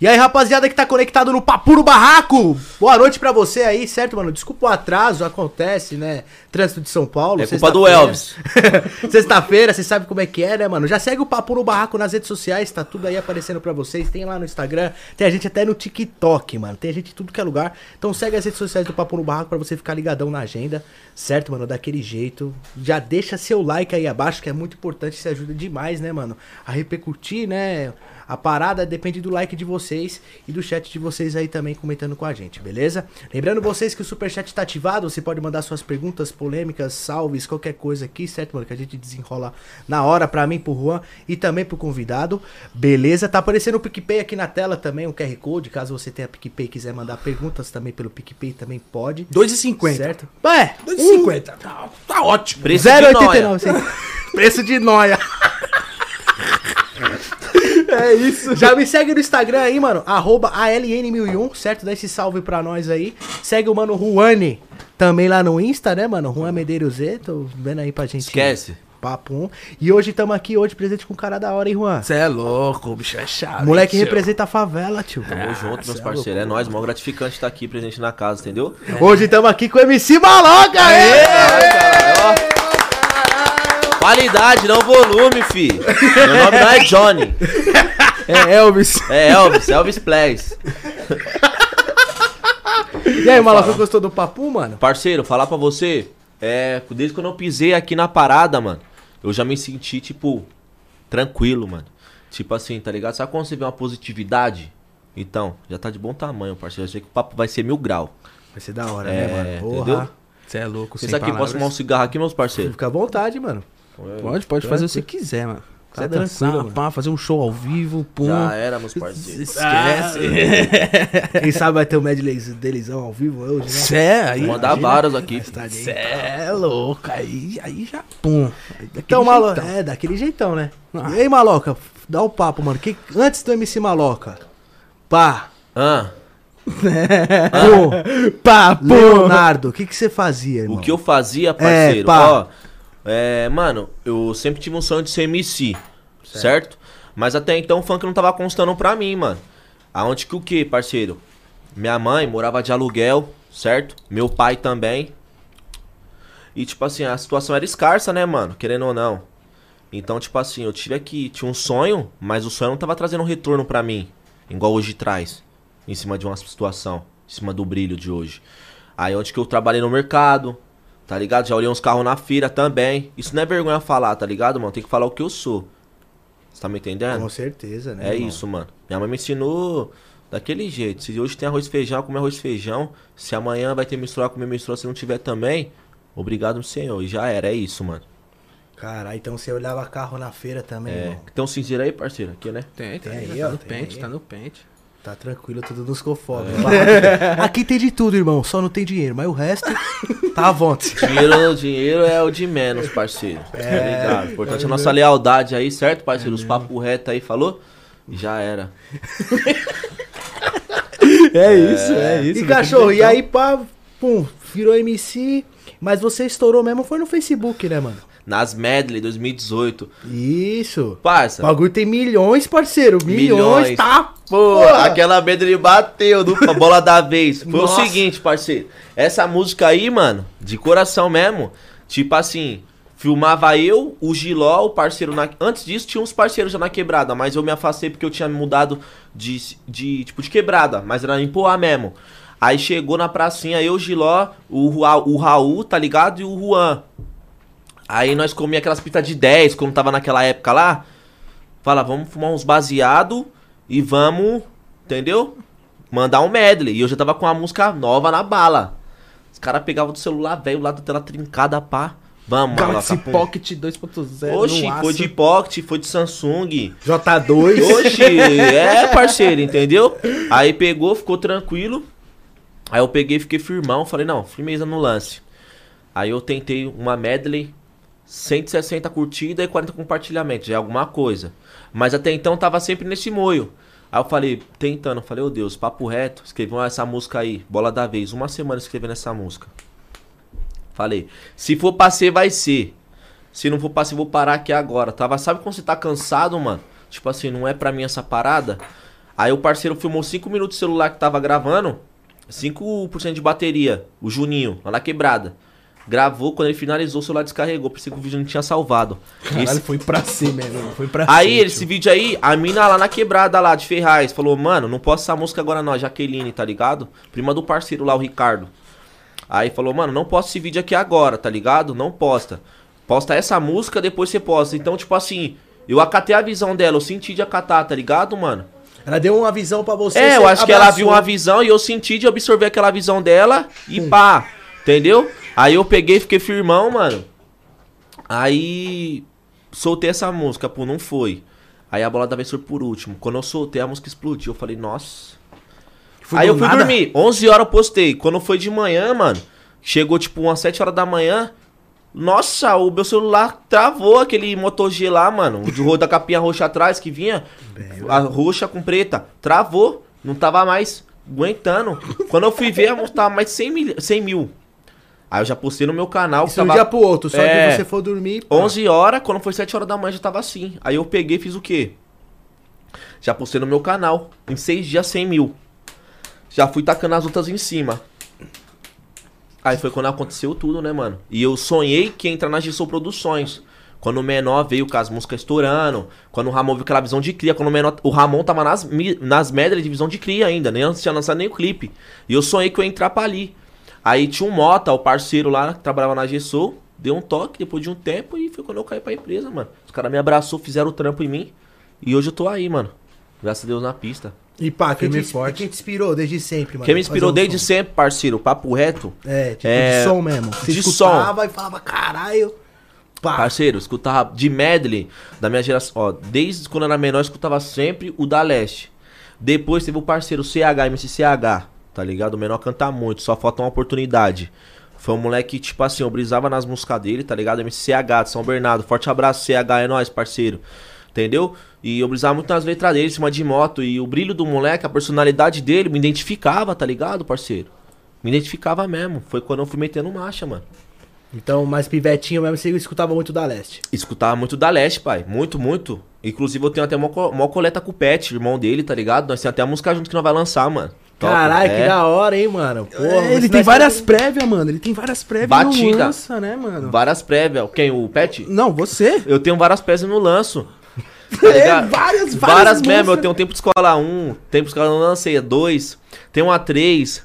E aí, rapaziada que tá conectado no Papo no Barraco, boa noite pra você aí, certo, mano? Desculpa o atraso, acontece, né? Trânsito de São Paulo. É culpa do. Elvis. Sexta-feira, você sabe como é que é, né, mano? Já segue o Papo no Barraco nas redes sociais, tá tudo aí aparecendo pra vocês. Tem lá no Instagram, tem a gente até no TikTok, mano. Tem a gente em tudo que é lugar. Então segue as redes sociais do Papo no Barraco pra você ficar ligadão na agenda, certo, mano? Daquele jeito. Já deixa seu like aí abaixo, que é muito importante, isso ajuda demais, né, mano? A repercutir, né? A parada depende do like de vocês e do chat de vocês aí também comentando com a gente, beleza? Lembrando vocês que o superchat tá ativado, você pode mandar suas perguntas, polêmicas, salves, qualquer coisa aqui, certo, mano? Que a gente desenrola na hora pra mim, pro Juan e também pro convidado, beleza? Tá aparecendo o PicPay aqui na tela também, o QR Code, caso você tenha PicPay e quiser mandar perguntas também pelo PicPay, também pode. 2,50. Certo? É, 2,50. Tá, tá ótimo. Preço de 0,89, nóia. sim. Preço de noia. É isso. Já me segue no Instagram aí, mano. Arroba ALN1001, certo? Dá esse salve pra nós aí. Segue o mano Juane também lá no Insta, né, mano? Juan Medeiros Z. Tô vendo aí pra gente. Esquece. Papo 1. E hoje estamos aqui, hoje presente com um cara da hora, hein, Juan? Você é louco, o bicho é chato. Moleque tio. representa a favela, tio. Tamo junto, meus é parceiros. É, nóis, mó gratificante estar aqui presente na casa, entendeu? Hoje estamos aqui com o MC Maloca, Aê, aê! Qualidade, não volume, fi. Meu nome não é Johnny. É Elvis. É Elvis, Elvis Plays. E aí, Maloca, gostou do papo, mano? Parceiro, falar pra você, é, desde quando eu pisei aqui na parada, mano, eu já me senti, tipo, tranquilo, mano. Tipo assim, tá ligado? Sabe quando você vê uma positividade? Então, já tá de bom tamanho, parceiro. Eu sei que o papo vai ser mil grau. Vai ser da hora, É, né, mano? Porra. entendeu? Você é louco, sem aqui, posso palavras. fumar um cigarro aqui, meus parceiros? Fica à vontade, mano. Pode, pode fazer o que você quiser, mano. Tá Quiser dançar, tranquilo, mano. pá, fazer um show ao vivo, pum. Já era, meus parceiros. Esquece. Quem sabe vai ter o medley delesão ao vivo hoje, né? Cê é, aí. Vou mandar vários aqui. Tá de- Cê é louco. Aí, aí já, pum. Aí Então, Maloca. É, daquele jeitão, né? Ah. E aí, Maloca, dá o papo, mano. Que, antes do MC Maloca, pá, Ah, pô, Pá, pum. Leonardo, o que que você fazia, irmão? o que eu fazia, parceiro? pá. Ó, é, mano, eu sempre tive um sonho de ser MC, certo? Mas até então o funk não tava constando pra mim, mano. Aonde que o que, parceiro? Minha mãe morava de aluguel, certo? Meu pai também. E tipo assim, a situação era escassa, né, mano? Querendo ou não. Então, tipo assim, eu tive aqui, tinha um sonho, mas o sonho não tava trazendo um retorno pra mim, igual hoje traz, em cima de uma situação, em cima do brilho de hoje. Aí onde que eu trabalhei no mercado, tá ligado? Já olhei uns carros na feira também. Isso não é vergonha falar, tá ligado, mano? Tem que falar o que eu sou. Você tá me entendendo? Com certeza, né? É irmão? isso, mano. Minha mãe me ensinou daquele jeito. Se hoje tem arroz e feijão, comer arroz e feijão. Se amanhã vai ter mistura, comer mistura. Se não tiver também, obrigado, senhor. E já era, é isso, mano. Caralho, então você olhava carro na feira também, É. irmão. Tem um cinzeiro aí, parceiro? Aqui, né? Tem, Tem tem. aí, tá ó, no tem pente, aí. tá no pente. Tá tranquilo, tudo nos conformes. É. Aqui tem de tudo, irmão. Só não tem dinheiro, mas o resto tá à vontade. Dinheiro, dinheiro é o de menos, parceiro. É, ligado. Importante a nossa lealdade aí, certo, parceiro? Os papos retos aí, falou? Já era. É isso, é isso. E cachorro, e aí, pá, pum, virou MC. Mas você estourou mesmo, foi no Facebook, né, mano? Nas Medley 2018. Isso. Parça. O bagulho tem milhões, parceiro. Milhões, Milhões. tá? Pô, aquela Medley bateu a bola da vez. Foi Nossa. o seguinte, parceiro. Essa música aí, mano, de coração mesmo. Tipo assim, filmava eu, o Giló, o parceiro na... Antes disso tinha uns parceiros já na quebrada, mas eu me afastei porque eu tinha mudado de, de tipo de quebrada, mas era em Poá mesmo. Aí chegou na pracinha eu, o Giló, o, Ra- o Raul, tá ligado? E o Juan. Aí nós comíamos aquelas pitas de 10, quando tava naquela época lá. Fala, vamos fumar uns baseado e vamos, entendeu? Mandar um medley. E eu já tava com a música nova na bala. Os caras pegavam do celular velho lá da tela trincada, pá. Vamos, Galaxy pum. Pocket 2.0. Oxi, foi de Pocket, foi de Samsung. J2. Oxi, é parceiro, entendeu? Aí pegou, ficou tranquilo. Aí eu peguei, fiquei firmão, falei, não, firmeza no lance. Aí eu tentei uma medley, 160 curtidas e 40 compartilhamentos, é alguma coisa. Mas até então tava sempre nesse moio. Aí eu falei, tentando, falei, ô Deus, papo reto, escrevi essa música aí, bola da vez, uma semana escrevendo essa música. Falei, se for pra ser, vai ser. Se não for pra ser, vou parar aqui agora. Tava, sabe quando você tá cansado, mano? Tipo assim, não é pra mim essa parada? Aí o parceiro filmou 5 minutos do celular que tava gravando, 5% de bateria, o Juninho, lá na quebrada. Gravou, quando ele finalizou, o celular descarregou, pensei que o vídeo não tinha salvado. Caralho, Esse- foi pra ser mesmo. Foi pra Aí, ser, esse tio. vídeo aí, a mina lá na quebrada lá de Ferraz falou, mano, não posso essa música agora não, a Jaqueline, tá ligado? Prima do parceiro lá, o Ricardo. Aí falou, mano, não posta esse vídeo aqui agora, tá ligado? Não posta. Posta essa música, depois você posta. Então, tipo assim, eu acatei a visão dela, eu senti de acatar, tá ligado, mano? Ela deu uma visão pra você. É, eu acho que ela abraçou. viu uma visão e eu senti de absorver aquela visão dela e pá, entendeu? Aí eu peguei e fiquei firmão, mano. Aí soltei essa música, pô, não foi. Aí a bola da vez foi por último. Quando eu soltei, a música explodiu. Eu falei, nossa. Foi Aí eu fui nada? dormir. 11 horas eu postei. Quando foi de manhã, mano, chegou tipo umas 7 horas da manhã. Nossa, o meu celular travou aquele Moto G lá, mano. O de ro- da capinha roxa atrás que vinha. A roxa com preta. Travou. Não tava mais aguentando. Quando eu fui ver, a música tava mais de 100 mil. 100 mil. Aí eu já postei no meu canal. Isso de um tava dia pro outro, só É. que você for dormir. pá. 11 horas, quando foi 7 horas da manhã já tava assim. Aí eu peguei e fiz o quê? Já postei no meu canal. Em 6 dias, 100 mil. Já fui tacando as outras em cima. Aí foi quando aconteceu tudo, né, mano? E eu sonhei que ia entrar na Gissou Produções. Quando o menor veio com as músicas estourando. Quando o Ramon viu aquela visão de cria. Quando o menor. O Ramon tava nas, nas médias de visão de cria ainda. Nem tinha lançado nem o clipe. E eu sonhei que eu ia entrar pra ali. Aí tinha um Mota, o parceiro lá, que trabalhava na Gessou. Deu um toque depois de um tempo e foi quando eu caí pra empresa, mano. Os caras me abraçou, fizeram o trampo em mim. E hoje eu tô aí, mano. Graças a Deus na pista. E pá, quem Firme te, e forte. quem te inspirou desde sempre, mano? Quem me inspirou desde som? sempre, parceiro, papo reto. É, tipo, É, de som mesmo. Você de escutava e falava, caralho. Pá. Parceiro, escutava de medley da minha geração. Ó, desde quando eu era menor, eu escutava sempre o da Leste. Depois teve o parceiro CH, MC CH, tá ligado? O menor canta muito, só falta uma oportunidade. Foi um moleque que, tipo assim, eu brisava nas músicas dele, tá ligado? MC CH de São Bernardo. Forte abraço, CH, é nóis, parceiro. Entendeu? E eu brisava muito nas letras dele, em cima de moto. E o brilho do moleque, a personalidade dele, me identificava, tá ligado, parceiro? Me identificava mesmo. Foi quando eu fui metendo marcha, mano. Então, mais pivetinho mesmo, você escutava muito da Leste. Escutava muito da Leste, pai. Muito, muito. Inclusive, eu tenho até uma, uma coleta com o Pet, irmão dele, tá ligado? Nós temos até a música junto que nós vai lançar, mano. Caralho, É. que da hora, hein, mano. Porra, É, ele tem várias prévias, mano. Ele tem várias prévias Batida. lança, né, mano? Várias prévias. Quem? O Pet? Não, você. Eu tenho várias prévias no lanço. Tá É, várias, várias, Várias mesmo. Eu tenho tempo de escola 1, tempo de escola não lancei, é 2. Tem uma 3.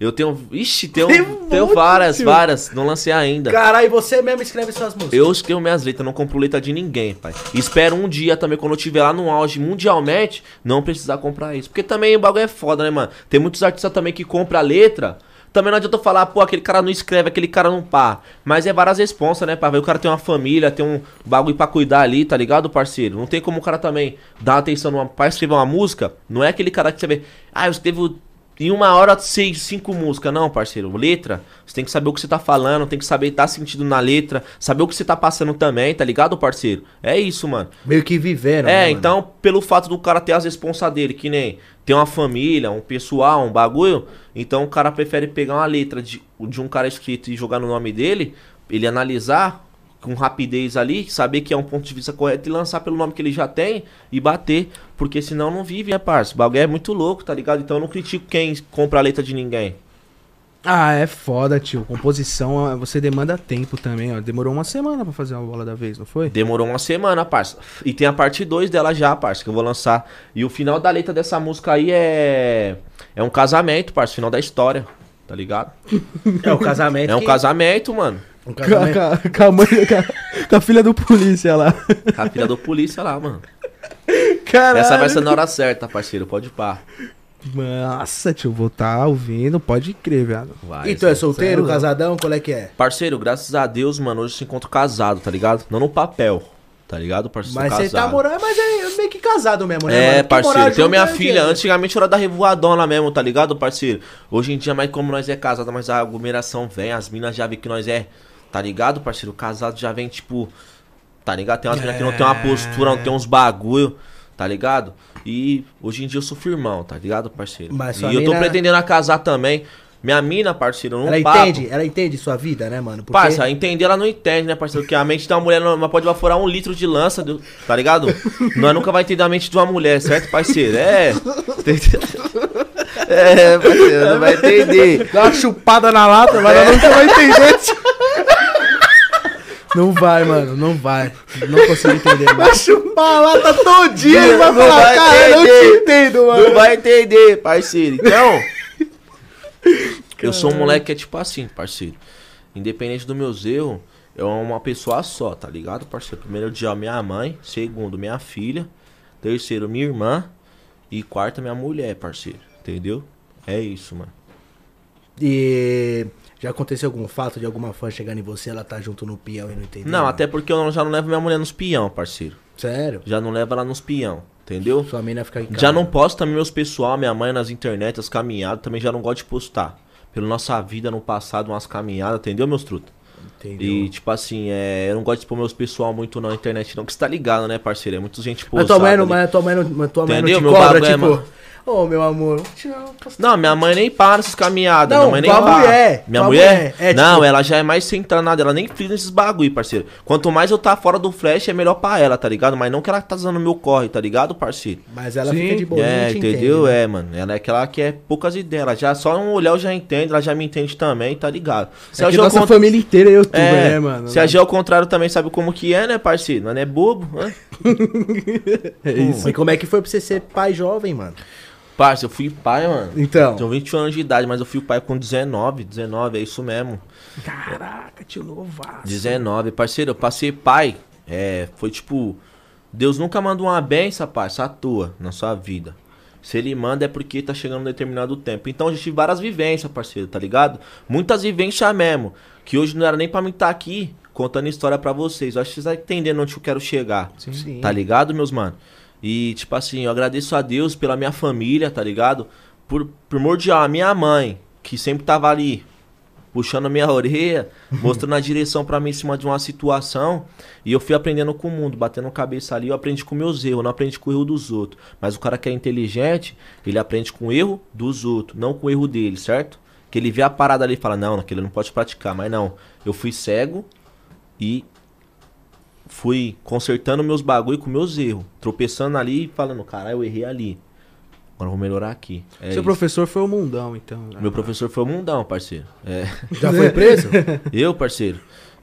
Eu tenho. Ixi, tenho, Tem um tenho monte, várias, tio. várias. Não lancei ainda. Caralho, e você mesmo escreve suas músicas. Eu escrevo minhas letras, não compro letra de ninguém, pai. Espero um dia também, quando eu estiver lá no auge mundialmente, não precisar comprar isso. Porque também o bagulho é foda, né, mano? Tem muitos artistas também que compram a letra. Também não adianta eu falar, pô, aquele cara não escreve, aquele cara não pá. Mas é várias responsas, né, pá? O cara tem uma família, tem um bagulho pra cuidar ali, tá ligado, parceiro? Não tem como o cara também dar atenção numa, pra escrever uma música. Não é aquele cara que você vê, ah, eu escrevo em uma hora, seis, cinco músicas. Não, parceiro. Letra, você tem que saber o que você tá falando, tem que saber dar sentido na letra, saber o que você tá passando também, tá ligado, parceiro? É isso, mano. Meio que vivendo. é, né, mano? então, pelo fato do cara ter as responsas dele, que nem ter uma família, um pessoal, um bagulho, então o cara prefere pegar uma letra de, de um cara escrito e jogar no nome dele, ele analisar com rapidez ali, saber que é um ponto de vista correto e lançar pelo nome que ele já tem e bater. Porque senão não vive, né, parça? O bagulho é muito louco, tá ligado? Então eu não critico quem compra a letra de ninguém. Ah, é foda, tio. Composição, você demanda tempo também, ó. Demorou uma semana pra fazer uma bola da vez, não foi? Demorou uma semana, parça. E tem a parte 2 dela já, parça, que eu vou lançar. E o final da letra dessa música aí é. É um casamento, parça. Final da história. Tá ligado? É o casamento. É um que- casamento, mano. Um Com a, com a- com a mãe, com a, filha do polícia lá. Com a filha do polícia lá, mano. Caralho. Essa vai ser na hora certa, parceiro. Pode pá. Nossa, tio, vou tá ouvindo, pode crer, viado. Vai. E tu é solteiro, Sério? casadão, qual é que é? Parceiro, graças a Deus, mano, hoje eu se encontro casado, tá ligado? Não no papel, tá ligado, parceiro? Mas você tá morando, mas é meio que casado mesmo, né? É, mano? Parceiro, tenho minha é filha. dinheiro. Antigamente era da revoadona mesmo, tá ligado, parceiro? Hoje em dia, mas como nós é casado, mas a aglomeração vem, as minas já vê que nós é, tá ligado, parceiro? Casado já vem, tipo, tá ligado? Tem umas minas que não tem uma postura, não tem uns bagulho, tá ligado? E hoje em dia eu sou firmão, tá ligado, parceiro? Mas e eu tô mina- pretendendo a casar também. Minha mina, parceiro, num Ela papo... entende, ela entende sua vida, né, mano? Porque- Parça, entender ela não entende, né, parceiro? Porque a mente de uma mulher não, não pode evaporar um litro de lança, do- tá ligado? Nós nunca vai entender a mente de uma mulher, certo, parceiro? É. É, parceiro, não vai entender. Dá uma chupada na lata, mas ela nunca vai entender. Não vai, mano, não vai. Não consigo entender, mano. Vai chupar a lata todinha e vai falar, vai cara, eu não te entendo, mano. Não vai entender, parceiro. Então, eu sou um moleque que é tipo assim, parceiro. Independente dos meus erros, eu amo uma pessoa só, tá ligado, parceiro? Primeiro dia, minha mãe. Segundo, minha filha. Terceiro, minha irmã. E quarto, minha mulher, parceiro. Entendeu? É isso, mano. E já aconteceu algum fato de alguma fã chegando em você, ela tá junto no peão e não entendeu? Não, até porque eu já não levo minha mulher nos peão, parceiro. Sério? Já não levo ela nos peão, entendeu? Sua mina fica em casa. Já não posto também meus pessoal, minha mãe nas internet, as caminhadas, também já não gosto de postar. Pela nossa vida no passado, umas caminhadas, entendeu, meus truta? Entendeu? E, tipo assim, é, eu não gosto de expor meus pessoal muito na internet, não, que você tá ligado, né, parceiro? É muita gente Mas tua mãe não, mas tua mãe não, tua mãe não te Meu cobra, é, tipo... Ô, meu amor, Não, minha mãe nem para essas caminhadas. Não, minha mãe nem tua para. mulher, Minha mulher? mulher, é, não, tipo- ela já é mais centrada nada. Ela nem frisa nesses bagulho, parceiro. Quanto mais eu tá fora do flash, é melhor pra ela, tá ligado? Mas não que ela tá usando meu corre, tá ligado, parceiro? Mas ela Sim. fica de boa, é, te entendeu? entende, né? É, mano. Ela é aquela que é poucas ideias. Ela já só um olhar eu já entendo, ela já me entende também, tá ligado? Se É a nossa cont- família inteira é youtuber, é, né, mano? Se a Geo ao contrário também sabe como que é, né, parceiro? Não é bobo, né? É isso. E como é que foi pra você ser pai jovem, mano? Parça, eu fui pai, mano. Então. Tenho 21 anos de idade, mas eu fui pai com 19, 19, é isso mesmo. Caraca, tio novaço. 19, parceiro, eu passei pai. É, foi tipo. Deus nunca manda uma benção, parça, à toa na sua vida. Se ele manda é porque tá chegando um determinado tempo. Então eu já tive várias vivências, parceiro, tá ligado? Muitas vivências mesmo. Que hoje não era nem pra mim estar aqui contando história pra vocês. Eu acho que vocês estão entendendo onde eu quero chegar. Sim. Tá ligado, meus mano? E, tipo assim, eu agradeço a Deus pela minha família, tá ligado? Por primordial, a minha mãe, que sempre tava ali, puxando a minha orelha, mostrando a direção pra mim em cima de uma situação. E eu fui aprendendo com o mundo, batendo cabeça ali, eu aprendi com meus erros, não aprendi com o erro dos outros. Mas o cara que é inteligente, ele aprende com o erro dos outros, não com o erro dele, certo? Que ele vê a parada ali e fala, não, aquele não pode praticar. Mas não, eu fui cego e fui consertando meus bagulho com meus erros. Tropeçando ali e falando, caralho, eu errei ali. Agora eu vou melhorar aqui. É Seu isso. professor foi o mundão, então. né? Meu professor foi o mundão, parceiro. É. Já foi preso? Eu, parceiro.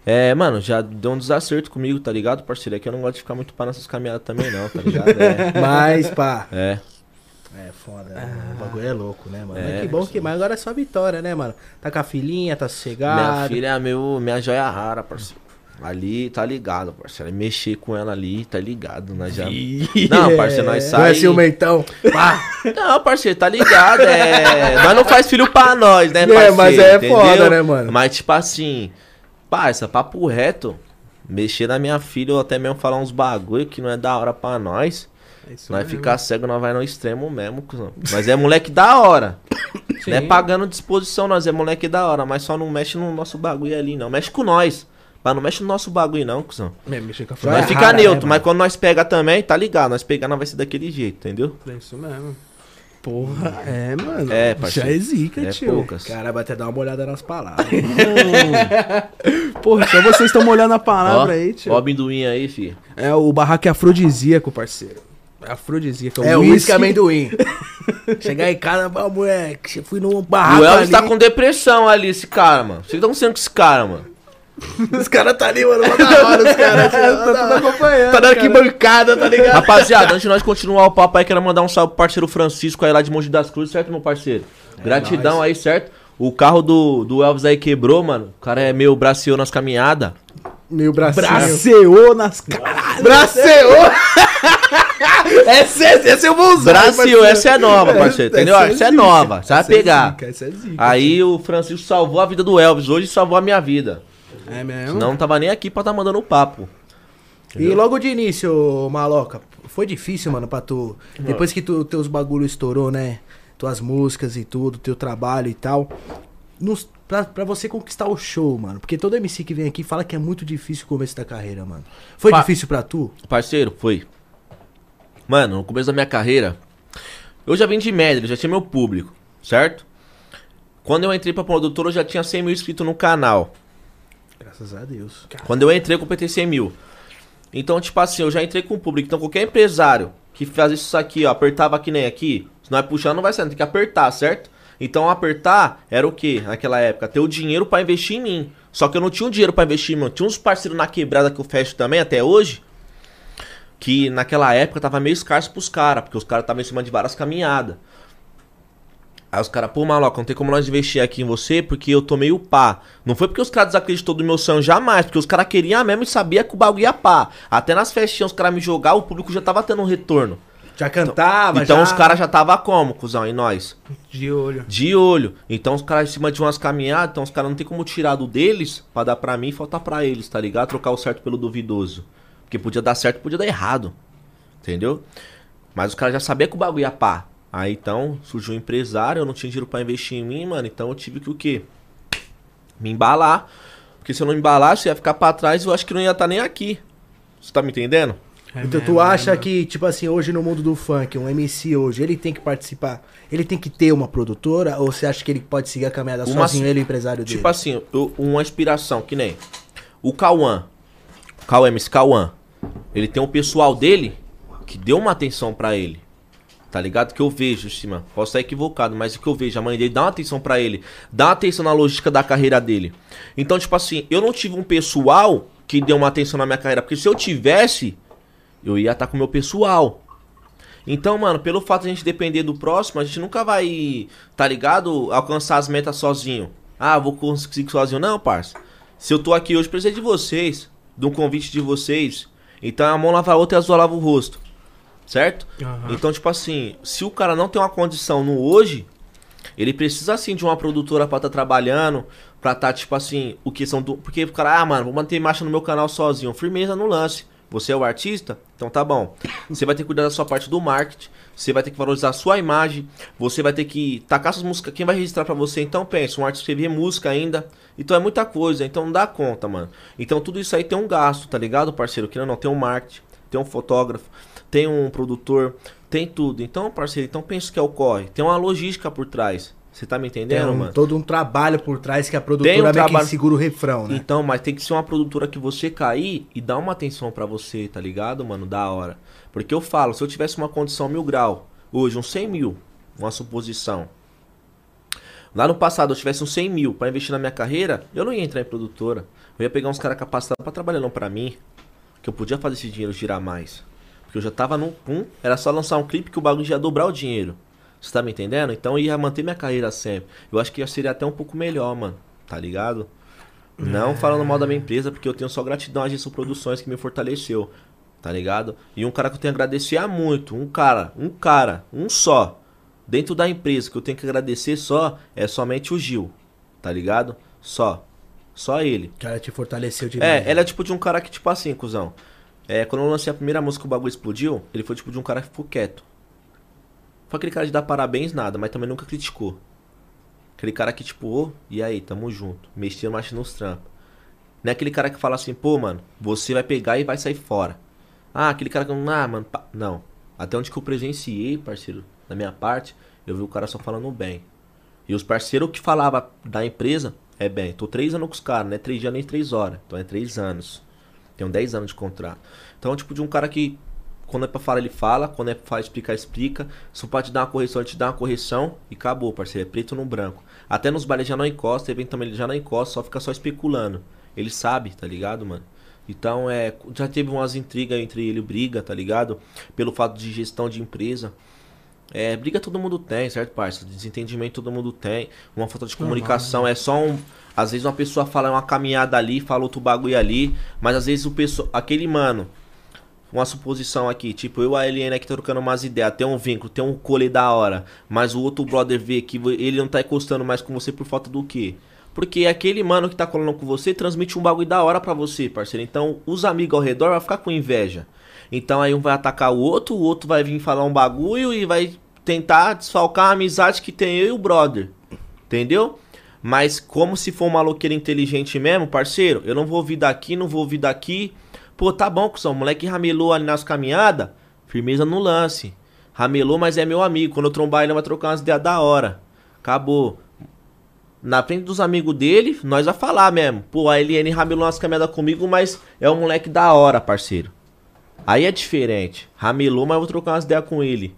É, mano, já deu um desacerto comigo, tá ligado, parceiro? É que eu não gosto de ficar muito pá nessas caminhadas também, não, tá ligado? É. Mas, pá. é. É foda, né? O bagulho é louco, né, mano? É, Mas que bom que. Mas agora é só vitória, né, mano? Tá com a filhinha, tá Minha sossegado. filha é meu, minha joia rara, parceiro. Ali, tá ligado, parceiro. Mexer com ela ali, tá ligado, né? Já... Não, parceiro, nós Não é sai... ciumentão. Pá. Não, parceiro, tá ligado, é... Nós não faz filho pra nós, né, É, parceiro? mas é foda, né, mano? Mas, tipo assim, parça, papo reto, mexer na minha filha ou até mesmo falar uns bagulho que não é da hora pra nós, É isso nós mesmo. ficar cego, nós vai no extremo mesmo, cuzão. Mas é moleque da hora. Sim. Não é pagando disposição, nós é moleque da hora, mas só não mexe no nosso bagulho ali, não. Mexe com nós. Mas não mexe no nosso bagulho, não, cuzão. É, mexer com a. Nós fica rara, né, neutro, mano? mas quando nós pega também, tá ligado? Nós pegar, nós vai ser daquele jeito, entendeu? É isso mesmo. Porra, é, mano. É, Já parceiro. é zica, É tio. poucas. Cara, vai até dar uma olhada nas palavras. Porra, só vocês estão molhando a Ó, palavra aí, tio. ó o amendoim aí, filho. É o barraco é afrodisíaco, parceiro. É afrodisíaco. é o whisky. uísque amendoim. Chegar em casa, ah, moleque, fui num barraco o Elvis ali. tá com depressão ali, esse cara, mano. Vocês estão sendo com esse cara, mano. Os caras tá ali, mano, mó da hora, os caras. Tá tudo acompanhando. Tá dando cara. arquibancada, tá ligado? Rapaziada, antes de nós continuar o papo aí, quero mandar um salve pro parceiro Francisco aí lá de Monte das Cruzes, certo, meu parceiro? Gratidão aí, certo? O carro do, do Elvis aí quebrou, mano. O cara é meio braceou nas caminhadas. Meu bracinho. Braceou nas caras. Braceou! essa, essa eu vou usar. Brasil, essa é nova, parceiro, entendeu? Essa é Essa é nova, você vai Essa é pegar. zica, essa é zica, Aí o Francisco salvou a vida do Elvis, hoje salvou a minha vida. É mesmo? Senão não tava nem aqui pra tá mandando papo. E logo de início, maloca, foi difícil, mano, pra tu. Depois que tu, teus bagulho estourou, né? Tuas músicas e tudo, teu trabalho e tal. Nos, pra, pra você conquistar o show, mano. Porque todo MC que vem aqui fala que é muito difícil o começo da carreira, mano. Foi Pa- difícil pra tu? Parceiro, foi. Mano, no começo da minha carreira, eu já vim de média, já tinha meu público, certo? Quando eu entrei pra produtora, eu já tinha 100 mil inscritos no canal. Graças a Deus. Quando eu entrei, eu completei 100 mil. Então, tipo assim, eu já entrei com o público. Então, qualquer empresário que faz isso aqui, ó, apertava que nem aqui, se não é puxar, não vai sair, tem que apertar, certo? Então, apertar era o quê? Naquela época? Ter o dinheiro pra investir em mim. Só que eu não tinha o dinheiro pra investir em mim. Tinha uns parceiros na quebrada que eu fecho também, até hoje, que naquela época tava meio escasso pros caras, porque os caras estavam em cima de várias caminhadas. Aí os caras, pô, maloca, não tem como nós investir aqui em você porque eu tomei o pá. Não foi porque os caras desacreditou do meu sonho jamais, porque os caras queriam mesmo e sabia que o bagulho ia pá. Até nas festinhas os caras me jogavam, o público já tava tendo um retorno. Já cantava, então já... os caras já tava como, cuzão, em nós? De olho. De olho. Então os caras em cima de umas caminhadas, então os caras não tem como tirar do deles pra dar pra mim e faltar pra eles, tá ligado? Trocar o certo pelo duvidoso. Porque podia dar certo, podia dar errado. Entendeu? Mas os caras já sabiam que o bagulho ia pá. Aí então surgiu um empresário, eu não tinha dinheiro pra investir em mim, mano. Então eu tive que o quê? Me embalar. Porque se eu não embalasse, eu ia ficar pra trás e eu acho que não ia estar nem aqui. Você tá me entendendo? É Então tu mesmo, acha que, tipo assim, hoje no mundo do funk, um MC hoje, ele tem que participar, ele tem que ter uma produtora, ou você acha que ele pode seguir a caminhada Uma- sozinho, ele e o empresário dele? Tipo assim, eu- uma inspiração, que nem o Cauã. O Cauã, MC Cauã. Ele tem um pessoal dele que deu uma atenção pra ele. Tá ligado? Que eu vejo, cima. Posso estar equivocado, mas o que eu vejo, a mãe dele dá uma atenção pra ele. Dá atenção na logística da carreira dele. Então, tipo assim, eu não tive um pessoal que deu uma atenção na minha carreira. Porque se eu tivesse, eu ia estar com o meu pessoal. Então, mano, pelo fato de a gente depender do próximo, a gente nunca vai, tá ligado? Alcançar as metas sozinho. Ah, vou conseguir sozinho. Não, parça. Se eu tô aqui hoje, precisei de vocês. De um convite de vocês. Então a mão lava a outra e a azul lava o rosto. Certo? Aham. Então, tipo assim, se o cara não tem uma condição no hoje, ele precisa sim de uma produtora pra estar trabalhando, pra tá, tipo assim, o que são do. Porque o cara, ah, mano, vou manter marcha no meu canal sozinho. Firmeza no lance. Você é o artista? Então tá bom. Você vai ter que cuidar da sua parte do marketing. Você vai ter que valorizar a sua imagem. Você vai ter que tacar suas músicas. Quem vai registrar pra você? Então pensa, um artista escrever música ainda. Então é muita coisa. Então não dá conta, mano. Então tudo isso aí tem um gasto, tá ligado, parceiro? Que não, não tem um marketing, tem um fotógrafo, tem um produtor, tem tudo. Então, parceiro, então pensa o que ocorre. Tem uma logística por trás. Você tá me Tem entendendo, um- mano? todo um trabalho por trás que a produtora Tem um trabalho- segura o refrão, né? Então, mas tem que ser uma produtora que você cair e dar uma atenção pra você, tá ligado, mano? Da hora. Porque eu falo, se eu tivesse uma condição mil grau, hoje, uns 100 mil, uma suposição. Lá no passado, eu tivesse uns 100 mil pra investir na minha carreira, eu não ia entrar em produtora. Eu ia pegar uns caras capacitados pra trabalhar não pra mim, que eu podia fazer esse dinheiro girar mais. Porque eu já tava num pum, era só lançar um clipe que o bagulho já ia dobrar o dinheiro. Você tá me entendendo? Então eu ia manter minha carreira sempre. Eu acho que seria até um pouco melhor, mano. Tá ligado? Não falando mal da minha empresa, porque eu tenho só gratidão à Gestão Produções que me fortaleceu. Tá ligado? E um cara que eu tenho que agradecer a muito. Um cara, um cara, um só. Dentro da empresa que eu tenho que agradecer só é somente o Gil. Tá ligado? Só. Só ele. O cara te fortaleceu demais. É, ela é tipo de um cara que, tipo assim, cuzão. É, quando eu lancei a primeira música o bagulho explodiu, ele foi tipo de um cara que ficou quieto. Foi aquele cara de dar parabéns, nada, mas também nunca criticou. Aquele cara que, tipo, ô, e aí, tamo junto. Mexia mais nos trampos. Não é aquele cara que fala assim, pô, mano, você vai pegar e vai sair fora. Ah, aquele cara que. Ah, mano, pá. não. Até onde que eu presenciei, parceiro, da minha parte, eu vi o cara só falando bem. E os parceiros que falava da empresa, é bem, tô três anos com os caras, não é três dias nem três horas. Então é três anos. Tenho 10 anos de contrato. Então, tipo, de um cara que, quando é pra falar, ele fala, quando é pra explicar, explica. Se pode dar uma correção, ele te dá uma correção e acabou, parceiro. É preto no branco. Até nos bailes já não encosta, também ele já não encosta, só fica só especulando. Ele sabe, tá ligado, mano? Então, é. Já teve umas intrigas entre ele e o Briga, tá ligado? Pelo fato de gestão de empresa. É, briga todo mundo tem, certo, parça? Desentendimento todo mundo tem. Uma falta de comunicação é só um. Às vezes uma pessoa fala uma caminhada ali, fala outro bagulho ali, mas às vezes o pessoa, aquele mano, uma suposição aqui, tipo, eu e a Eliane aqui trocando umas ideias, tem um vínculo, tem um cole da hora, mas o outro brother vê que ele não tá encostando mais com você por falta do quê? Porque aquele mano que tá colando com você transmite um bagulho da hora pra você, parceiro. Então, os amigos ao redor vão ficar com inveja. Então aí um vai atacar o outro, o outro vai vir falar um bagulho e vai tentar desfalcar a amizade que tem eu e o brother. Entendeu? Mas como se for um maloqueiro inteligente mesmo, parceiro, eu não vou ouvir daqui, não vou ouvir daqui. Pô, tá bom, cuzão, o moleque ramelou ali nas caminhadas, firmeza no lance. Ramelou, mas é meu amigo. Quando eu trombar ele, vai trocar umas ideias da hora. Acabou. na frente dos amigos dele, nós vai falar mesmo. Pô, a Eliane ramelou umas caminhadas comigo, mas é um moleque da hora, parceiro. Aí é diferente. Ramelou, mas eu vou trocar umas ideias com ele.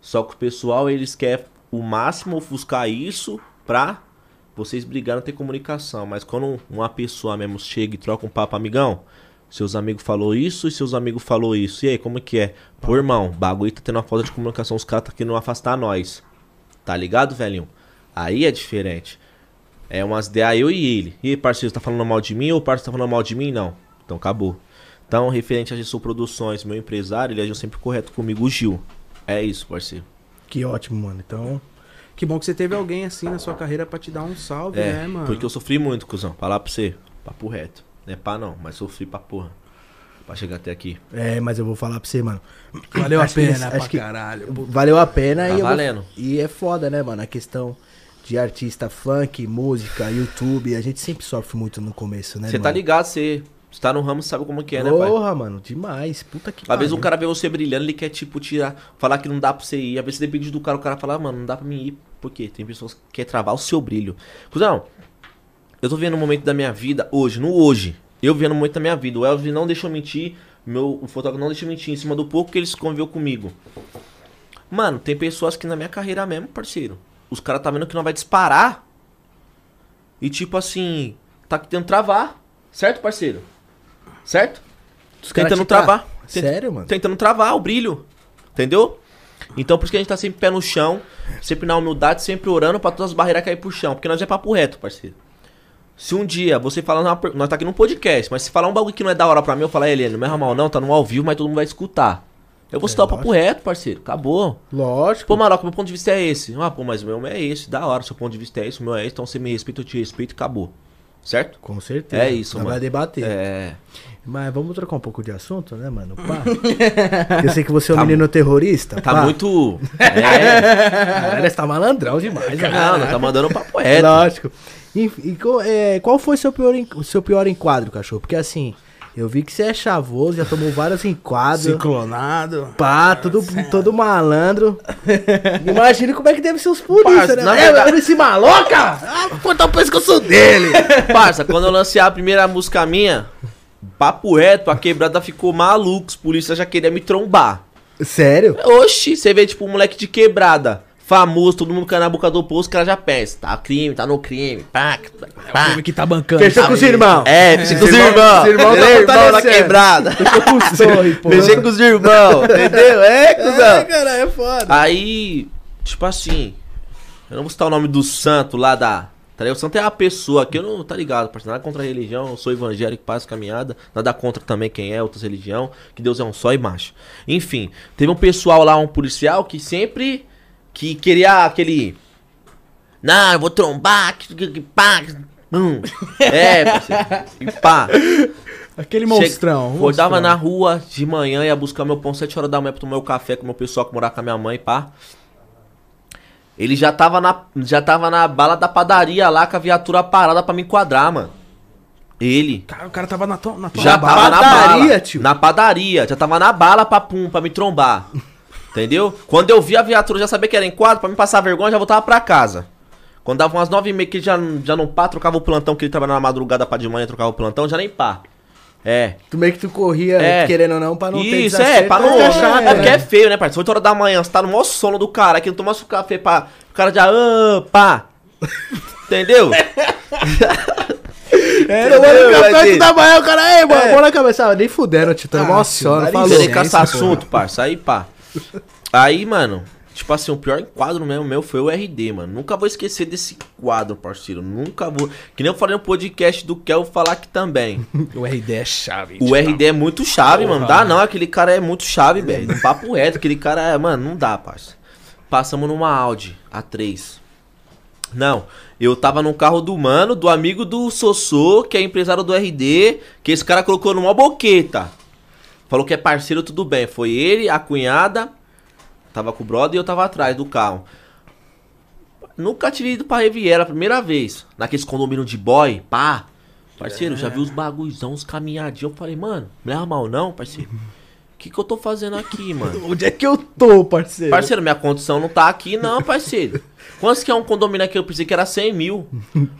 Só que o pessoal, eles querem o máximo ofuscar isso pra vocês brigarem ter comunicação. Mas quando uma pessoa mesmo chega e troca um papo, amigão, seus amigos falou isso e seus amigos falou isso. E aí, como que é? Pô, irmão, bagulho tá tendo uma falta de comunicação, os caras tá querendo afastar nós. Tá ligado, velhinho? Aí é diferente. É umas ideias eu e ele. E aí, parceiro, tá falando mal de mim ou o parceiro tá falando mal de mim? Não. Então acabou. Então, referente a Gestão Produções, meu empresário, ele agiu sempre correto comigo, o Gil. É isso, parceiro. Que ótimo, mano. Então, Que bom que você teve alguém assim na sua carreira pra te dar um salve, É, né, mano? porque eu sofri muito, cuzão. Falar pra você, papo reto. Não é pá não, mas sofri pra porra. Pra chegar até aqui. é, mas eu vou falar pra você, mano. Valeu a Acho que pena pra acho que- caralho. Valeu a pena Tá e eu vou- valendo. E é foda, né, mano? A questão de artista funk, música, YouTube, a gente sempre sofre muito no começo, né? Você tá ligado, você você tá no ramo, sabe como que é, né, pai? Porra, mano, demais. Puta que Às vezes o pariu. cara vê você brilhando, ele quer, tipo, tirar, falar que não dá pra você ir. Às vezes depende do cara, o cara fala, "Ah, mano, não dá pra mim ir. Por quê? Tem pessoas que querem travar o seu brilho. Cusão, eu tô vendo um momento da minha vida, hoje, no hoje. Eu vendo um momento da minha vida. O Elvis não deixou mentir, meu, o fotógrafo não deixou mentir em cima do pouco que eles conviveu comigo. Mano, tem pessoas que na minha carreira mesmo, parceiro, os caras tá vendo que não vai disparar. E tipo assim, tá tentando travar. Certo, parceiro? Certo? Os tentando te tra- travar. Tenta- Sério, mano? Tentando travar o brilho. Entendeu? Então por isso que a gente tá sempre pé no chão, sempre na humildade, sempre orando pra todas as barreiras cair pro chão. Porque nós é papo reto, parceiro. Se um dia você falar, nós tá aqui num podcast, mas se falar um bagulho que não é da hora pra mim, eu falar, Helene, não me arruma mal não, tá no ao vivo, mas todo mundo vai escutar. Eu vou É, citar o papo reto, parceiro. Acabou. Lógico. Pô, Maroca, meu ponto de vista é esse. Ah, pô, mas o meu é esse. Da hora, seu ponto de vista é esse, o meu é esse. Então você me respeita, eu te respeito e acabou. Certo? Com certeza. É isso, Nós mano. Vai debater. É. Mas vamos trocar um pouco de assunto, né, mano? Pá. eu sei que você é um Tá menino terrorista. Tá pá. muito. É. Caralho, você tá malandrão demais, né? Não, não tá mandando papo reto. Lógico. E, e é, qual foi seu pior, seu pior enquadro, cachorro? Porque assim, eu vi que você é chavoso, já tomou vários enquadros. Ciclonado. Pá, tudo, todo malandro. Imagina como é que deve ser os polícia, Parça, né? na É, verdade- esse maloca! Ah, vou cortar o pescoço dele! Parça, quando eu lancei a primeira música minha, papo reto, a quebrada ficou maluca, os polícias já queriam me trombar. Sério? Oxi, você vê tipo um moleque de quebrada, famoso, todo mundo cai na boca do poço, os caras já pensa, tá crime, tá no crime, pá, O pá. filme que tá bancando. Fechou sabe? com os irmãos. É, mexer com os Esse irmão- irmãos, esse irmão tá irmão na quebrada. Fechou com os torre, pô. Com os irmãos, entendeu? É, É, cuzão. cara, é foda. Aí, tipo assim, eu não vou citar o nome do santo lá da. Tá ligado? O santo é a pessoa que eu não tá ligado, parceiro. Nada contra a religião, eu sou evangélico, passo caminhada. Nada contra também quem é, outras religião. Que Deus é um só e macho. Enfim, teve um pessoal lá, um policial, que sempre que queria aquele. Não, eu vou trombar, que, que, que pá. hum." É, parceiro. E pá. Aquele monstrão. Acordava monstrão. na rua de manhã, ia buscar meu pão 7 horas da manhã pra tomar meu café com o meu pessoal que morava com a minha mãe, pá. Ele já tava na, já tava na bala da padaria lá com a viatura parada pra me enquadrar, mano. Ele. Cara, o cara tava na tua, na tua Já bala. tava na Padaria, bala. tio? Na padaria. Já tava na bala pra pum, pra me trombar. Entendeu? Quando eu vi a viatura, eu já sabia que era enquadro, pra me passar vergonha, já voltava pra casa. Quando dava umas nove e meia que já, já não pá, trocava o plantão, que ele trabalhava na madrugada pra de manhã, trocava o plantão, já nem pá. É. Tu meio que tu corria, É. querendo ou não, pra não ter Isso, é, pra não. É, chato, porque é feio, né, parceiro? 8 horas da manhã, você tá no maior sono do cara, que não tomasse o café pra. O cara já. Ah, pá. Entendeu? É, no café tu da manhã, o cara, ei, mano, É. bora na cabeça. Ah, nem fudendo, tio, tô Ah, mó sono, dá falou. Licença, caçar assunto, parça. Aí, pá. Aí, mano, tipo assim, o pior enquadro mesmo meu foi o RD, mano. Nunca vou esquecer desse quadro, parceiro. Nunca vou. Que nem eu falei no podcast do Kel falar aqui também. O RD é chave. O RD é muito chave, mano. Dá não, aquele cara é muito chave, velho. Um papo reto, aquele cara é. Mano, não dá, parça. Passamos numa Audi A3. Não, eu tava no carro do mano, do amigo do Sossô, que é empresário do RD, que esse cara colocou numa boqueta. Falou que é parceiro, tudo bem. Foi ele, a cunhada, tava com o brother e eu tava atrás do carro. Nunca tive ido pra Riviera, primeira vez. Naqueles condomínio de boy, pá. Parceiro, já vi os bagulhozão, os caminhadinhos. Eu falei, mano, não é mal não, parceiro. que, que eu tô fazendo aqui, mano? Onde é que eu tô, parceiro? Parceiro, minha condição não tá aqui, não, parceiro. Quantos que é um condomínio aqui? Eu pensei que era 100 mil.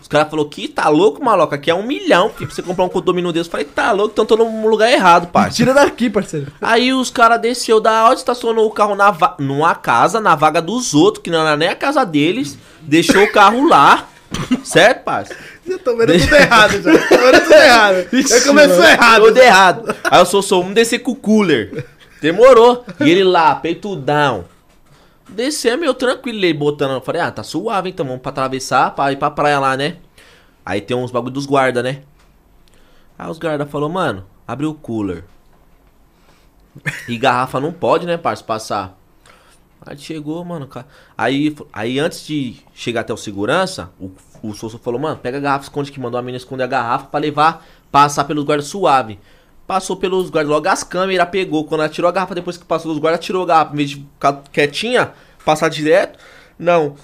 Os caras falaram que tá louco, maluco? Aqui é um milhão, filho, pra você comprar um condomínio desse. Eu falei, tá louco, então tô no lugar errado, parceiro. Tira daqui, parceiro. Aí os caras desceu da aula, estacionou o carro na va- numa casa, na vaga dos outros, que não era nem a casa deles. Deixou o carro lá. Certo, parceiro? Eu tô vendo tudo errado já. Tô vendo tudo errado. Já começou errado. Tudo errado. Aí eu sou só um descer com o cooler. Demorou. E ele lá, peitudão. Descemos eu tranquilo, ele botando. Eu falei, ah, tá suave, então vamos pra atravessar, pra ir pra praia lá, né? Aí tem uns bagulho dos guarda, né? Aí os guarda falou, mano, abre o cooler. E garrafa não pode, né, parça, passar. Aí chegou, mano. Aí, aí antes de chegar até o segurança, o, o Souza falou, mano, pega a garrafa, esconde que mandou a menina esconder a garrafa pra levar, passar pelos guardas suave. Passou pelos guardas, logo as câmeras pegou. Quando ela tirou a garrafa, depois que passou dos guardas, tirou a garrafa. Em vez de ficar quietinha, passar direto. Não.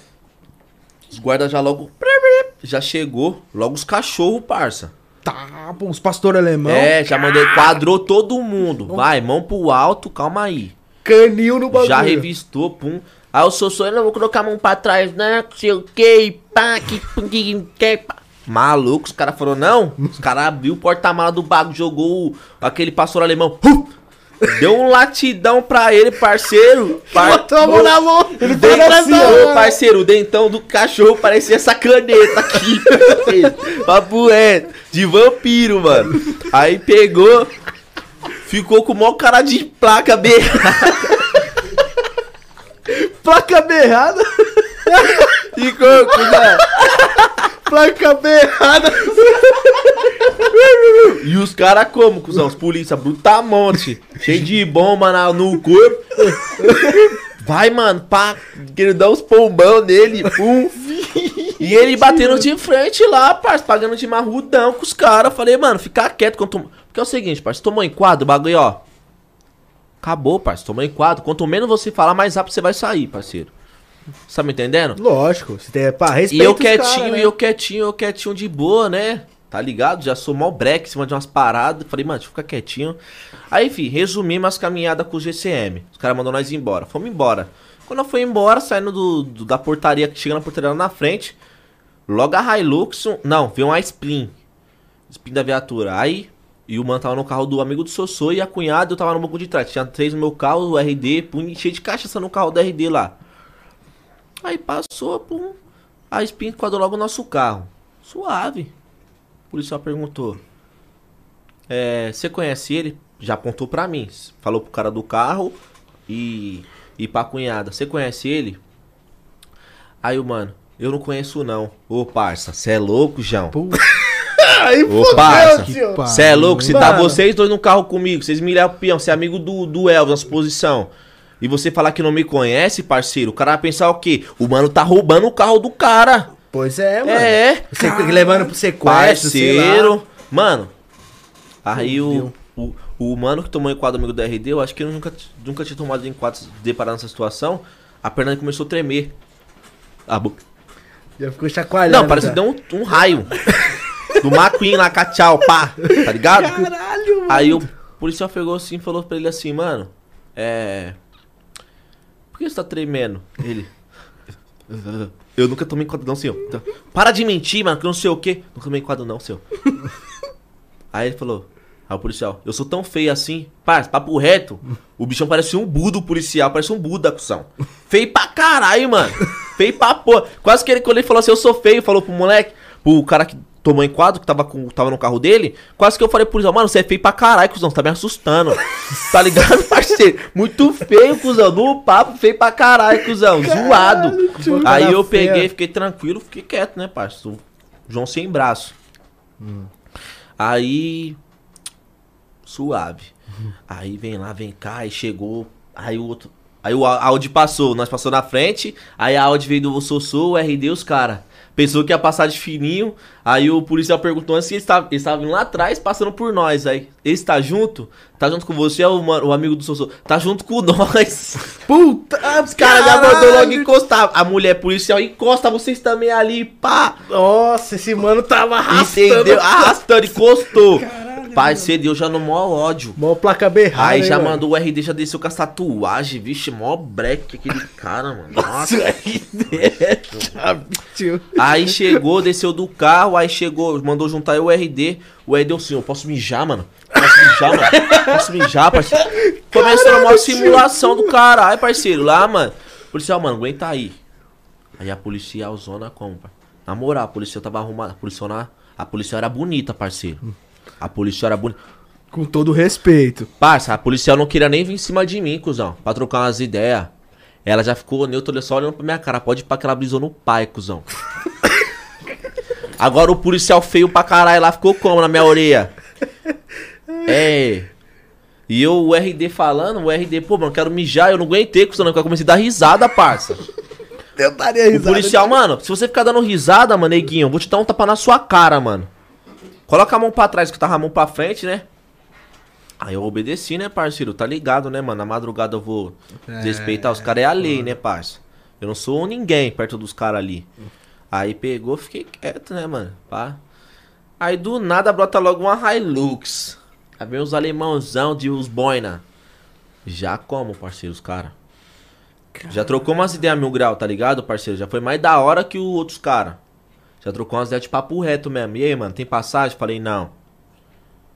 Os guardas já logo. Já chegou. Logo os cachorros, parça. Tá, pô, os pastor alemão. É, já mandou. Quadrou todo mundo. Vai, mão pro alto, calma aí. Canil no bagulho. Já revistou, pum. Aí só, eu não vou colocar a mão pra trás, né? Não sei o que, pá, que, que, que, pá. Maluco, os caras falaram, não. Os caras abriu o porta-mala do bagulho, jogou o- aquele pastor alemão. Deu um latidão pra ele, parceiro. Par... Botou a mão na mão. Ele O assim, ó. parceiro, o dentão do cachorro parecia essa caneta aqui. Papo reto. De vampiro, mano. Aí pegou, ficou com o maior cara de placa berrada. Placa berrada. Ficou com né? Placa berrada. E os caras como, cuzão? Os polícia brutamonte, cheio de bomba na, no corpo. Vai, mano, pá, querendo dar uns pombão nele, pum. E ele batendo de frente lá, parça, pagando de marrudão com os caras. Falei, mano, fica quieto. Quanto... Porque é o seguinte, parça, tomou em quadro, o bagulho, ó. Acabou, parça, tomou em quadro. Quanto menos você falar, mais rápido você vai sair, parceiro. Você tá me entendendo? Lógico. Você tem, pá, E eu quietinho, cara, né? e eu quietinho, eu quietinho de boa, né? Tá ligado? Já sou mal break em cima de umas paradas. Falei, mano, deixa eu ficar quietinho. Aí, enfim, resumimos as caminhadas com o GCM. Os caras mandaram nós ir embora. Fomos embora. Quando eu fui embora, saindo do, do- da portaria, que chega na portaria lá na frente, logo a Hilux, não, veio uma Spin. Spin da viatura. Aí, e o mano tava no carro do amigo do Sossô e a cunhada eu tava no banco de trás. Tinha três no meu carro, o RD, pum, cheio de cachaça no carro do RD lá. Aí passou, pum. A Spin quadrou logo o nosso carro. Suave. O policial perguntou. É, você conhece ele? Já apontou pra mim. Falou pro cara do carro e, e pra cunhada. Você conhece ele? Aí o mano, eu não conheço não. Ô parça, cê é louco, João? Aí fodeu, tio. Você é louco? Se tá vocês dois no carro comigo, vocês me levam peão, você é amigo do, do Elvis na suposição. E você falar que não me conhece, parceiro, o cara vai pensar o quê? O mano tá roubando o carro do cara. Pois é, mano. É. Você levando pro sequestro, sei lá. Parceiro. Mano. Aí o, o, o mano que tomou enquadro amigo do RD, eu acho que ele nunca, nunca tinha tomado enquadro se deparar nessa situação. A perna começou a tremer. A boca. Já ficou chacoalhando. Não, parece que deu um, um raio. do McQueen lá, cachau, pá. Tá ligado? Caralho, mano. Aí o policial pegou assim e falou pra ele assim, mano, é. Por que você tá tremendo? Ele. Eu nunca tomei enquadro não, senhor. Então, Para de mentir, mano, que eu não sei o quê. Nunca tomei enquadro não, senhor. Aí ele falou. Aí o policial, eu sou tão feio assim. Pá, papo reto. O bichão parece um Buda, o policial. Parece um Buda, cuzão. Feio pra caralho, mano. Feio pra porra. Quase que ele, quando ele falou assim, eu sou feio, falou pro moleque, pro cara que tomou enquadro, que tava, com, tava no carro dele. Quase que eu falei pro policial, mano, você é feio pra caralho, cuzão. Você tá me assustando. tá ligado, parceiro? Muito feio, cuzão. No papo, feio pra caralho, cuzão. Zoado. Aí eu feia. peguei, fiquei tranquilo, fiquei quieto, né, parceiro? João sem braço. Aí. Suave. Aí vem lá, vem cá, e chegou. Aí o outro. Aí o Audi passou, nós passou na frente. Aí a Audi veio do Sossô, o RD, os cara. Pensou que ia passar de fininho. Aí o policial perguntou antes se eles estavam eles estavam vindo lá atrás, passando por nós. Aí, esse tá junto? Tá junto com você, o, mano- o amigo do Sossô. Tá junto com nós. Puta, Os caras já mandou logo encostar. A mulher policial encosta vocês também ali, pá. Nossa, esse mano tava arrastando. Entendeu? Arrastando, encostou. Parceiro, eu já no maior ódio. Mó placa berrada. Aí hein, já mano? mandou o RD, já desceu com as tatuagens, vixe, mó breque aquele cara, mano. Nossa. Tio. Aí chegou, desceu do carro, aí chegou, mandou juntar eu o RD. O RD, assim, eu posso mijar, mano? Posso mijar, mano? Posso mijar, parceiro? Começou uma simulação do caralho, parceiro. Lá, mano. Policial, mano, aguenta aí. Aí a policial zona como, pai? Na moral, a policial tava arrumada. A policial, na... a policial era bonita, parceiro. A policial era bonita. Com todo respeito. Parça, a policial não queria nem vir em cima de mim, cuzão. Pra trocar umas ideias. Ela já ficou neutra, só olhando pra minha cara. Pode ir pra que ela brisou no pai, cuzão. Agora o policial feio pra caralho lá ficou como na minha orelha? É. E eu, o RD falando, o RD, pô, mano, quero mijar, eu não aguentei, cuzão, eu comecei a dar risada, parça. Eu daria O risada. policial, mano, se você ficar dando risada, mano, neguinho, eu vou te dar um tapa na sua cara, mano. Coloca a mão pra trás, que eu tava a mão pra frente, né? Aí eu obedeci, né, parceiro? Tá ligado, né, mano? Na madrugada eu vou respeitar. Os caras é a lei, né, parça? Eu não sou ninguém perto dos caras ali. Aí pegou, fiquei quieto, né, mano? Pá. Aí do nada brota logo uma Hilux. Aí vem os alemãozão de os boina. Já como, parceiro, os caras? Já trocou umas ideias mil grau, tá ligado, parceiro? Já foi mais da hora que os outros caras. Já trocou umas ideias de papo reto mesmo. E aí, mano, tem passagem? Falei, não.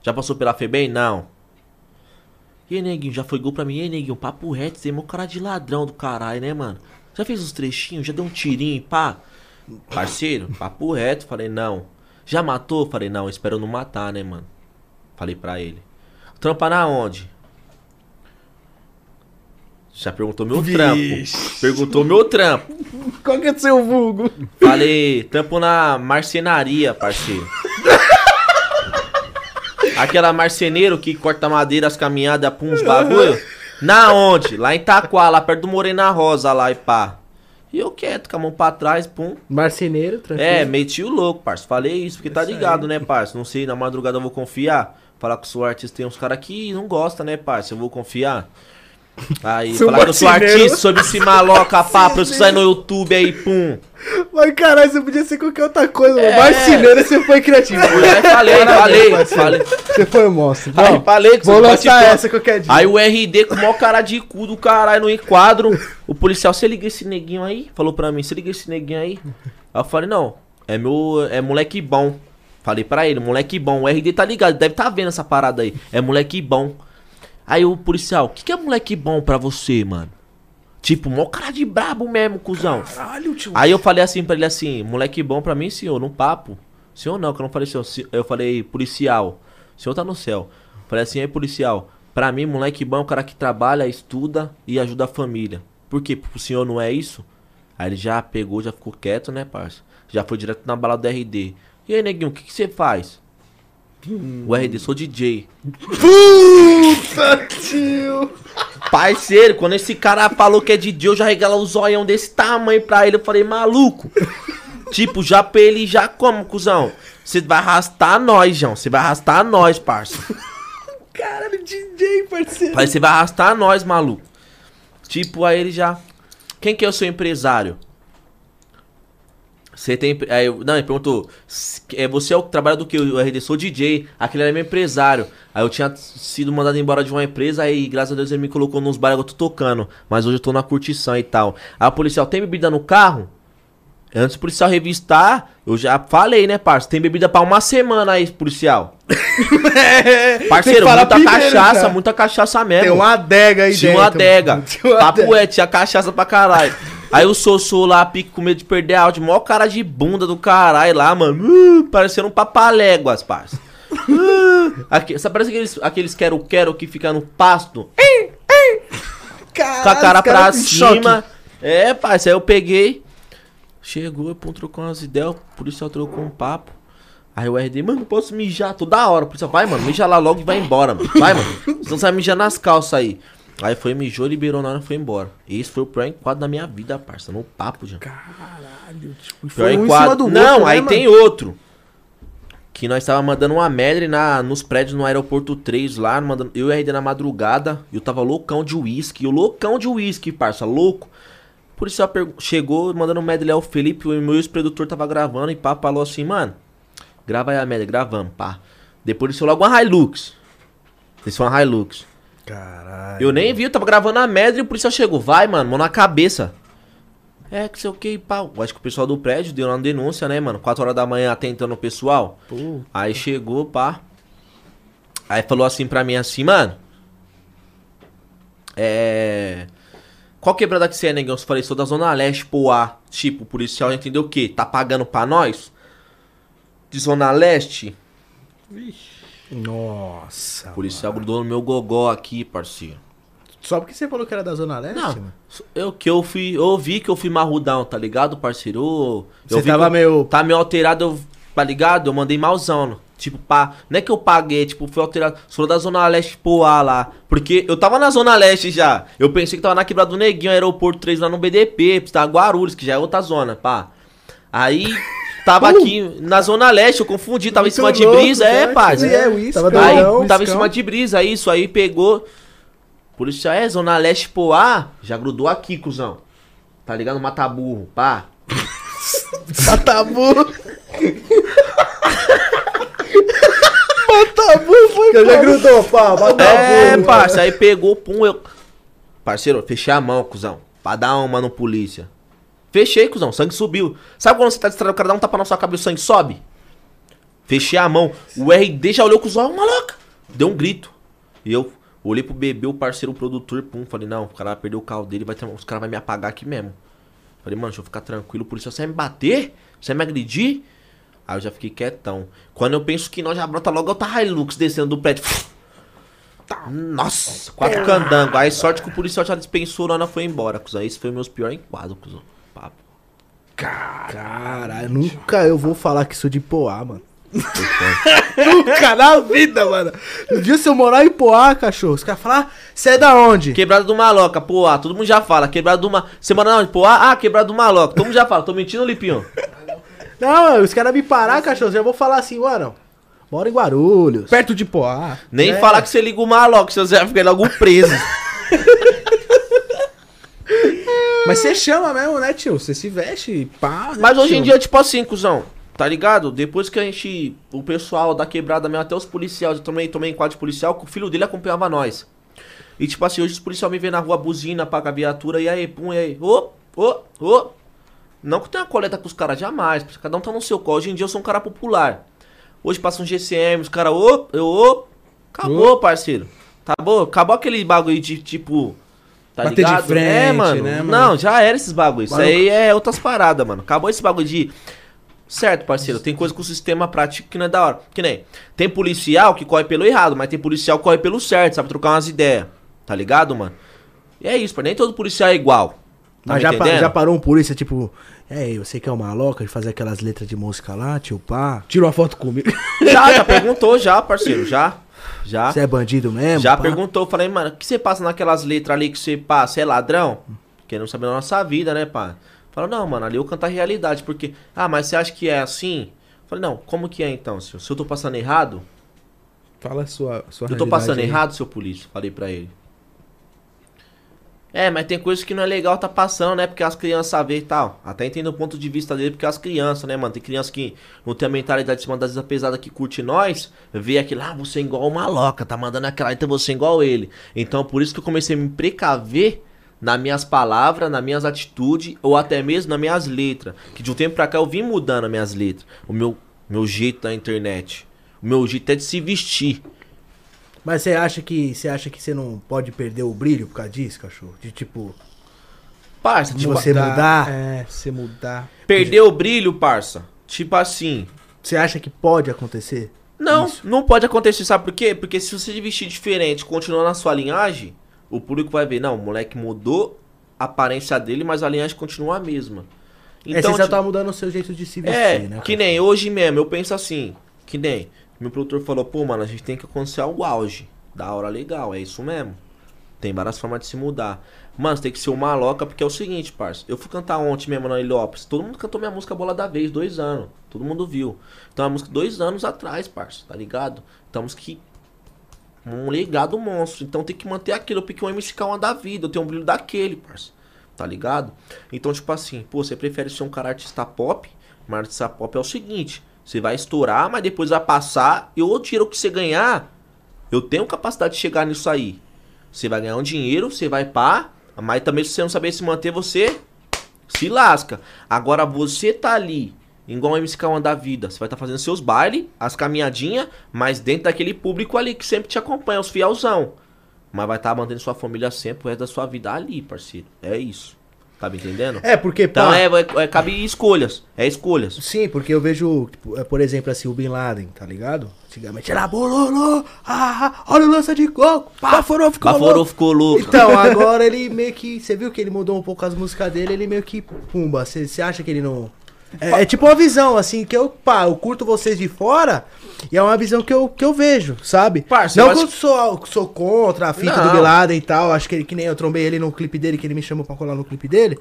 Já passou pela FEBEM? Não. E aí, neguinho, já foi gol pra mim? E aí, neguinho, papo reto, você é mó cara de ladrão do caralho, né, mano? Já fez uns trechinhos? Já deu um tirinho, pá? Parceiro, papo reto, falei, não. Já matou? Falei, não, espero não matar, né, mano? Falei pra ele. Trampa na onde? Já perguntou meu trampo. Perguntou meu trampo. Qual que é o seu vulgo? Falei, trampo na marcenaria, parceiro. Aquela marceneiro que corta madeira, as caminhadas, pum, uns bagulho. Na onde? Lá em Taquá, lá perto do Morena Rosa, lá e pá. E eu quieto, com a mão pra trás, pum. Marceneiro, tranquilo. É, meti o louco, parça. Falei isso, porque tá ligado, né, parça? Não sei, na madrugada eu vou confiar. Falar que eu sou artista, tem uns caras que não gostam, né, parça? Eu vou confiar. Aí, Seu falar que eu sou artista, sobre esse maloca, pá, pra eu sair no YouTube aí, pum. Mas caralho, você podia ser qualquer outra coisa, mano. É. Marceneiro, você foi criativo. Aí falei, falei, falei. Você foi monstro. Aí Não, falei que vou você lançar bate essa qualquer dia. Aí o RD com o maior cara de cu do caralho no enquadro. O policial, você liga esse neguinho aí? Falou pra mim, você liga esse neguinho aí? Aí eu falei, não, é meu. É moleque bom. Falei pra ele, moleque bom. O RD tá ligado, deve tá vendo essa parada aí. É moleque bom. Aí o policial, o que, que é moleque bom pra você, mano? Tipo, mó cara de brabo mesmo, cuzão. Caralho, tio. Aí eu falei assim pra ele assim, moleque bom pra mim, senhor, num papo. Senhor não, que eu não falei senhor. se- Eu falei policial. O senhor tá no céu. Falei assim, aí policial. Pra mim, moleque bom é um cara que trabalha, estuda e ajuda a família. Por quê? Pro senhor não é isso? Aí ele já pegou, já ficou quieto, né, parça? Já foi direto na bala do RD. E aí, neguinho, o que que você faz? O RD, sou DJ. Puta, tio. Parceiro, quando esse cara falou que é DJ, eu já regala o zoião desse tamanho pra ele. Eu falei, maluco. tipo, já pra ele, já como, cuzão? Você vai arrastar nós, João. Você vai arrastar nós, parça. Caralho, DJ, parceiro. Falei, você vai arrastar nós, maluco. Tipo, aí ele já. Quem que é o seu empresário? Você tem. Aí, eu- não, ele perguntou. "S- É, você é o que trabalha do que? Eu RD sou DJ. Aquele era meu empresário. Aí eu tinha sido mandado embora de uma empresa. Aí, graças a Deus, ele me colocou nos bares eu tô tocando. Mas hoje eu tô na curtição e tal. Aí o policial tem bebida no carro? Antes do policial revistar, eu já falei, né, parça? Tem bebida pra uma semana aí, policial. Parceiro, falar muita primeiro, cachaça, cara. muita cachaça mesmo. Tem uma adega aí Tinha dentro. uma adega. Tinha uma Papo adega. é, tinha cachaça pra caralho. Aí o Sossô lá, pique com medo de perder a áudio. Mó cara de bunda do caralho lá, mano. Uh, parecendo um papaléguas, parça. Uh, aqui, sabe, parece aqueles, aqueles quero-quero que fica no pasto. Caralho, Com a cara pra cima. É, parça, aí eu peguei. Chegou, pô, trocou umas ideias. O policial trocou um papo. Aí o RD, mano, posso mijar toda hora. O policial, vai, mano, mija lá logo e vai embora, mano. Vai, mano. Senão você vai mijar nas calças aí. Aí foi, mijou, liberou na hora e foi embora. Esse foi o pior enquadro da minha vida, parça. No papo, já. Caralho, tipo, Pior foi um em enquadro. cima do Não, outro, né, aí mano? tem outro. Que nós tava mandando uma medley na, nos prédios no aeroporto 3 lá, mandando, eu e a RD na madrugada, e eu tava loucão de uísque, eu loucão de uísque, parça, louco. Por isso chegou mandando medley ao Felipe, o meu ex-produtor tava gravando e pá, falou assim, mano, grava aí a medley, gravamos, pá. Depois desceu logo uma Hilux. Desceu uma Hilux. Caralho. Eu nem vi, eu tava gravando a merda e o policial chegou. Vai, mano, mão na cabeça. É, que sei o que, pau. Acho que o pessoal do prédio deu uma denúncia, né, mano? 4 horas da manhã atentando o pessoal. Pô, Aí chegou, pá. Aí falou assim pra mim assim, mano. É. Qual quebrada que você é, negão? Eu falei, sou da Zona Leste, Poá. Tipo, o policial entendeu o quê? Tá pagando pra nós? De Zona Leste? Nossa. O policial grudou no meu gogó aqui, parceiro. Só porque você falou que era da Zona Leste, Não, mano? eu que eu fui. Eu vi que eu fui marrudão, tá ligado, parceiro? Eu, eu Você vi tava eu- meio- Tá meio alterado, eu, tá ligado? Eu mandei malzão. Tipo, pá. Não é que eu paguei, tipo, fui alterado. Sou da Zona Leste Poá lá. Porque eu tava na Zona Leste já. Eu pensei que tava na quebrada do Neguinho, aeroporto 3 lá no BDP, tá Guarulhos, que já é outra zona, pá. Aí. Tava aqui na Zona Leste, eu confundi, tava em cima de louco, brisa, é, né? parça. É. Tava Aí, doidão. tava em cima de brisa, isso aí pegou. Por isso é, Zona Leste Poá, já grudou aqui, cuzão. Tá ligado? Mata burro, pá. Matabu. Matabu foi Eu já grudou, pá. Matabu. É, parça, aí pegou, pum, eu. Parceiro, fechei a mão, cuzão. Pra dar uma no polícia. Fechei, cuzão, sangue subiu. Sabe quando você tá distraído, o cara dá um tapa na sua cabeça e o sangue sobe? Fechei a mão. O RD já olhou com os olhos, maluca. Deu um grito. E eu olhei pro bebê, o parceiro, o produtor, pum. Falei, não, o cara vai perder o carro dele, vai ter, os caras vão me apagar aqui mesmo. Falei, mano, deixa eu ficar tranquilo, o policial, você vai me bater? Você vai me agredir? Aí eu já fiquei quietão. Quando eu penso que nós já brota logo outra Hilux descendo do prédio. Tá, Nossa, quatro candangos. Aí sorte que o policial já dispensou, nós foi embora, cuzão. Esse foi meus piores enquadros, cuzão. Papo. Caralho, nunca eu vou falar que sou de Poá, mano. nunca na vida, mano. Um dia se eu morar em Poá, cachorro, os caras falam, ah, você é da onde? Quebrada do Maloca, Poá, todo mundo já fala. Quebrada do Ma... Você mora onde? Poá? Ah, quebrada do Maloca. Todo mundo já fala. Tô mentindo, Lipinho? Não, os caras me parar, cachorro, eu vou falar assim, mano, moro em Guarulhos. Perto de Poá. Nem É. falar que você liga o Maloca, senão você vai ficar logo preso. Mas você chama mesmo, né, tio? Você se veste e pá. né, Mas hoje em tio? dia, tipo assim, cuzão, tá ligado? Depois que a gente, o pessoal da quebrada mesmo, até os policiais, eu também tomei enquadro de policial, que o filho dele acompanhava nós. E tipo assim, hoje os policiais me vê na rua, buzina, paga a viatura, e aí, pum, e aí, ô, ô, ô. Não que tenha coleta com os caras, jamais, porque cada um tá no seu colo. Hoje em dia eu sou um cara popular. Hoje passa um GCM, os caras, ô, eu, ô, acabou, parceiro. Tá bom, acabou aquele bagulho de tipo. Tá Bater de ligado? frente, é, mano. né, mano? Não, já era esses bagulhos. Isso aí é outras paradas, mano. Acabou esse bagulho de. Certo, parceiro, tem coisa com o sistema prático que não é da hora. Que nem. Tem policial que corre pelo errado, mas tem policial que corre pelo certo, sabe trocar umas ideias. Tá ligado, mano? E é isso, nem todo policial é igual. Tá Mas já, pa- já parou um polícia, tipo, é, você que é uma louca de fazer aquelas letras de música lá, tio pá? Tira uma foto comigo. Já, já perguntou, já, parceiro, já. Já. Você é bandido mesmo? Já pá? perguntou, falei, mano, o que você passa naquelas letras ali que você passa? Você é ladrão? Querendo saber da nossa vida, né, pá? Falou, não, mano, ali eu canto a realidade, porque. Ah, mas você acha que é assim? Falei, não, como que é então, senhor? Se eu tô passando errado, Fala a sua, sua eu tô passando aí. errado, seu polícia, falei pra ele. É, mas tem coisas que não é legal tá passando, né? Porque as crianças vê e tal. Até entendo o ponto de vista dele, porque as crianças, né, mano? Tem criança que não tem a mentalidade de das vezes pesada que curte nós, vê aquilo, ah, você é igual uma loca, tá mandando aquela, então você é igual ele. Então, por isso que eu comecei a me precaver nas minhas palavras, nas minhas atitudes, ou até mesmo nas minhas letras. Que de um tempo pra cá eu vim mudando as minhas letras. O meu, meu jeito da internet. O meu jeito até de se vestir. Mas você acha que você acha que você não pode perder o brilho por causa disso, cachorro? De tipo, Parça, De tipo, você mudar. É, você mudar. Perdeu o brilho, parça. Tipo assim. você acha que pode acontecer? Não, Isso. não pode acontecer, sabe por quê? Porque se você vestir diferente, continuar na sua linhagem, o público vai ver, não, o moleque mudou a aparência dele, mas a linhagem continua a mesma. é, você já tipo, tá mudando o seu jeito de se vestir, é, né? que nem hoje mesmo, eu penso assim, que nem, meu produtor falou, pô, mano, a gente tem que acontecer o auge, da hora legal, é isso mesmo. Tem várias formas de se mudar. Mano, tem que ser uma louca, porque é o seguinte, parça. Eu fui cantar ontem mesmo na Heliópolis. Todo mundo cantou minha música Bola da Vez, dois anos. Todo mundo viu. Então é uma música dois anos atrás, parça, tá ligado? Então que um legado monstro. Então tem que manter aquilo, porque o é da vida. Eu tenho um brilho daquele, parça. Tá ligado? Então, tipo assim, pô, você prefere ser um cara artista pop? Mas artista pop é o seguinte: Você vai estourar, mas depois vai passar. E o dinheiro que você ganhar, eu tenho capacidade de chegar nisso aí. Você vai ganhar um dinheiro, você vai pá. Mas também se você não saber se manter, você se lasca. Agora você tá ali, igual o MC1 da vida. Você vai estar tá fazendo seus bailes, as caminhadinhas, mas dentro daquele público ali que sempre te acompanha, os fielzão. Mas vai estar tá mantendo sua família sempre o resto da sua vida ali, parceiro. É isso. Tá me entendendo? É, porque, Então é, é, é, cabe escolhas. É escolhas. Sim, porque eu vejo, tipo, é, por exemplo, assim, o Bin Laden, tá ligado? Antigamente era bololô, ah, olha o lança de coco, baforou ficou baforou louco. ficou louco. Então, agora ele meio que, você viu que ele mudou um pouco as músicas dele, ele meio que, pumba, você acha que ele não... É, é, tipo uma visão, assim, que eu, pá, eu curto vocês de fora e é uma visão que eu, que eu vejo, sabe? Parça, não que eu sou, sou contra a fita não. do Bin Laden e tal, acho que, ele, que nem eu trombei ele no clipe dele, que ele me chamou pra colar no clipe dele.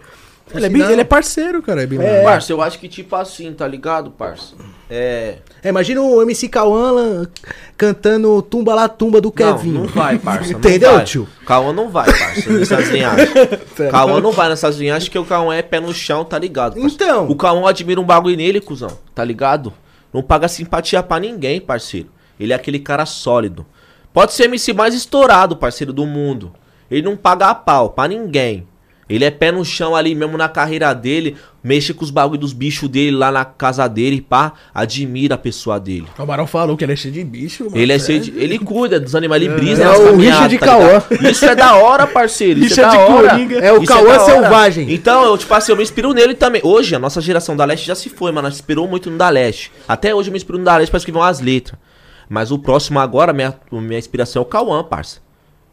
Ele, é, ele é parceiro, cara. É, é. Parça, eu acho que tipo assim, tá ligado, parça? É. é imagina o MC Cauã cantando Tumba lá Tumba do Kevin. Não, não vai, parça. Entendeu, vai. tio? Cauã não vai, parça, nessas linhagens. Cauã não vai nessas linhagens que o Cauã é pé no chão, tá ligado? Parça? Então. O Cauã admira um bagulho nele, cuzão, tá ligado? Não paga simpatia pra ninguém, parceiro. Ele é aquele cara sólido. Pode ser MC mais estourado, parceiro, do mundo. Ele não paga a pau pra ninguém. Ele é pé no chão ali mesmo na carreira dele, mexe com os bagulho dos bichos dele lá na casa dele, pá, admira a pessoa dele. O Barão falou que ele é cheio de bicho, mano. Ele é cheio de, ele cuida dos animais, ele brisa é, é o bicho de tá Cauã. Isso é da hora, parceiro. Isso, isso é, é da hora. Coringa. É o isso Cauã é selvagem. Então, eu tipo assim, eu me inspiro nele também. Hoje a nossa geração da Leste já se foi, mano, nós inspirou muito no da Leste. Até hoje eu me inspiro no da Leste pra escrever umas letras. Mas o próximo agora, minha minha inspiração é o Cauã, parça.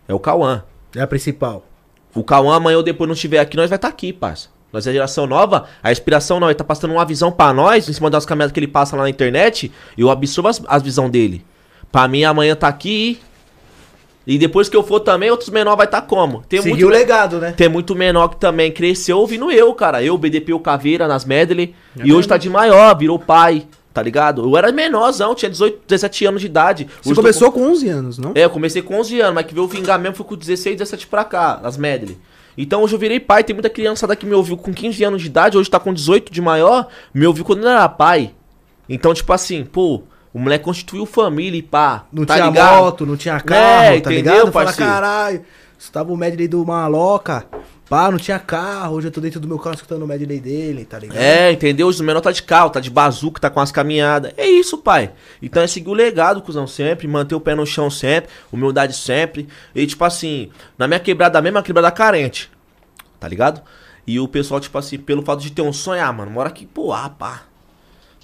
É o Cauã. É a principal. O Cauã amanhã ou depois não estiver aqui, nós vai estar tá aqui, parça. Nós é a geração nova, a inspiração não, ele tá passando uma visão para nós, em cima das caminhadas que ele passa lá na internet, eu absorvo as, as visão dele. Pra mim, amanhã tá aqui. E depois que eu for também, outros menor vai estar tá como? Tem Seguiu muito, o legado, né? Tem muito menor que também cresceu ouvindo eu, cara. Eu, BDP, o Caveira, nas medley. É e hoje tá de maior, virou pai. Tá ligado? Eu era menorzão, tinha 18, 17 anos de idade. Você Hoje começou com... com 11 anos, não? É, eu comecei com 11 anos, mas que veio vingar mesmo foi com 16, 17 pra cá, as medley. Então hoje eu virei pai, tem muita criançada que me ouviu com 15 anos de idade, hoje tá com 18 de maior, me ouviu quando eu era pai. Então, tipo assim, pô, o moleque constituiu família e pá. Não tá tinha ligado? moto, não tinha carro, é, tá entendeu, ligado? Fala, caralho, você tava o medley do Maloca. Pá, não tinha carro, hoje eu tô dentro do meu carro escutando o medley dele, tá ligado? É, entendeu? Hoje o menor tá de carro, tá de bazuca, tá com as caminhadas. É isso, pai. Então é seguir o legado, cuzão, sempre, manter o pé no chão sempre, humildade sempre. E tipo assim, na minha quebrada mesmo, é uma quebrada carente, tá ligado? E o pessoal, tipo assim, pelo fato de ter um sonho, ah, mano, mora aqui, pô, ah, pá.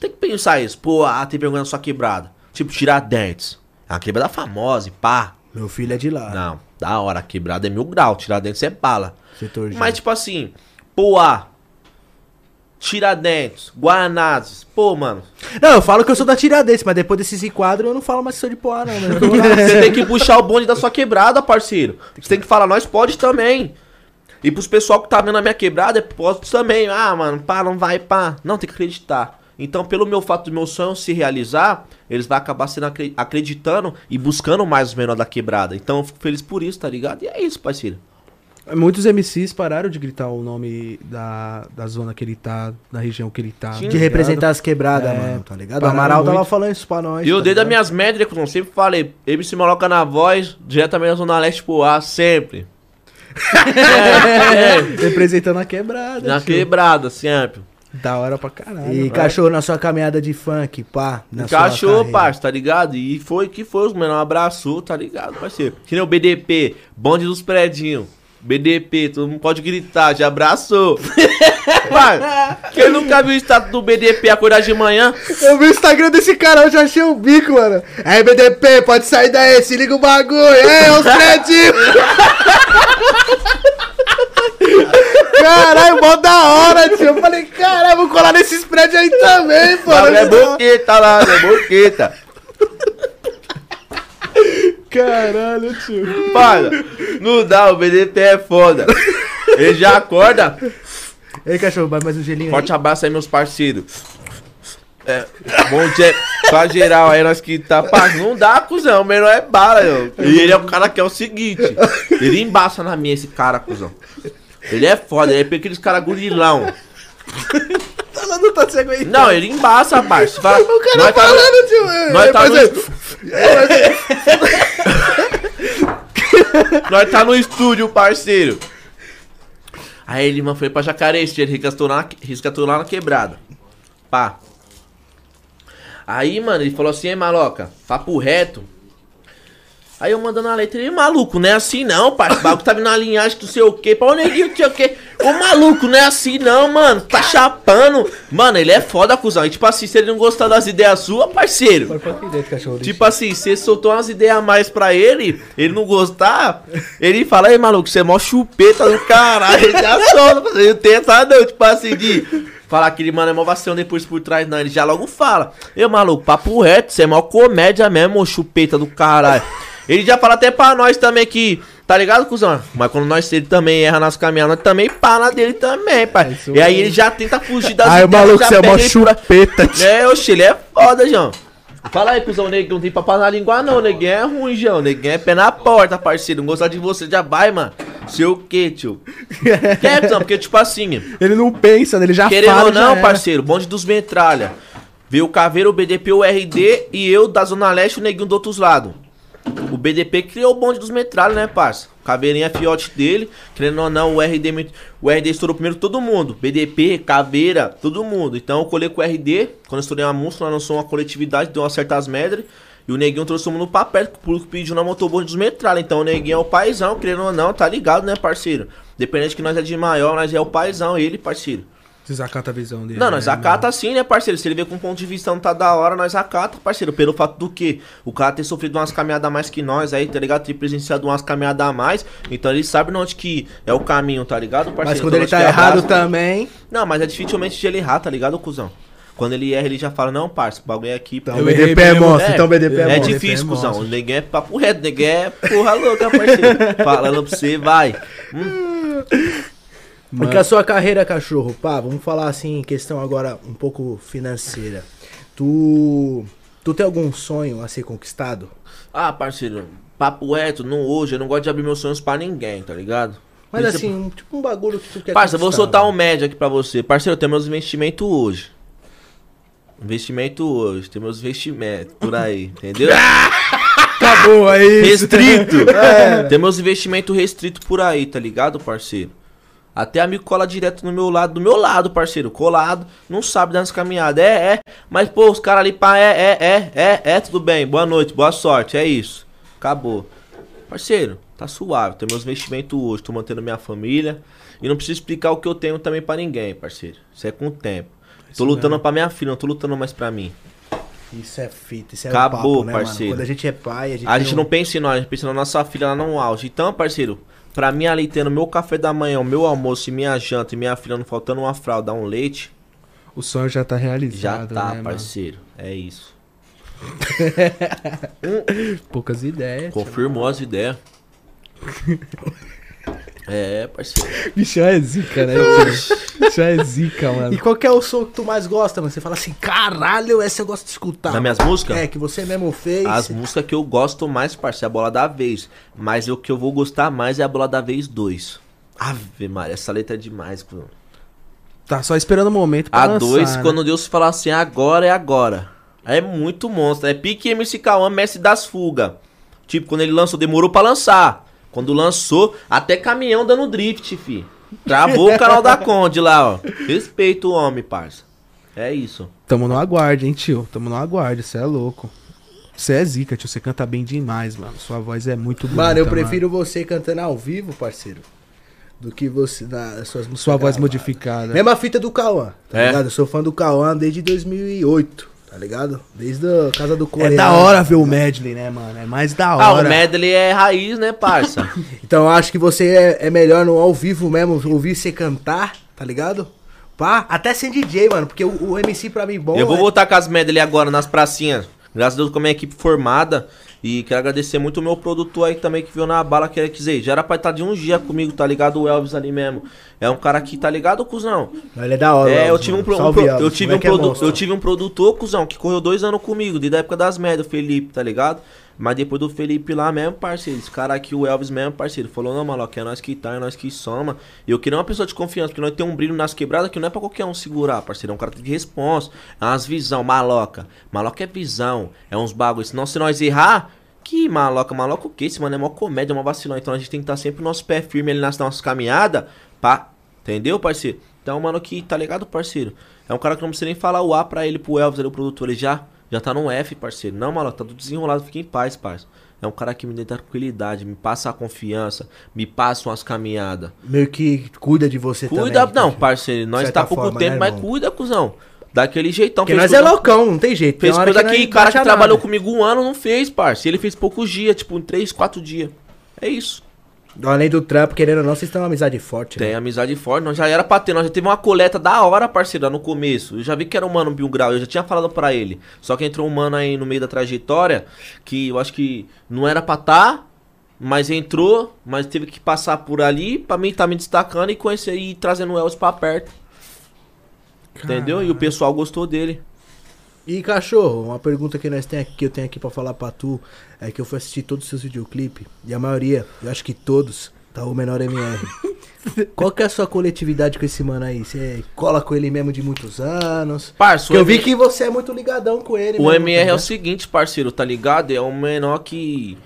Tem que pensar isso, pô, ah, tem vergonha na sua quebrada. Tipo, tirar dentes. É uma quebrada famosa e pá. Meu filho é de lá. Não, da hora, a quebrada é mil grau, tirar dentes é bala. Setor Mas, tipo assim, Poá, Tiradentes, Guanazes, pô, mano. Não, eu falo que eu sou da Tiradentes, mas depois desses enquadros eu não falo mais que sou de Poá, não. Né? Você tem que puxar o bonde da sua quebrada, parceiro. Você tem que falar, nós pode também. E pros pessoal que tá vendo a minha quebrada, é pode também. Ah, mano, pá, não vai, pá. Não, tem que acreditar. Então, pelo meu fato do meu sonho se realizar, eles vão acabar sendo acreditando e buscando mais os menores da quebrada. Então, eu fico feliz por isso, tá ligado? E é isso, parceiro. Muitos MCs pararam de gritar o nome da, da zona que ele tá, da região que ele tá. Sim, de representar as quebradas, é, mano, tá ligado? O Amaral muito. tava falando isso pra nós. E eu tá desde as minhas métricas, eu sempre falei, MC Maloca na voz, diretamente da Zona Leste pro ar, sempre. é, é. Representando a quebrada. Na tio. quebrada, sempre. Da hora pra caralho. E cachorro na sua caminhada de funk, pá. Na cachorro, parça, tá ligado? E foi que foi, os menores abraçou, tá ligado, parceiro? Que nem o BDP, bonde dos predinhos. BDP, todo mundo pode gritar, já abraçou. Pai, quem nunca viu o status do BDP acordar de manhã? Eu vi o Instagram desse cara, eu já achei o bico, mano. É, BDP, pode sair daí, se liga o bagulho. É, os prédios. Caralho, mó da hora, tio. Eu falei, caralho, vou colar nesses prédios aí também. Não, é boqueta lá, é boqueta. Caralho, tio. Para, não dá, o BDP é foda. Ele já acorda. Ei, cachorro, vai mais um gelinho Forte aí. abraço aí, meus parceiros. É, bom dia pra geral aí, nós que tá. Pá, não dá, cuzão. O menor é bala, eu. E ele é o cara que é o seguinte: ele embaça na minha, esse cara, cuzão. Ele é foda, ele é aqueles caras gurilão. Não tá. Não, ele embaça, parça. Fala, O cara nós tá falando, tio. nós é, tá mas no- é- Nós tá no estúdio, parceiro. Aí ele, mano, foi pra Jacareste, ele resgatou lá, resgatou lá na quebrada. Pá. Aí, mano, ele falou assim, maloca, papo reto. Aí eu mandando a letra, ele, maluco, não é assim não, parceiro. O bagulho tá vindo na linhagem do sei o quê. Onde ele não sei o quê. Ô, maluco, não é assim não, mano. Tá chapando. Mano, ele é foda, cuzão. E tipo assim, se ele não gostar das ideias suas, parceiro. Cachorro. Tipo assim, você soltou umas ideias a mais pra ele, ele não gostar, ele fala, ei maluco, você é mó chupeta do caralho, ele já solta, ele não tem essa não, tipo assim, de falar que ele, mano, é mó vacilão depois por trás, não, ele já logo fala, ei maluco, papo reto, você é mó comédia mesmo, ô chupeta do caralho. Ele já fala até pra nós também que, tá ligado, cuzão? Mas quando nós ele também erra nas caminhadas, nós também para dele também, pai. isso E aí mesmo. ele já tenta fugir das Ai, o maluco, você é mó pra- chupeta, tio. é, oxe, ele é foda, João. Fala aí, cuzão, neguinho, não tem papo na língua não, neguinho é ruim, João, neguinho é pé na porta, parceiro, não gostar de você, já vai, mano. Sei o que, tio? Quer, cuzão, porque, tipo assim, Ele não pensa, ele já querendo fala, ou não, parceiro, bonde dos metralha, veio o Caveiro, o BDP, o RD e eu da Zona Leste o neguinho do outros lados. O BDP criou o bonde dos metralhas, né, parça? O Caveirinha é fiote dele, querendo ou não, o RD, o RD estourou primeiro todo mundo. BDP, Caveira, todo mundo. Então eu colei com o RD, quando eu estourei uma música, nós lançou uma coletividade, deu umas certas medras. E o neguinho trouxe todo mundo pra perto, que o público pediu na motobonde dos metralhas. Então o neguinho é o paizão, querendo ou não, tá ligado, né, parceiro? Dependente que nós é de maior, nós é o paizão, ele, parceiro. Vocês acatam a visão dele. Não, nós né, acata assim, né, parceiro? Se ele vê com um ponto de vista não tá da hora, nós acata, parceiro. Pelo fato do que? O cara ter sofrido umas caminhadas a mais que nós aí, tá ligado? Ter presenciado umas caminhadas a mais. Então ele sabe onde que é o caminho, tá ligado, parceiro? Mas quando Então ele tá errado abraça. também. Não, mas é dificilmente de ele errar, tá ligado, cuzão? Quando ele erra, ele já fala, não, parça, o bagulho é aqui. Então o Eu BDP é mesmo. monstro, É, então o BDP é, É monstro. difícil, é cuzão. monstro. O neguinho é papo reto, neguinho é porra louca, parceiro. Falando pra você, vai. Porque a sua carreira, cachorro, pá, vamos falar assim, em questão agora um pouco financeira. Tu. Tu tem algum sonho a ser conquistado? Ah, parceiro, papo reto, não hoje, eu não gosto de abrir meus sonhos pra ninguém, tá ligado? Mas Isso- assim, um- tipo um bagulho que tu quer Parça, eu vou soltar um mano. médio aqui pra você. Parceiro, eu tenho meus investimentos hoje. Investimento hoje, tem meus investimentos por aí, entendeu? Acabou aí. Restrito! Tem meus investimentos restritos por aí, tá ligado, parceiro? Até amigo cola direto no meu lado, do meu lado, parceiro, colado, não sabe dar nas caminhadas. É, é, mas pô, os caras ali, pá, é, é, é, é, é, tudo bem, boa noite, boa sorte, é isso. Acabou. Parceiro, tá suave, tenho meus investimentos hoje, tô mantendo minha família. E não preciso explicar o que eu tenho também pra ninguém, parceiro. Isso é com o tempo. Tô lutando pra minha filha, não tô lutando mais pra mim. Isso é fita, isso é Acabou, papo, né, parceiro. mano? Quando a gente é pai, a gente A gente um- não pensa em nós, a gente pensa na nossa filha lá no auge. Então, parceiro, pra mim ali tendo meu café da manhã, o meu almoço e minha janta e minha filha não faltando uma fralda, um leite, O sonho já tá já realizado, tá, né, mano? parceiro. É isso. Poucas ideias. Confirmou as ideias. É, parceiro. Bichão é zica, né? tio? Bichão é zica, E mano. qual que é o som que tu mais gosta, mano? Você fala assim, caralho, essa eu gosto de escutar. Das minhas músicas? É, que você mesmo fez. As músicas que eu gosto mais, parceiro, é a bola da vez. Mas o que eu vou gostar mais é a bola da vez 2. Ave Maria, essa letra é demais, cuzão. Tá só esperando o momento pra A lançar, 2, né? quando Deus fala assim, agora é agora. É muito monstro. É pique MC Cauã, mestre das fugas. Tipo, quando ele lançou, demorou pra lançar. Quando lançou, até caminhão dando drift, fi. Travou o canal da Conde lá, ó. Respeita o homem, parça. É isso. Tamo no aguarde, hein, tio? Tamo no aguarde, você é louco. Você é zica, tio. Você canta bem demais, mano. Sua voz é muito bonita, Mano, eu prefiro você cantando ao vivo, parceiro. Do que você nas suas. Sua voz modificada. Mesma fita do Cauã, tá É? ligado? Eu sou fã do Cauã desde 2008, tá ligado? Desde a Casa do É Coreano. da hora ver o medley, né, mano? É mais da Ah, hora. o medley é raiz, né, parça? Então eu acho que você é, é melhor no ao vivo mesmo, ouvir você cantar, tá ligado? Pá, até sem DJ, mano, porque o, o MC pra mim bom eu vou é- voltar com as medley agora nas pracinhas. Graças a Deus com a minha equipe formada. E quero agradecer muito o meu produtor aí também que veio na bala, que quer dizer, já era pra estar de um dia comigo, tá ligado? O Elvis ali mesmo. É um cara que, tá ligado, cuzão? Ele é da hora. É, eu tive um, pro- um pro- eu tive um é eu tive um produtor, cuzão, que correu dois anos comigo, desde a época das o Felipe, tá ligado? Mas depois do Felipe lá mesmo, parceiro, esse cara aqui, o Elvis mesmo, parceiro, falou, não, maloca, é nós que tá, é nós que soma. E eu queria uma pessoa de confiança, porque nós temos um brilho nas quebradas que não é pra qualquer um segurar, parceiro. É um cara de responsa, é umas visão, maloca. Maloca é visão, é uns bagulhos. Senão se nós errar, que maloca, maloca o quê? Esse mano é uma comédia, é uma vacilão. Então a gente tem que estar tá sempre o nosso pé firme ali nas nossas caminhadas, pá. Entendeu, parceiro? Então, mano, que tá ligado, parceiro? É um cara que não precisa nem falar o A pra ele, pro Elvis, ali, o produtor. Ele já, já tá no F, parceiro. Não, maloca, tá tudo desenrolado, fica em paz, parceiro. É um cara que me dá tranquilidade, me passa a confiança, me passa umas caminhadas. Meio que cuida de você cuida, também. Não, parceiro, nós tá pouco forma, tempo, né, mas cuida, cuzão. Daquele jeitão. Porque nós é loucão, não tem jeito. Fez coisa que, que cara que trabalhou comigo um ano não fez, parça. Ele fez poucos dias, tipo, em três, quatro dias. É isso. Além do trampo, querendo ou não, vocês têm uma amizade forte, Tem né? amizade forte, nós já era pra ter, nós já teve uma coleta da hora, parceiro, no começo. Eu já vi que era um mano Bill Grau, eu já tinha falado pra ele. Só que entrou um mano aí no meio da trajetória, que eu acho que não era pra tá, mas entrou, mas teve que passar por ali pra mim tá me destacando e conhecer e trazendo o Elvis pra perto. Entendeu? E o pessoal gostou dele. E cachorro, uma pergunta que nós tem aqui, que eu tenho aqui para falar para tu, é que eu fui assistir todos os seus videoclipes e a maioria, eu acho que todos, tá o menor MR. Qual que é a sua coletividade com esse mano aí? Você cola com ele mesmo de muitos anos? Parço, eu vi que você é muito ligadão com ele. O mesmo, MR é o seguinte, parceiro, tá ligado? É um menor que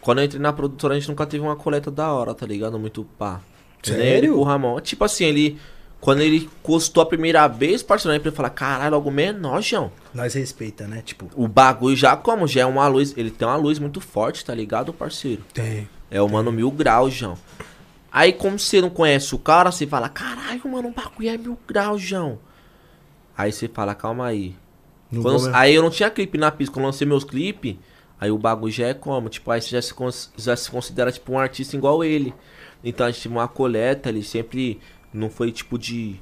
quando eu entrei na produtora a gente nunca teve uma coleta da hora, tá ligado? Muito pá. Sério? o Ramon. Tipo assim, ele quando ele custou a primeira vez, parceiro, ele fala, caralho, logo menor, João. Nós respeita, né? Tipo. O bagulho já como? Já é uma luz. Ele tem uma luz muito forte, tá ligado, parceiro? Tem. É o mano mil graus, João. Aí, como você não conhece o cara, você fala, caralho, mano, o bagulho é mil graus, João. Aí você fala, calma aí. Quando, aí eu não tinha clipe na pista. Quando eu lancei meus clipes, aí o bagulho já é como? Tipo, aí você já se, já se considera tipo um artista igual ele. Então a gente tinha uma coleta, ele sempre não foi tipo de.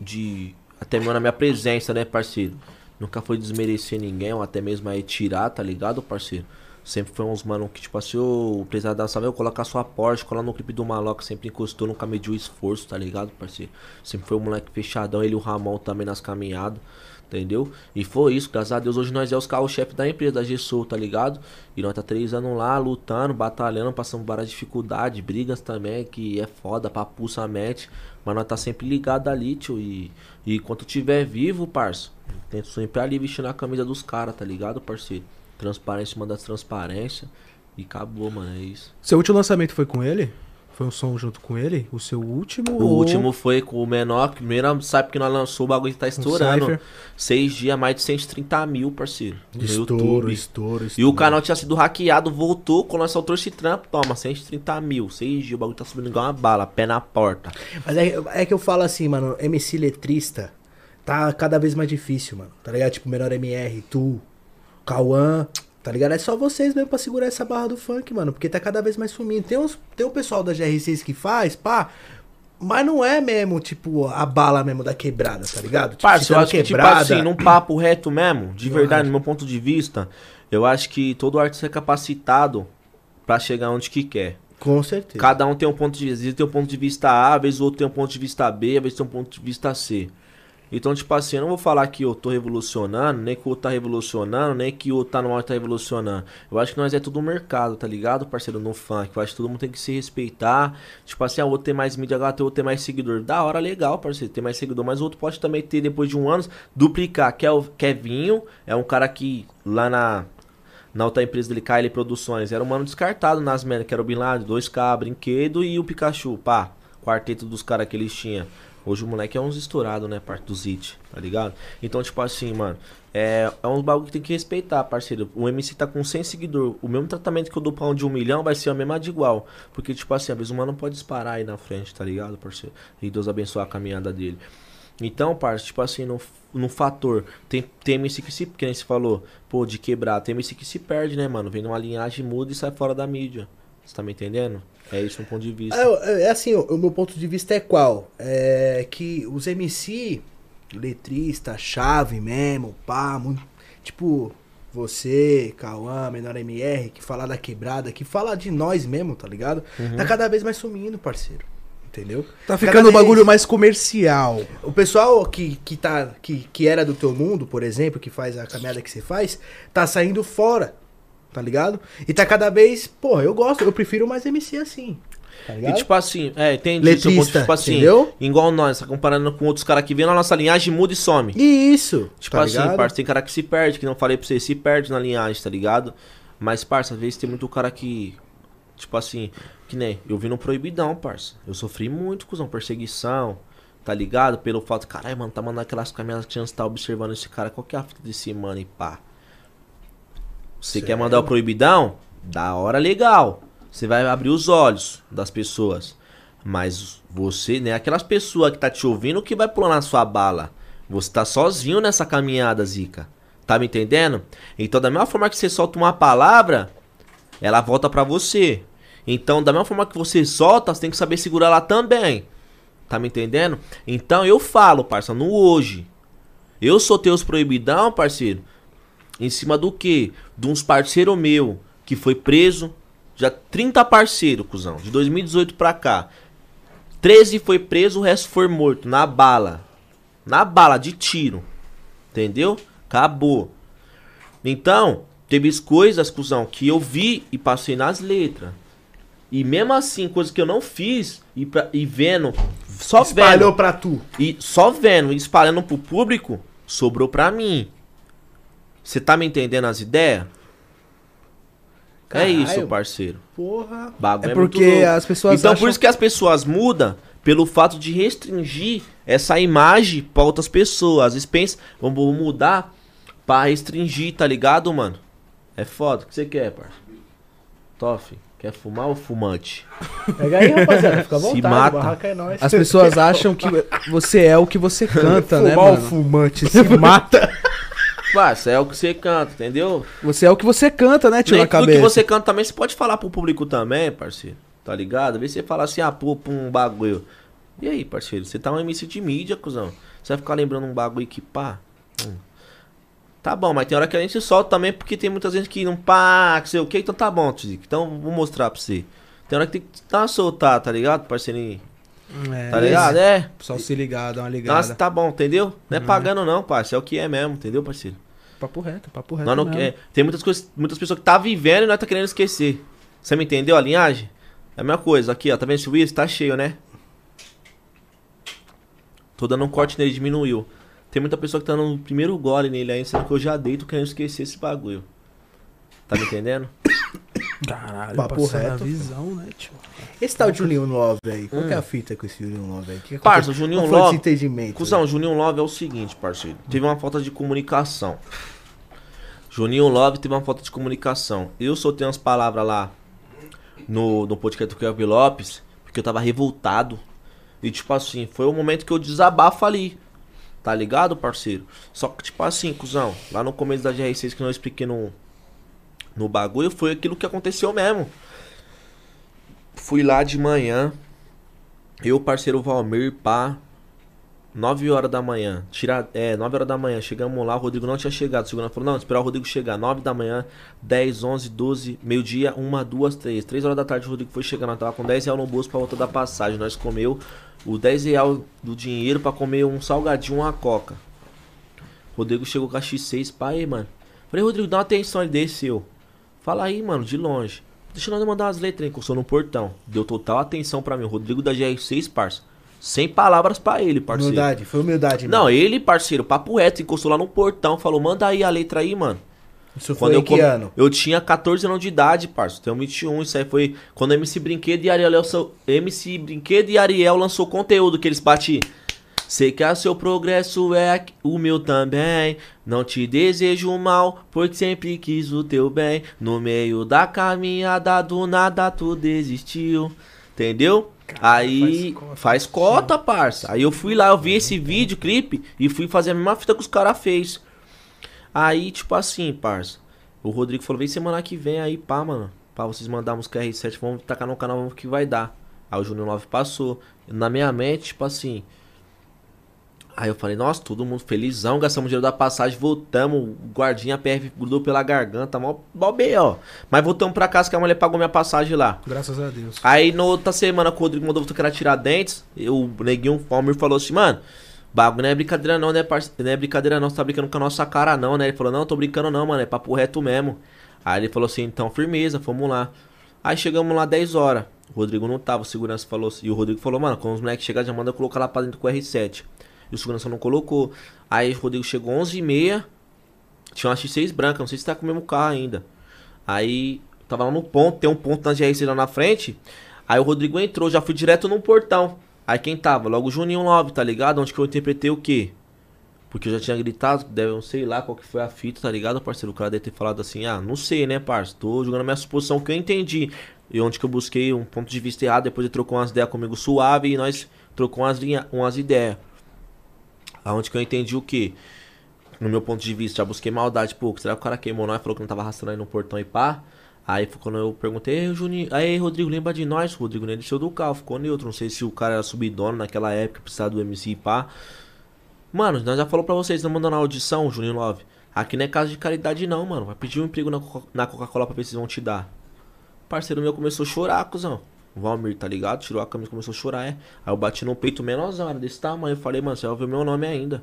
de. Até mesmo na minha presença, né, parceiro? Nunca foi desmerecer ninguém, ou até mesmo aí tirar, tá ligado, parceiro? Sempre foi uns mano que, tipo assim, o precisar dançar, eu colocar sua Porsche, colar no clipe do Maloca, sempre encostou, nunca mediu esforço, tá ligado, parceiro? Sempre foi um moleque fechadão, ele e o Ramon também nas caminhadas. Entendeu? E foi isso, graças a Deus. Hoje nós é os carro-chefe da empresa, da GSOL, tá ligado? E nós tá três anos lá, lutando, batalhando, passando várias dificuldades, brigas também, que é foda, papuça mete. Mas nós tá sempre ligado ali, tio. E, e enquanto tiver vivo, parça, tento sempre ali vestindo a camisa dos caras, tá ligado, parceiro? Transparência, manda transparência. E acabou, mano, é isso. Seu último lançamento foi com ele? Foi um som junto com ele? O seu último? O ou... último foi com o menor. Primeiro, sabe que nós lançou o bagulho tá estourando. Um Seis dias, mais de 130 mil, parceiro. Estouro, YouTube. Estouro, estouro. E o canal tinha sido hackeado, voltou. Quando nós soltou esse trampo, toma, 130 mil. Seis dias, o bagulho tá subindo igual uma bala, pé na porta. Mas é, é que eu falo assim, mano, MC letrista tá cada vez mais difícil, mano. Tá ligado? Tipo, menor MR, tu, Cauã. Tá ligado? É só vocês mesmo pra segurar essa barra do funk, mano. Porque tá cada vez mais sumindo. Tem, uns, tem o pessoal da GR6 que faz, pá. Mas não é mesmo, tipo, a bala mesmo da quebrada, tá ligado? Tipo, Parça, eu acho quebrada. que, tipo assim, num papo reto mesmo, de verdade, no meu ponto de vista, eu acho que todo artista é capacitado para chegar onde que quer. Com certeza. Cada um tem um ponto de vista. Às vezes tem um ponto de vista A, às vezes o outro tem um ponto de vista B, às vezes tem um ponto de vista C. Então, tipo assim, eu não vou falar que eu tô revolucionando, nem que o outro tá revolucionando, nem que o outro tá no mal tá revolucionando. Eu acho que nós é tudo mercado, tá ligado, parceiro, no funk. Eu acho que todo mundo tem que se respeitar. Tipo assim, ah, o outro tem mais mídia, agora o outro tem mais seguidor. Da hora, legal, parceiro, tem mais seguidor. Mas o outro pode também ter, depois de um ano, duplicar. Que é o Kevinho, é um cara que lá na, na outra empresa dele, KL Produções, era um mano descartado nas menas, que era o Bin Laden, 2K, Brinquedo e o Pikachu, pá. Quarteto dos caras que eles tinham. Hoje o moleque é uns estourado, né? Parte dos hits, tá ligado? Então, tipo assim, mano, é, é uns bagulho que tem que respeitar, parceiro. O MC tá com 100 seguidores. O mesmo tratamento que eu dou pra um de um milhão vai ser a mesma de igual. Porque, tipo assim, às vezes o mano pode disparar aí na frente, tá ligado, parceiro? E Deus abençoe a caminhada dele. Então, parceiro, tipo assim, no, no fator, tem, tem MC que se, que nem se falou, pô, de quebrar, tem MC que se perde, né, mano? Vem numa linhagem, muda e sai fora da mídia. Você tá me entendendo? É isso um ponto de vista. É, é assim, o, o, meu ponto de vista é qual? É que os MC, letrista, chave mesmo, pá, muito, tipo, você, Cauã, Menor MR, que fala da quebrada, que fala de nós mesmo, tá ligado? Uhum. Tá cada vez mais sumindo, parceiro. Entendeu? Tá ficando um bagulho mais comercial. O pessoal que, que, tá, que, que era do teu mundo, por exemplo, que faz a caminhada que você faz, tá saindo fora tá ligado? E tá cada vez, pô, eu gosto, eu prefiro mais MC assim. Tá E tipo assim, é, entendi. Letrista, tipo assim, entendeu? igual nós, tá comparando com outros caras que vêm na nossa linhagem, muda e some. E isso, Tipo tá assim, ligado? parça, tem cara que se perde, que não falei pra você, se perde na linhagem, tá ligado? Mas, parça, às vezes tem muito cara que. Tipo assim, que nem, eu vi no proibidão, parça. Eu sofri muito, cuzão, perseguição, tá ligado? Pelo fato, caralho, mano, tá mandando aquelas caminhadas que tá observando esse cara, qual que é a fita desse mano e pá. Você quer mandar o proibidão? Da hora legal. Você vai abrir os olhos das pessoas. Mas você, né? Aquelas pessoas que tá te ouvindo que vai pular na sua bala. Você tá sozinho nessa caminhada, Zica. Tá me entendendo? Então, da mesma forma que você solta uma palavra, ela volta pra você. Então, da mesma forma que você solta, você tem que saber segurar ela também. Tá me entendendo? Então, eu falo, parça, no hoje. Eu soltei os proibidão, parceiro. Em cima do quê? De uns parceiro meu que foi preso. Já 30 parceiro, cuzão. De 2018 pra cá. 13 foi preso, o resto foi morto. Na bala. Na bala, de tiro. Entendeu? Acabou. Então, teve coisas, cuzão, que eu vi e passei nas letras. E mesmo assim, coisas que eu não fiz e, pra- e vendo, só Espalhou vendo, pra tu. e só vendo e espalhando pro público, sobrou pra mim. Você tá me entendendo as ideias? É isso, parceiro. Porra. Bagulho É muito porque louco. as pessoas Então acham- por isso que as pessoas mudam pelo fato de restringir essa imagem pra outras pessoas. Às vezes pensa, vamos mudar pra restringir, tá ligado, mano? É foda. O que você quer, parça? Toff, quer fumar ou fumante? Pega aí, rapaziada. Fica à Se vontade. mata. o barraca é nóis. As pessoas acham que você é o que você canta, né, Fumar o mano? fumante se mata. Parça, é o que você canta, entendeu? Você é o que você canta, né, tio, Nem tudo que você canta também, você pode falar pro público também, parceiro. Tá ligado? Às vezes você fala assim, ah, pô, um bagulho. E aí, parceiro? Você tá um MC de mídia, cuzão. Você vai ficar lembrando um bagulho que pá. hum. Tá bom, mas tem hora que a gente solta também, porque tem muita gente que não pá, que sei o que, então tá bom, Tizico. Então vou mostrar pra você. Tem hora que tem que dar uma soltar, tá ligado, parceirinho? É, Tá ligado? É. Só se ligar, dar uma ligada. Nossa, tá bom, entendeu? Não é pagando não, parceiro. É o que é mesmo, entendeu, parceiro? Papo reto, papo reto Nós não mesmo. quer- tem muitas coisas, muitas pessoas que tá vivendo e nós tá querendo esquecer. Você me entendeu a linhagem? É a mesma coisa. Aqui, ó, tá vendo esse Wiz? Tá cheio, né? Tô dando um corte nele, diminuiu. Tem muita pessoa que tá no primeiro gole nele aí, sendo que eu já deito querendo esquecer esse bagulho. Tá me entendendo? Caralho, Papo passando a reto, visão, né, tio? Esse tal Juninho Love aí. Qual que é a fita com esse Juninho Love aí? Que Hum. Parça, o Juninho Love- entendimento? Cusão, Juninho Love é o seguinte, parceiro. Teve uma falta de comunicação. Juninho Love teve uma falta de comunicação. Eu soltei umas palavras lá no, no podcast do Kelvin Lopes, porque eu tava revoltado. E tipo assim, foi o momento que eu desabafo ali. Tá ligado, parceiro? Só que, tipo assim, cuzão, lá no começo da GR6 que eu expliquei no, no bagulho, foi aquilo que aconteceu mesmo. Fui lá de manhã, eu, parceiro Valmir, pá, 9 horas da manhã, tira, é, 9 horas da manhã, chegamos lá, o Rodrigo não tinha chegado. O segundo falou: não, esperar o Rodrigo chegar. 9 da manhã, 10, 11, 12, meio-dia, 1, 2, 3. 3 horas da tarde o Rodrigo foi chegando. Nós tava com 10 reais no bolso pra volta da passagem. Nós comeu o 10 reais do dinheiro pra comer um salgadinho, uma coca. Rodrigo chegou com a X6, pai, mano. Falei, Rodrigo, dá uma atenção, ele desceu. Fala aí, mano, de longe. Deixa nós mandar umas letras, encostou no portão. Deu total atenção pra mim. O Rodrigo da GR6, parça. Sem palavras pra ele, parceiro. Humildade, foi humildade. Não, mesmo. ele, parceiro, papo reto, encostou lá no portão, falou, manda aí a letra aí, mano. Isso Quando foi eu, que ano? eu tinha 14 anos de idade, parceiro, tenho 21, isso aí foi quando MC Brinquedo e Ariel lançou, MC Brinquedo e Ariel lançou conteúdo que eles bati. Sei que o seu progresso é o meu também. Não te desejo mal, porque sempre quis o teu bem. No meio da caminhada, do nada tu desistiu. Entendeu? Aí faz cota. faz cota, parça. Aí eu fui lá, eu vi esse vídeo, clipe, e fui fazer a mesma fita que os caras fez. Aí, tipo assim, parça. O Rodrigo falou: vem semana que vem aí, pá, mano. Pra vocês mandar música R7, vamos tacar no canal, vamos ver o que vai dar. Aí o Júnior 9 passou. Na minha mente, tipo assim. Aí eu falei, nossa, todo mundo felizão, gastamos dinheiro da passagem, voltamos, o guardinha PF grudou pela garganta, mó, mó B.O. Mas voltamos pra casa que a mulher pagou minha passagem lá. Graças a Deus. Aí na outra semana que o Rodrigo mandou era tirar dentes, eu, o neguinho o Palmir falou assim, mano, Bagulho não é brincadeira não, né, parceiro? Não é brincadeira não, você tá brincando com a nossa cara não, né? Ele falou, não, tô brincando não, mano, é papo reto mesmo. Aí ele falou assim, então, firmeza, vamos lá. Aí chegamos lá 10 horas. O Rodrigo não tava, o segurança falou assim. E o Rodrigo falou, mano, quando os moleques chegarem, já manda colocar lá pra dentro com o R7. E o segurança não colocou. Aí o Rodrigo chegou 11h30. Tinha uma X6 branca, não sei se tá com o mesmo carro ainda. Aí tava lá no ponto, tem um ponto na GRC lá na frente. Aí o Rodrigo entrou, já fui direto no portão. Aí quem tava? Logo o Juninho 9, tá ligado? Onde que eu interpretei o quê? Porque eu já tinha gritado, deve, não sei lá qual que foi a fita, tá ligado, parceiro? O cara deve ter falado assim, ah, não sei, né, parceiro? Tô jogando a minha suposição que eu entendi. E onde que eu busquei um ponto de vista errado, depois ele trocou umas ideias comigo suave e nós trocou umas, umas ideias. Aonde que eu entendi o quê? No meu ponto de vista, já busquei maldade, pô, será que o cara queimou nós, falou que não tava arrastando aí no portão e pá? Aí foi quando eu perguntei, ei, Juninho, aí Rodrigo, lembra de nós? O Rodrigo nem deixou do carro, ficou neutro. Não sei se o cara era subdono naquela época, precisava do MC e pá. Mano, nós já falou pra vocês, não mandando a audição, Juninho Love. Aqui não é casa de caridade não, mano. Vai pedir um emprego na, Coca- na Coca-Cola pra ver se vão te dar. Parceiro meu começou a chorar, cuzão. Valmir, tá ligado? Tirou a camisa e começou a chorar, é. Aí eu bati no peito menorzão, desse tamanho. Eu falei, mano, você vai ouvir meu nome ainda.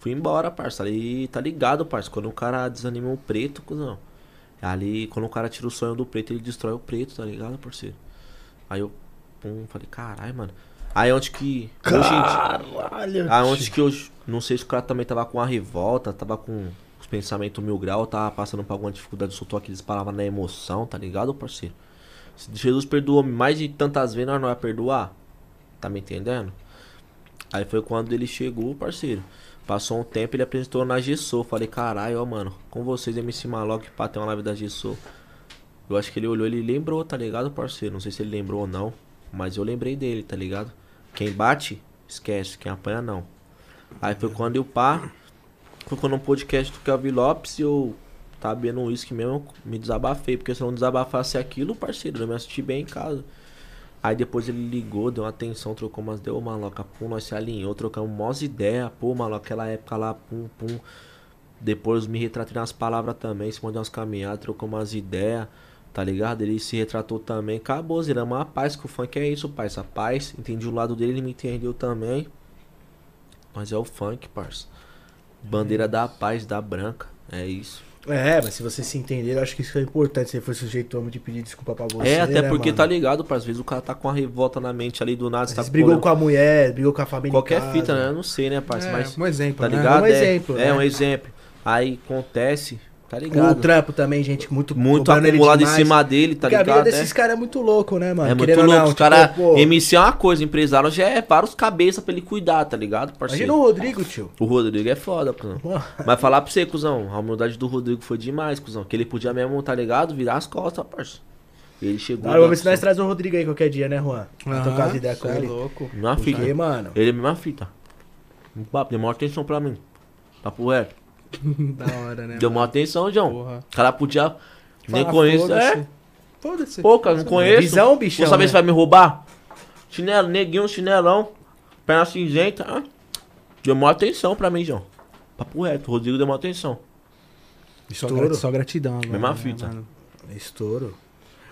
Fui embora, parça. Ali tá ligado, parça. Quando o cara desanima o preto, cuzão. Ali, quando o cara tira o sonho do preto, ele destrói o preto, tá ligado, parceiro? Aí eu, pum, falei, caralho, mano. Aí onde que. Caralho. aonde que eu. Não sei se o cara também tava com a revolta, tava com os pensamentos mil grau, tava passando por alguma dificuldade, soltou aqueles palavras na emoção, tá ligado, parceiro? Se Jesus perdoou mais de tantas vezes, nós não vai perdoar. Tá me entendendo? Aí foi quando ele chegou, parceiro. Passou um tempo, ele apresentou na Gessou. Falei, caralho, ó, mano, com vocês, MC Malok, pá, tem uma live da Gessou. Eu acho que ele olhou, ele lembrou, tá ligado, parceiro? Não sei se ele lembrou ou não, mas eu lembrei dele, tá ligado? Quem bate, esquece, quem apanha, não. Aí foi quando eu pá, foi quando um podcast do Kelvin Lopes e eu tava bebendo um uísque mesmo, eu me desabafei, porque se eu não desabafasse aquilo, parceiro, eu me assisti bem em casa. Aí depois ele ligou, deu uma atenção, trocou umas deu maloca, pum, nós se alinhou, trocamos mós ideia, pô, maloca, aquela época lá, pum, pum. Depois me retratei nas palavras também, se mandou umas caminhadas, trocou umas ideias, tá ligado? Ele se retratou também, acabou, zeramos a paz, que o funk é isso, parça, a paz, entendi o lado dele, ele me entendeu também. Mas é o funk, parça. Bandeira da paz, da branca, é isso. É, mas se vocês se entenderem, eu acho que isso é importante. Se ele for sujeito homem de pedir desculpa pra você. é, até né, porque mano? tá ligado, às vezes o cara tá com uma revolta na mente ali do nada, você tá brigou com a mulher, brigou com a família. Qualquer casa. fita, né? Eu não sei, né, parça, É, mas... um exemplo, Tá né? ligado? Um É- exemplo, é, né? um exemplo. Aí acontece, tá O ligado? trampo também, gente, muito Muito acumulado em cima dele, tá Porque a vida ligado? desses É, caras é muito louco, né, mano? é muito Querendo ou louco. não, Os tipo, caras. pô, MC é uma coisa, empresário já é vários cabeças pra ele cuidar, tá ligado, parceiro? Imagina o Rodrigo, tio. O Rodrigo é foda, cuzão. Mano, Mas falar pra você, cuzão, a humildade do Rodrigo foi demais, cuzão. Que ele podia mesmo, tá ligado? Virar as costas, parceiro. Ele chegou. Cara, vamos ver se nós traz o Rodrigo aí qualquer dia, né, Juan? Pra Aham, trocar as ideias com é ele. louco. Uma fita. Porque, mano, Ele é a mesma fita. Um papo, deu maior atenção pra mim. Papo reto. Da hora, né? Deu mano? maior atenção, João. Porra. O cara podia. Nem conheço. foda-se. É, Foda-se. pô, cara, não conheço. Visão, bichão, Vou saber né? se vai me roubar. Chinelo, neguinho, chinelão. Perna cinzenta. Ah, deu maior atenção pra mim, João. Papo reto. O Rodrigo deu maior atenção. Estouro. gra- só gratidão agora. Mesma né, fita. mano? Estouro.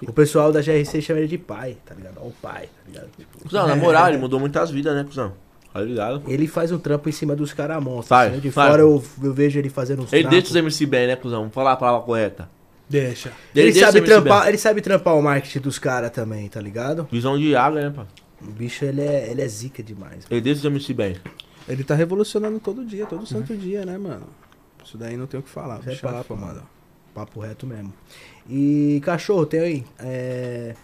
O pessoal da GRC chama ele de pai, tá ligado? Ó, o pai, tá ligado? Tipo, Cusão, na moral, ele mudou muitas vidas, né, cuzão? Tá ligado? Ele faz um trampo em cima dos caras monstros. Faz, assim, De faz. fora eu, eu vejo ele fazendo uns Ele trampos. deixa os MC bem, né, cuzão? Vamos falar a palavra correta. Deixa. Ele, deixa sabe trampar, bem. ele sabe trampar o marketing dos caras também, tá ligado? Visão de água, né, pá? O bicho, ele é, ele é zica demais. Ele deixa os MC bem. Ele tá revolucionando todo dia, todo santo dia, né, mano? Isso daí não tem o que falar. Isso bicho é papo, foda. mano. Papo reto mesmo. E, cachorro, tem aí. É...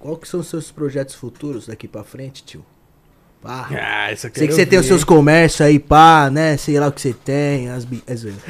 Qual que são os seus projetos futuros daqui pra frente, tio? Pá. Ah, isso aqui Sei que você tem os seus comércios aí, pá, né? Sei lá o que você tem, as bi... é zoeira.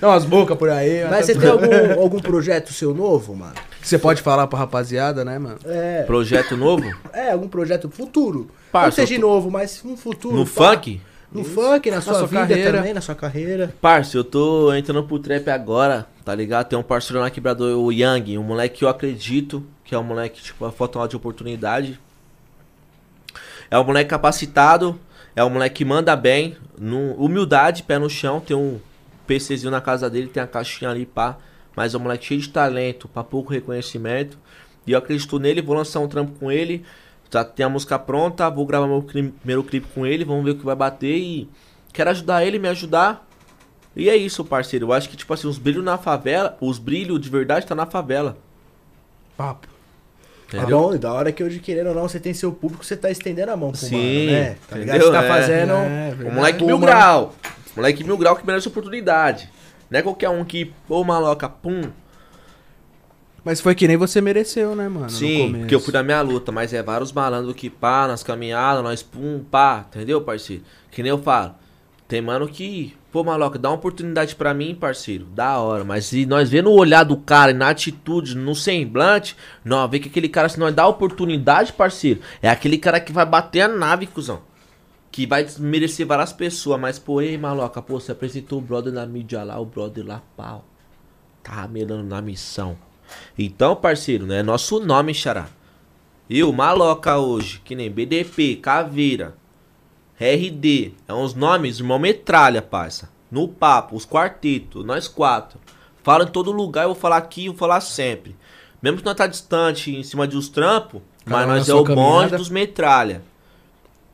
Tem umas bocas por aí. Mas você tem algum, algum projeto seu novo, mano? Você pode falar pra rapaziada, né, mano? É, Projeto novo? é algum projeto futuro. Parça, Não seja de novo, mas um futuro. No pá. funk? No funk, na sua, sua vida carreira. também, na sua carreira. Parça, eu tô entrando pro trap agora, tá ligado? Tem um parceiro na quebrada, o Yang, um moleque que eu acredito, que é um moleque, tipo, falta uma de oportunidade. É um moleque capacitado, é um moleque que manda bem, no, humildade, pé no chão, tem um PCzinho na casa dele, tem a caixinha ali, pá. Mas é um moleque cheio de talento, pra pouco reconhecimento. E eu acredito nele, vou lançar um trampo com ele. Já tem a música pronta, vou gravar meu cli- primeiro clipe com ele, vamos ver o que vai bater e quero ajudar ele, me ajudar. E é isso, parceiro. Eu acho que, tipo assim, os brilhos na favela, os brilhos de verdade tá na favela. Papo. Tá Entendeu? bom, e da hora que hoje, querendo ou não, você tem seu público, você tá estendendo a mão pro Sim, mano, né? Tá ligado? Você tá É. fazendo. É, O moleque mil grau. Moleque mil grau que merece oportunidade. Não é qualquer um que, ô maloca, pum. Mas foi que nem você mereceu, né, mano? no Sim, porque eu fui da minha luta, mas é vários malandros que pá, nas caminhadas, nós pum, pá, entendeu, parceiro? Que nem eu falo. Tem mano que, pô, maloca, dá uma oportunidade pra mim, parceiro. Da hora, mas se nós vê no olhar do cara, e na atitude, no semblante, não, vê que aquele cara, se nós dá oportunidade, parceiro, é aquele cara que vai bater a nave, cuzão. Que vai merecer várias pessoas, mas, pô, ei, maloca, pô, você apresentou o brother na mídia lá, o brother lá, pau. Tá ramelando na missão. Então, parceiro, né? Nosso nome, xará. Eu, maloca hoje, que nem BDP, Caveira, RD. É uns nomes, irmão, metralha, parça. No papo, os quartetos, nós quatro. Falo em todo lugar, eu vou falar aqui, eu vou falar sempre. Mesmo que nós tá distante, em cima de uns trampos, mas nós é o bonde dos metralha.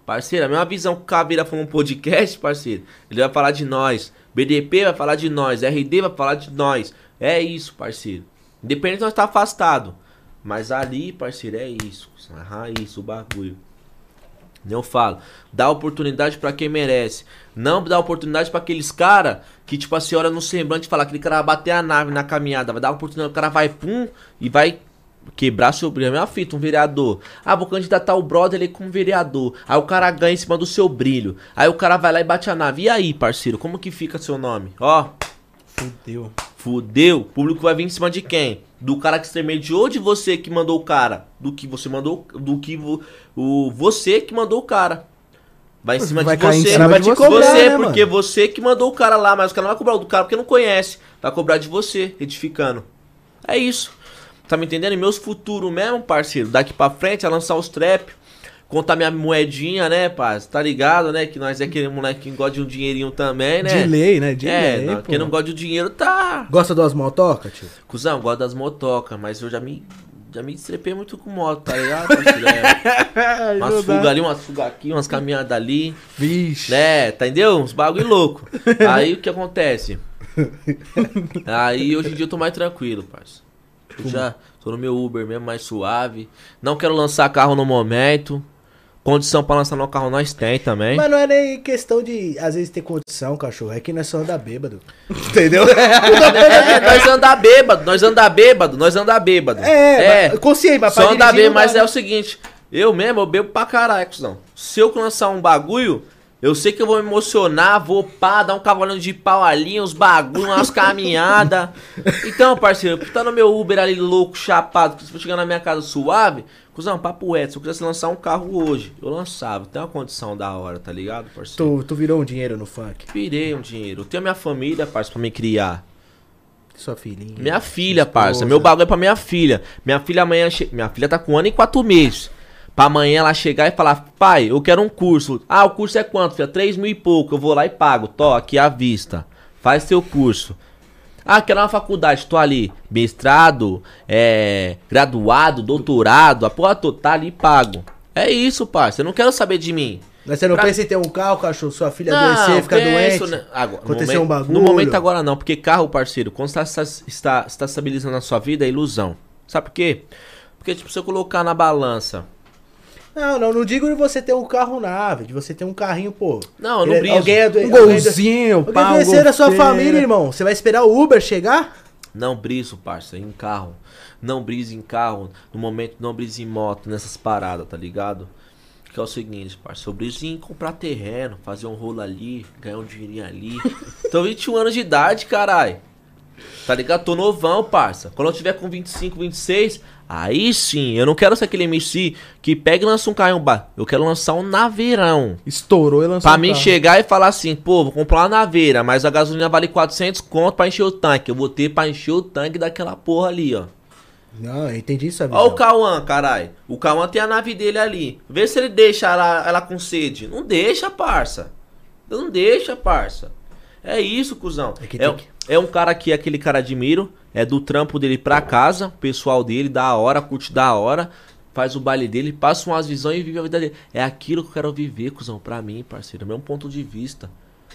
Parceiro, a mesma visão que o Caveira falou no podcast, parceiro. Ele vai falar de nós. BDP vai falar de nós. RD vai falar de nós. É isso, parceiro. Independente de nós estar afastado. Mas ali, parceiro, é isso. A raiz, o bagulho. Eu falo, dá oportunidade pra quem merece. Não dá oportunidade pra aqueles cara que, tipo assim, olha no semblante fala, aquele cara vai bater a nave na caminhada, vai dar oportunidade, o cara vai pum e vai quebrar seu brilho. É a mesma fita, um vereador. Ah, vou candidatar o brother ele como vereador. Aí o cara ganha em cima do seu brilho. Aí o cara vai lá e bate a nave. E aí, parceiro, como que fica seu nome? Ó, Fudeu. Fudeu, o público vai vir em cima de quem? Do cara que intermediou de você que mandou o cara. Do que você mandou. Do que vo, o, você que mandou o cara. Vai em cima Vai de cair em você. cima vai de te cobrar, você, né, porque mano? você que mandou o cara lá, mas o cara não vai cobrar do cara porque não conhece. Vai cobrar de você, edificando. É isso. Tá me entendendo? E meus futuros mesmo, parceiro, daqui pra frente é lançar os trap, contar minha moedinha, né, parceiro? Tá ligado, né? Que nós é aquele moleque que gosta de um dinheirinho também, né? De lei, né? De é, lei, não, pô. quem não gosta de dinheiro tá. Gosta das motocas, tio? Cusão, gosto das motocas, mas eu já me. Já me estrepei muito com moto, tá ligado? É, umas fugas ali, umas fugas aqui, umas caminhadas ali. Vixe. Né, tá entendeu? Uns bagulho louco. Aí o que acontece? Aí hoje em dia eu tô mais tranquilo, parça. Eu já tô no meu Uber mesmo, mais suave. Não quero lançar carro no momento. Condição pra lançar no carro nós tem também. Mas não é nem questão de, às vezes, ter condição, cachorro. É que nós só anda bêbado. Entendeu? É, nós anda bêbado, nós anda bêbado, nós anda bêbado. É, mas- consciente, mas Só anda dirigir bêbado, não mas né? é o seguinte, eu mesmo, eu bebo pra caralho, cuzão. Se eu lançar um bagulho, eu sei que eu vou me emocionar, vou pá, dar um cavalinho de pau ali, uns bagulho, umas caminhadas. Então, parceiro, tá no meu Uber ali louco, chapado, que se eu chegar na minha casa suave, cuzão, papo reto, se eu quisesse lançar um carro hoje, eu lançava. Tem uma condição da hora, tá ligado, parceiro? Tu, tu virou um dinheiro no funk. Virei um dinheiro. Eu tenho minha família, parceiro, pra me criar. Sua filhinha. Minha filha, esposa. parça. Meu bagulho é pra minha filha. Minha filha amanhã. Che... Minha filha tá com um ano e quatro meses. Pra amanhã ela chegar e falar: Pai, eu quero um curso. Ah, o curso é quanto, filha? Três mil e pouco. Eu vou lá e pago. Tô aqui à vista. Faz seu curso. Ah, quero uma faculdade. Tô ali. Mestrado, é. Graduado, doutorado. A porra toda tá ali e pago. É isso, parça. Eu não quero saber de mim. Mas você não Pra- pensa em ter um carro, cachorro? Sua filha adoecer, ficar penso, doente? né? Agora, Aconteceu no um momento- bagulho. No momento agora não, porque carro, parceiro, quando você está, está, está estabilizando a sua vida, é ilusão. Sabe por quê? Porque, tipo, se eu colocar na balança. Não, não, não digo de você ter um carro nave, de você ter um carrinho, pô. Não, eu não Ele- briso. Alguém é do, Um alguém do- golzinho, Alguém pá, um adoecer da sua família, irmão. Você vai esperar o Uber chegar? Não briso, parça, em carro. Não brise em carro. No momento, não brise em moto, nessas paradas, tá ligado? Que é o seguinte, parça. Eu briso em comprar terreno, fazer um rolo ali, ganhar um dinheirinho ali. Tô 21 anos de idade, carai. Tá ligado? Tô novão, parça. Quando eu tiver com 25, 26, aí sim. Eu não quero ser aquele MC que pega e lança um carro. ba- Eu quero lançar um naveirão. Estourou e lançou Pra um mim carro. chegar e falar assim, pô, vou comprar uma naveira, mas a gasolina vale 400 conto pra encher o tanque. Eu vou ter pra encher o tanque daquela porra ali, ó. Não, eu entendi visão. Ó o Cauã, carai. O Cauã tem a nave dele ali. Vê se ele deixa ela, ela com sede. Não deixa, parça. Não deixa, parça. É isso, cuzão. É É, que- é um cara que aquele cara admiro. É do trampo dele pra casa. O pessoal dele, da hora, curte da hora. faz o baile dele, passa umas visões e vive a vida dele. É aquilo que eu quero viver, cuzão, pra mim, parceiro. É meu ponto de vista.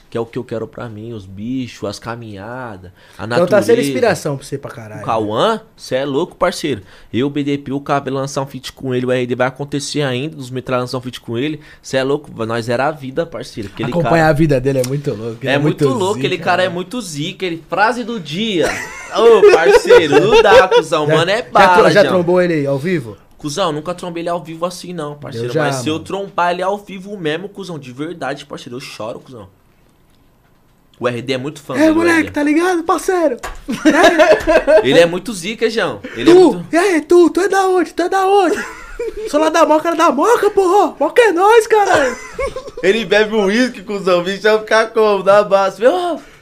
Que é o que eu quero pra mim, os bichos, as caminhadas, a Então natureza. tá sendo inspiração pra você pra O caralho. Cauã, cê é louco, parceiro. Eu, o BDP, o Cabelo lançar um feat com ele, o RD vai acontecer ainda, os Metralha lançar um feat com ele. Cê é louco, nós era a vida, parceiro. Aquele Acompanhar cara a vida dele é muito louco. ele é, muito, louco, zica, aquele cara é muito zica. Ele, frase do dia. Ô, parceiro, não dá, cuzão. Já- Mano, é já, bala, já Jão. trombou ele ao vivo? Cuzão, nunca trombei ele ao vivo assim, não, parceiro. Já, Mas se eu mano. trombar ele ao vivo mesmo, cuzão, de verdade, parceiro, eu choro, cuzão. O RD é muito fã É, moleque, RD. tá ligado, parceiro? Ele é muito zica, João. Ele é Tu, muito... e aí, tu, tu é da onde? Tu é da onde? Sou lá da Moca, era da Moca, porra! Moca é nós, caralho! Ele bebe um uísque, cuzão. O bicho vai ficar como? Dá base.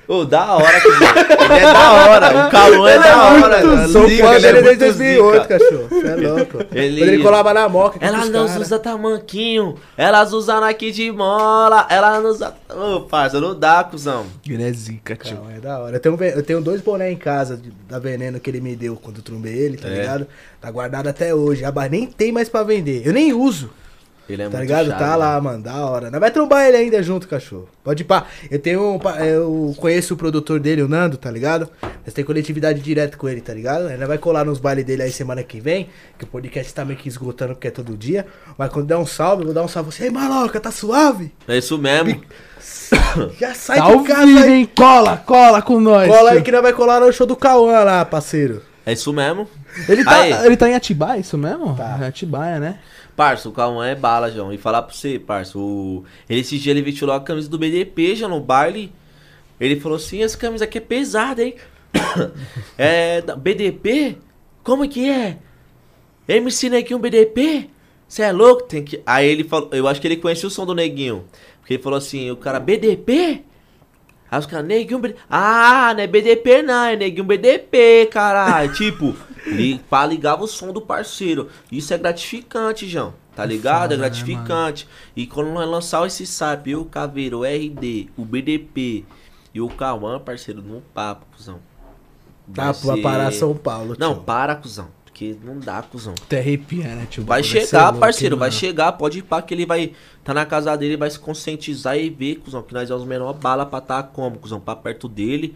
Ô, da hora, cuzão. Ele é da hora. O Calão é da hora. Sou ele é desde muito 2008, zica. cachorro. Você é louco. Ele- Quando ele colava na Moca. Ela não cara. usa tamanquinho, elas usam Nike de mola, ela não usa. Ô, parça, não dá, cuzão. Ele é zica, tio. Não, é da hora. Eu tenho, eu tenho dois bonés em casa da Veneno que ele me deu quando eu trombei ele, tá É. ligado? Tá guardado até hoje. Mas nem tem mais pra vender. Eu nem uso. Ele é tá muito ligado? chave, tá né? lá, mano, da hora. Nós vai trombar ele ainda junto, cachorro. Pode ir pá. Eu tenho. um Eu conheço o produtor dele, o Nando, tá ligado? Nós tem coletividade direto com ele, tá ligado? Aí nós vai colar nos bailes dele aí semana que vem. Que o podcast tá meio que esgotando porque é todo dia. Mas quando der um salve, eu vou dar um salve. Você, ei, maloca, tá suave? É isso mesmo. Já sai Tá de casa vivo, aí. hein? Cola, cola com nós. Cola aí tio. que nós vai colar no show do Cauã lá, parceiro. É isso mesmo. Ele tá, Aí. ele tá em Atibaia, isso mesmo? Tá. É Atibaia, né? Parça, o Cauã é bala, João. E falar pra você, parça, o... esse dia ele vestiu a camisa do BDP, já no baile. Ele falou assim, essa camisa aqui é pesada, hein? é, BDP? Como que é? MC Neguinho BDP? Você é louco? Tem que... Aí ele falou, eu acho que ele conhecia o som do Neguinho. Porque ele falou assim, o cara, BDP? Aí os caras, Neguinho BDP. Ah, não é BDP não, é Neguinho BDP, caralho. tipo, li, pá, ligava o som do parceiro. Isso é gratificante, João. Tá ligado? é né, gratificante. e quando nós lançar esse SAP, eu, o Caveiro, o RD, o BDP e o Cauã, parceiro, no papo, cuzão. Tá, pra parar São Paulo, Não, tio. para, cuzão. Porque não dá, cuzão. Até arrepia, né, tio? Vai ser chegar, louco, parceiro, vai chegar, pode ir pá que ele vai tá na casa dele, vai se conscientizar e ver, cuzão, que nós é os menor bala pra tá como, cuzão, pra perto dele.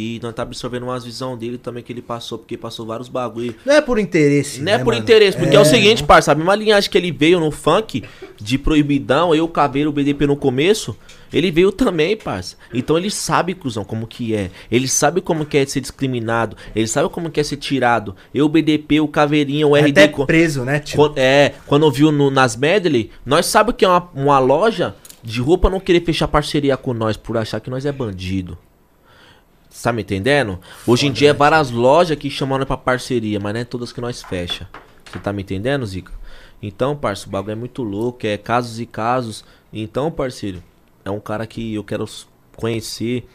E nós tá absorvendo umas visão dele também que ele passou, porque passou vários bagulho. Não é por interesse. Não é né, por mano? interesse, porque é. o seguinte, parça, a mesma linhagem que ele veio no funk, de proibidão, eu, o Caveiro, o BDP no começo, ele veio também, parça. Então ele sabe, cuzão, como que é. Ele sabe como que é ser discriminado, ele sabe como que é ser tirado. Eu, o BDP, o Caveirinho, o É RD... até preso, né, tio? Quan- É, quando viu no- nas medley, nós sabe que é uma, uma loja de roupa não querer fechar parceria com nós por achar que nós é bandido. Tá me entendendo? Hoje em dia é várias lojas que chamam pra parceria, mas não é todas que nós fecha. Você tá me entendendo, Zica? Então, parceiro, o bagulho é muito louco, é casos e casos. Então, parceiro, é um cara que eu quero conhecer,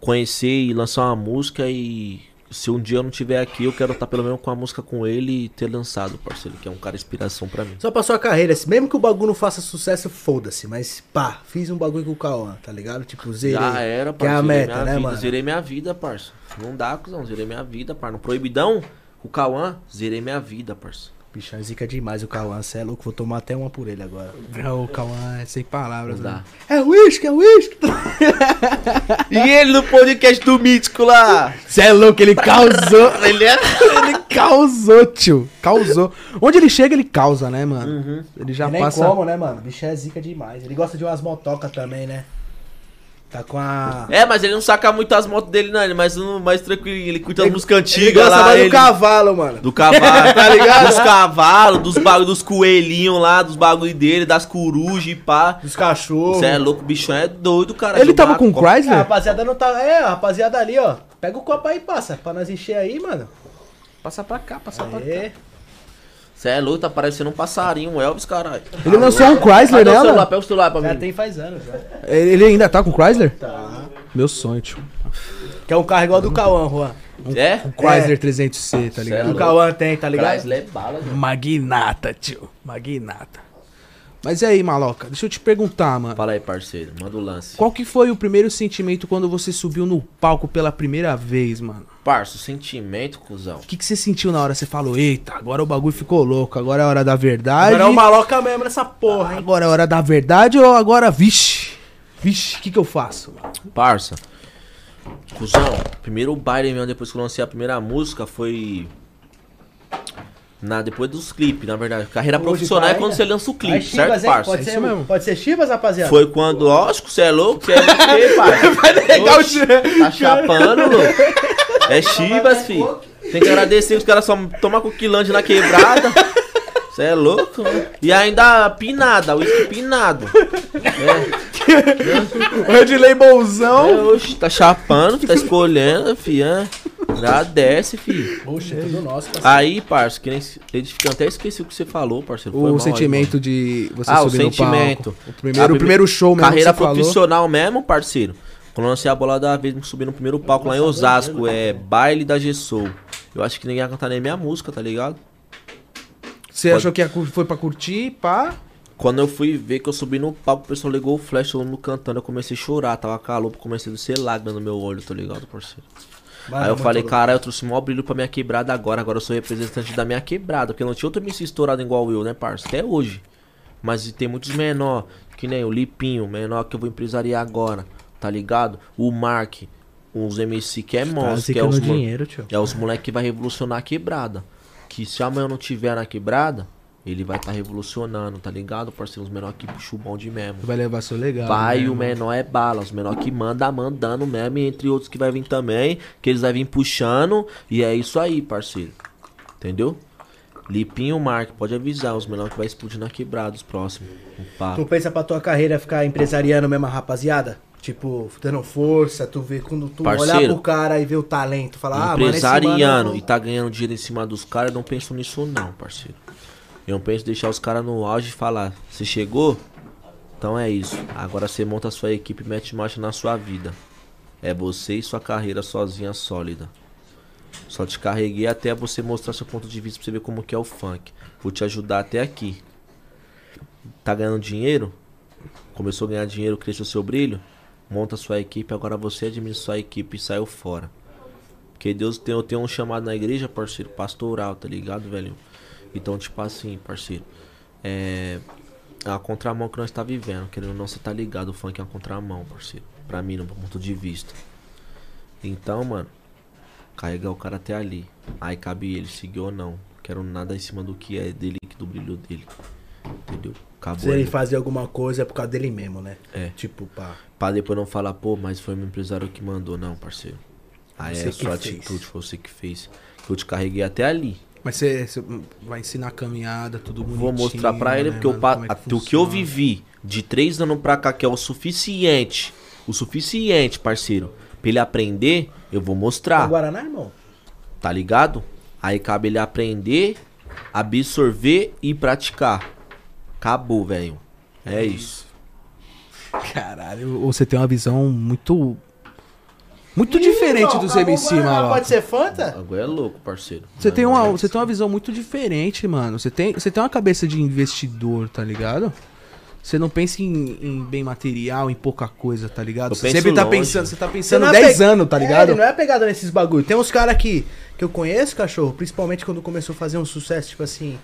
conhecer e lançar uma música e se um dia eu não tiver aqui, eu quero estar pelo menos com a música com ele e ter lançado, parceiro, que é um cara inspiração pra mim. Só pra sua carreira, mesmo que o bagulho não faça sucesso, foda-se. Mas, pá, fiz um bagulho com o Cauã, tá ligado? Tipo, zerei. Já era, Que é a parceiro. meta, né, vida, mano? Zerei minha vida, parça. Não dá, cuzão. Zerei minha vida, parça. No Proibidão, o Cauã, zerei minha vida, parça. Bicho, é zica demais o Cauã, cê é louco, vou tomar até uma por ele agora. É, O Cauã é sem palavras, Não né? dá. É uísque, é uísque! E ele no podcast do Mítico lá? Você é louco, ele causou. Ele é... ele causou, tio. Causou. Onde ele chega, ele causa, né, mano? Ele já Nem passa. como, né, mano? Bicho é zica demais. Ele gosta de umas motocas também, né? Tá com a... É, mas ele não saca muito as motos dele, não. Ele é mais, mais tranquilo. Ele curte as Ele- músicas Ele antigas gosta lá. mais ele- do cavalo, mano. Do cavalo, tá ligado? Dos cavalos, dos bagulho dos coelhinhos lá, dos bagulho dele, das corujas e pá. Dos cachorros. Você é louco, o bichão é doido, cara. Ele tava com o copo- É, a Chrysler? rapaziada não tá... É, a rapaziada ali, ó. Pega o copo aí e passa. Pra nós encher aí, mano. Passa pra cá, passa pra cá. É. Você é louco, tá parecendo um passarinho, um Elvis, caralho. Ele lançou um Chrysler Cadê o celular? Pega o celular pra Já mim. tem faz anos, já. Ele ainda tá com o Chrysler? Tá. Meu sonho, tio. Que é um carro igual do Cauã, Juan. É? Um Chrysler 300C, tá é O ligado? louco. Cauã tem, tá ligado? Chrysler é bala, gente. Magnata, tio. Magnata. Mas e aí, maloca? Deixa eu te perguntar, mano. Fala aí, parceiro. Manda o lance. Qual que foi o primeiro sentimento quando você subiu no palco pela primeira vez, mano? Parça, sentimento, cuzão. O que, que você sentiu na hora? Você falou, eita, agora o bagulho ficou louco, agora é a hora da verdade. Agora é o maloca mesmo nessa porra, hein? Agora é a hora da verdade ou agora, vixe, vixe, o que, que eu faço? mano? Parça. Cuzão, primeiro baile mesmo, depois que eu lancei a primeira música, foi. Na, depois dos clipes, na verdade. Carreira Hoje profissional é quando né? você lança o clipe, Chivas, certo, hein? parça? Pode É ser, mesmo. pode ser Chivas, rapaziada? Foi quando, lógico, você é louco, você é o quê, parça? Vai negar o Tá chapando, louco. É Chivas, filho. Tem que agradecer os caras só tomam coquilante na quebrada. Você é louco, né? E ainda pinada, uísque pinado. Red Labelzão. É, oxe, tá chapando, tá escolhendo, filho. é. Agradece, filho. Poxa, é tudo nosso, parceiro. Aí, parça, que nem. Edificante, até esqueci o que você falou, parceiro. Foi O mal aí, sentimento de você Ah, o subir no sentimento. palco. O primeiro, A o primeiro show mesmo Carreira você falou. profissional mesmo, parceiro. Quando eu lancei a bola da vez, subi no primeiro palco lá em Osasco, é Baile da Gessou. Eu acho que ninguém ia cantar nem minha música, tá ligado? Você Pode- achou que foi pra curtir, pá? Quando eu fui ver que eu subi no palco, o pessoal ligou o flash, todo mundo cantando, eu comecei a chorar, tava calor, comecei a descer lágrimas no meu olho, tá ligado, parceiro? Aí eu falei, cara, eu trouxe maior brilho pra minha quebrada agora, agora eu sou representante da minha quebrada, porque não tinha outro MC estourado igual eu, né, parça? Até hoje. Mas tem muitos menor, que nem o Lipinho, menor que eu vou empresariar agora, tá ligado? O Mark, uns MC que é Tá monstro, que é os, dinheiro, tio. é os moleque que vai revolucionar a quebrada. Que se amanhã eu não tiver na quebrada, ele vai estar revolucionando, tá ligado, parceiro? Os menor que puxa o bonde mesmo. Vai levar seu legado. Pai, né, o mano? menor é bala. Os menor que manda, mandando mesmo. e Entre outros que vai vir também. Que eles vai vir puxando. E é isso aí, parceiro. Entendeu? Lipinho Mark, pode avisar. Os menor que vai explodir na quebrada, os próximos. Tu pensa pra tua carreira ficar empresariando mesmo, rapaziada? Tipo, dando força, tu vê quando tu olhar Parceiro. pro cara e ver o talento, falar, ah, mano, esse Empresariando mano... e tá ganhando dinheiro em cima dos caras, eu não penso nisso não, parceiro. Eu penso deixar os caras no auge e falar, você chegou? Então é isso. Agora você monta a sua equipe e mete marcha na sua vida. É você e sua carreira sozinha sólida. Só te carreguei até você mostrar seu ponto de vista pra você ver como que é o funk. Vou te ajudar até aqui. Tá ganhando dinheiro? Começou a ganhar dinheiro, cresceu seu brilho? Monta sua equipe, agora você administra sua equipe e saiu fora. Porque Deus tem, eu tenho um chamado na igreja, parceiro, pastoral, tá ligado, velho? Então, tipo assim, parceiro, é. É a contramão que nós tá vivendo, querendo ou não, você tá ligado, o funk é uma contramão, parceiro. Pra mim, no ponto de vista. Então, mano, carregar o cara até ali. Aí cabe ele seguir ou não. Quero nada em cima do que é dele, do brilho dele. Entendeu? Acabou. Se ele ali. fazer alguma coisa é por causa dele mesmo, né? É. Tipo, pá. Pra depois não falar, pô, mas foi meu empresário que mandou, não, parceiro. Aí Você é a sua fez. atitude, foi você que fez. Que eu te carreguei até ali. Mas você, você vai ensinar a caminhada, tudo bonitinho. Vou mostrar pra ele, né, porque mano, é a- o que eu vivi de três anos pra cá, que é o suficiente, o suficiente, parceiro, pra ele aprender, eu vou É mostrar, o Guaraná, irmão? tá ligado? Aí cabe ele aprender, absorver e praticar. Acabou, velho. É isso. Caralho, você tem uma visão muito. Muito diferente dos MC, mano. Pode ser Fanta? Agora é louco, parceiro. Você tem, uma, Mas- você tem uma visão muito diferente, mano. Você tem, você tem uma cabeça de investidor, tá ligado? Você não pensa em, em bem material, em pouca coisa, tá ligado? Você sempre tá longe. pensando, você tá pensando não é 10 pe- anos, tá É, ligado? ele não é pegado nesses bagulho. Tem uns caras que, que eu conheço, cachorro, principalmente quando começou a fazer um sucesso, tipo assim,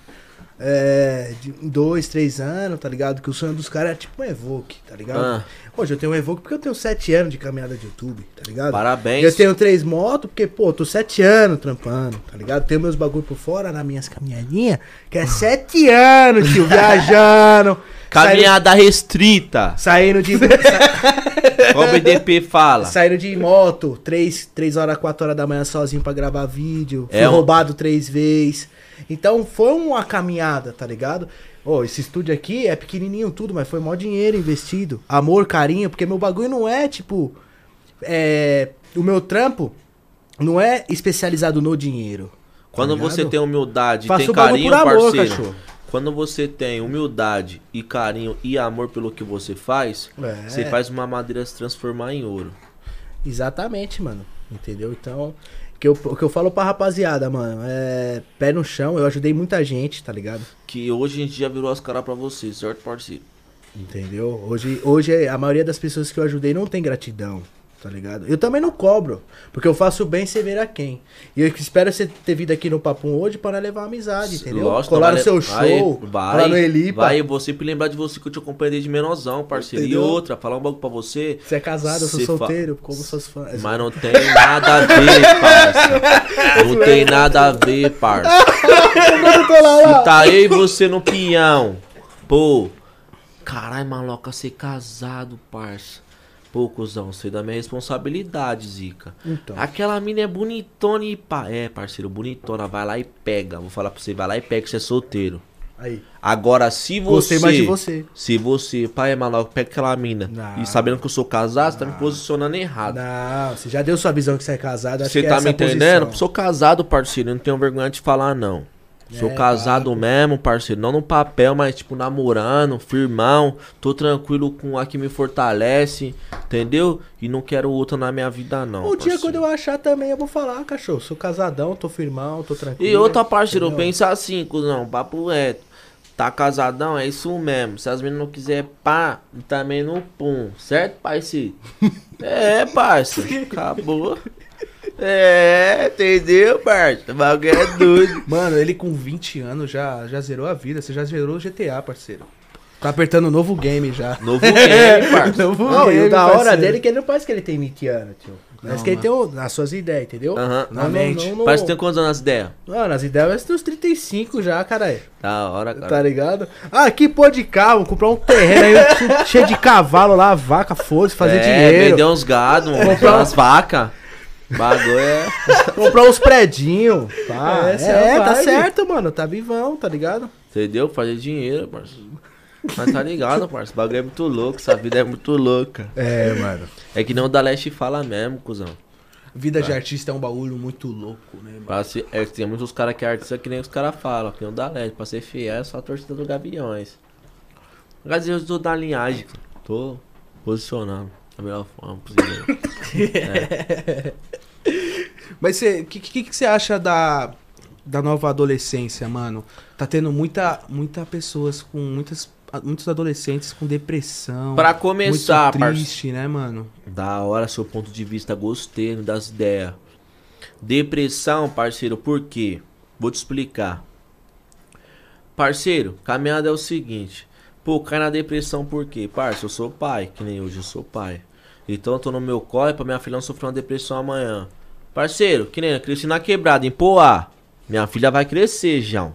é, de dois, três anos, tá ligado? Que o sonho dos caras é tipo um Evoque, tá ligado? Ah. Hoje eu tenho um Evoque porque eu tenho sete anos de caminhada de YouTube, tá ligado? Parabéns. Eu tenho três motos porque, pô, tô sete anos trampando, tá ligado? Tenho meus bagulho por fora nas minhas caminhadinhas, que é sete anos, tio, viajando. Caminhada restrita. Saindo, saindo de. Qual o BDP fala? Saindo de moto, 3, três horas, 4 horas da manhã sozinho pra gravar vídeo. Fui É um- roubado três vezes. Então foi uma caminhada, tá ligado? Ô, esse estúdio aqui é pequenininho tudo, mas foi maior dinheiro investido. Amor, carinho, porque meu bagulho não é tipo. É. O meu trampo não é especializado no dinheiro. Quando tá você ligado? tem humildade e tem carinho, amor, parceiro. cachorro. Quando você tem humildade e carinho e amor pelo que você faz, É. você faz uma madeira se transformar em ouro. Exatamente, mano. Entendeu? Então, Porque eu- o que eu falo pra rapaziada, mano, é pé no chão, eu ajudei muita gente, tá ligado? Que hoje a gente já virou as caras pra você, certo, parceiro? Entendeu? Hoje, hoje a maioria das pessoas que eu ajudei não tem gratidão, tá ligado? Eu também não cobro, porque eu faço bem sem ver a quem. E eu espero você ter vindo aqui no Papum hoje para levar amizade, entendeu? Lógico, Colar vai- no seu show, vai, colar no Elipa. Vai, eu vou sempre lembrar de você que eu te acompanhei desde menosão, parceiro. Entendeu? E outra, falar um bagulho pra você. Você é casado, eu sou Você fa- solteiro, como seus fãs. Mas não tem nada a ver, parça. Não tem nada a ver, parça. Se tá eu e você no pinhão. Pô. Caralho, maloca, ser casado, parça. Pô, cuzão, sei da minha responsabilidade, Zica. Então. Aquela mina é bonitona e pá. É, parceiro, bonitona. Vai lá e pega. Vou falar pra você, vai lá e pega que você é solteiro. Aí. Agora, se você. Gostei mais de você. Se você, pai, é maluco, pega aquela mina. Não. E sabendo que eu sou casado, você tá me posicionando errado. Não, você já deu sua visão que você é casado, acho Você tá me entendendo? posição. Sou casado, parceiro. eu Não tenho vergonha de falar, não. Sou É, casado mesmo, parceiro. Não no papel, mas tipo namorando, firmão. Tô tranquilo com a que me fortalece, entendeu? E não quero outra na minha vida, não. Um dia quando eu achar também, eu vou falar, cachorro. Sou casadão, tô firmão, tô tranquilo. E outra, parceiro, eu entendeu? penso assim, cuzão, papo reto. Tá casadão, é isso mesmo. Se as meninas não quiser pá, também não pum. Certo, parceiro? é, parceiro. Acabou. É, entendeu, parceiro? O bagulho é doido. Mano, ele com 20 anos já, já zerou a vida. Você já zerou o GTA, parceiro. Tá apertando o novo game já. Novo game, parceiro. Novo Não, e o game, da hora parceiro. dele é que ele não parece que ele tem 20 anos, tio. Parece Não, que ele mano. tem o- as suas ideias, entendeu? Aham. Não, Na não, mente. não, não- Parece que tem quantos anos as ideias? Mano, as ideias vai ter uns 35 já, caralho. Da hora, cara. Tá ligado? Ah, aqui pô de carro, comprar um terreno aí cheio de cavalo lá, vaca, foda-se, fazer é, dinheiro. vender uns gado, Comprar um- umas vacas. Bagulho é. Comprar uns predinhos. Pá. É, É, é tá certo, mano. Tá vivão, tá ligado? Entendeu? Fazer dinheiro, parceiro. Mas tá ligado, parceiro. O bagulho é muito louco, essa vida é muito louca. É, mano. É que nem o da Leste fala mesmo, cuzão. Vida de artista é um bagulho muito louco, né, mano? Pra ser, é, que tem muitos caras que é artista que nem os caras falam, que nem o da Leste. Pra ser fiel é só a torcida do Gaviões. Dizer, eu tô da linhagem. Tô posicionando da melhor forma possível. Mas o que, que, que você acha da, da nova adolescência, mano? Tá tendo muita, muita pessoas com muitas, muitos adolescentes com depressão. Pra começar, muito triste, né, mano? Da hora, seu ponto de vista, gostei das ideias. Depressão, parceiro, por quê? Vou te explicar. Parceiro, caminhada é o seguinte. Pô, cai na depressão por quê? Parceiro, eu sou pai, que nem hoje eu sou pai. Então eu tô no meu corre pra minha filha não sofrer uma depressão amanhã. Parceiro, que nem eu cresci na quebrada, em Poá. Minha filha vai crescer, João.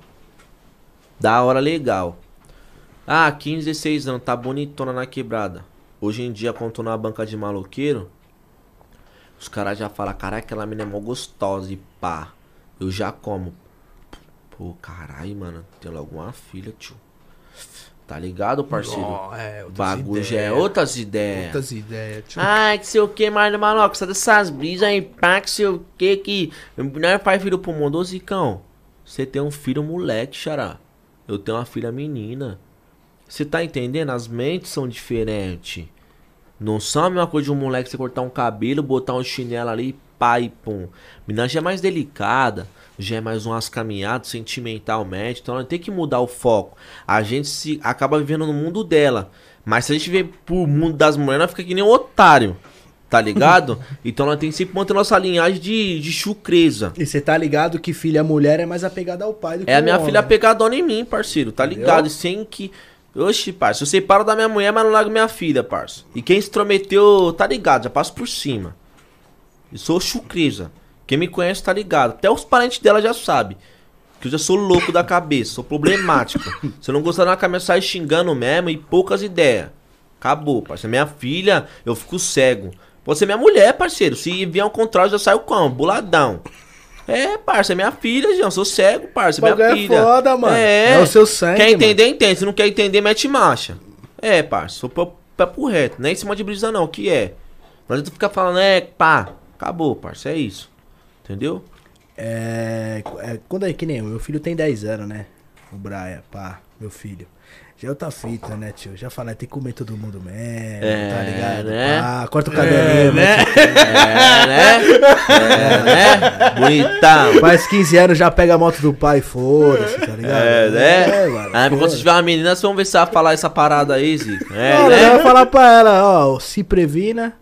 Da hora legal. Ah, 15, 16 anos, tá bonitona na quebrada. Hoje em dia, quando tô na banca de maloqueiro, os caras já falam, caralho, aquela mina é mó gostosa e pá. Eu já como. Pô, caralho, mano, tem logo uma filha, tio. Tá ligado, parceiro? Ó, é, bagulho já é outras ideias. Outras ideias, tio. Ai, que sei o que, Marlon Maloca, sai dessas brisas aí, pá, que sei o que, que. Não é pai filho pro mundo, Zicão. Você tem um filho moleque, xará. Eu tenho uma filha menina. Você tá entendendo? As mentes são diferentes. Não são a mesma coisa de um moleque você cortar um cabelo, botar um chinelo ali, pá e pum. Menina já é mais delicada, já é mais umas caminhadas sentimentalmente, então ela tem que mudar o foco. A gente se acaba vivendo no mundo dela. Mas se a gente vê pro mundo das mulheres, ela fica que nem um otário. Tá ligado? então ela tem que sempre manter nossa linhagem de, de chucreza. E você tá ligado que filha mulher é mais apegada ao pai do que É a minha homem, filha né? pegadona em mim, parceiro. Tá Entendeu? ligado? Sem que. Oxi, parça. Eu separo da minha mulher, mas não largo minha filha, parça. E quem se intrometeu, tá ligado? Já passo por cima. Eu sou chucreza. Quem me conhece tá ligado. Até os parentes dela já sabem. Que eu já sou louco da cabeça, sou problemático. Se eu não gostar da cabeça, sai xingando mesmo e poucas ideias. Acabou, parceiro. Minha filha, eu fico cego. Pode ser minha mulher, parceiro. Se vier ao contrário, já saio como? Buladão. É, parça, é minha filha, João. Sou cego, parça, é minha é filha. foda, mano. É, É o seu sangue, Quer mano. entender, entende. Se não quer entender, mete marcha. É, parça, sou papo reto. Nem em cima de brisa, não. O que é? Não adianta ficar falando, é, pá. Acabou, parça, é isso. Entendeu? É, é, quando é que nem eu, meu filho tem 10 anos, né? O Braia, pá, meu filho. Já é outra fita, né, tio? Já falei, tem que comer todo mundo mesmo, É, tá ligado? né? Ah, corta o cabelinho, né? É, né? É, né? Bonitão. Faz 15 anos, já pega a moto do pai, foda-se, tá ligado? É, né? É, mano. Ah, quando tiver uma menina, vocês vão ver se vai falar essa parada aí, Zico. É, né? eu vou falar pra ela, ó, se previna,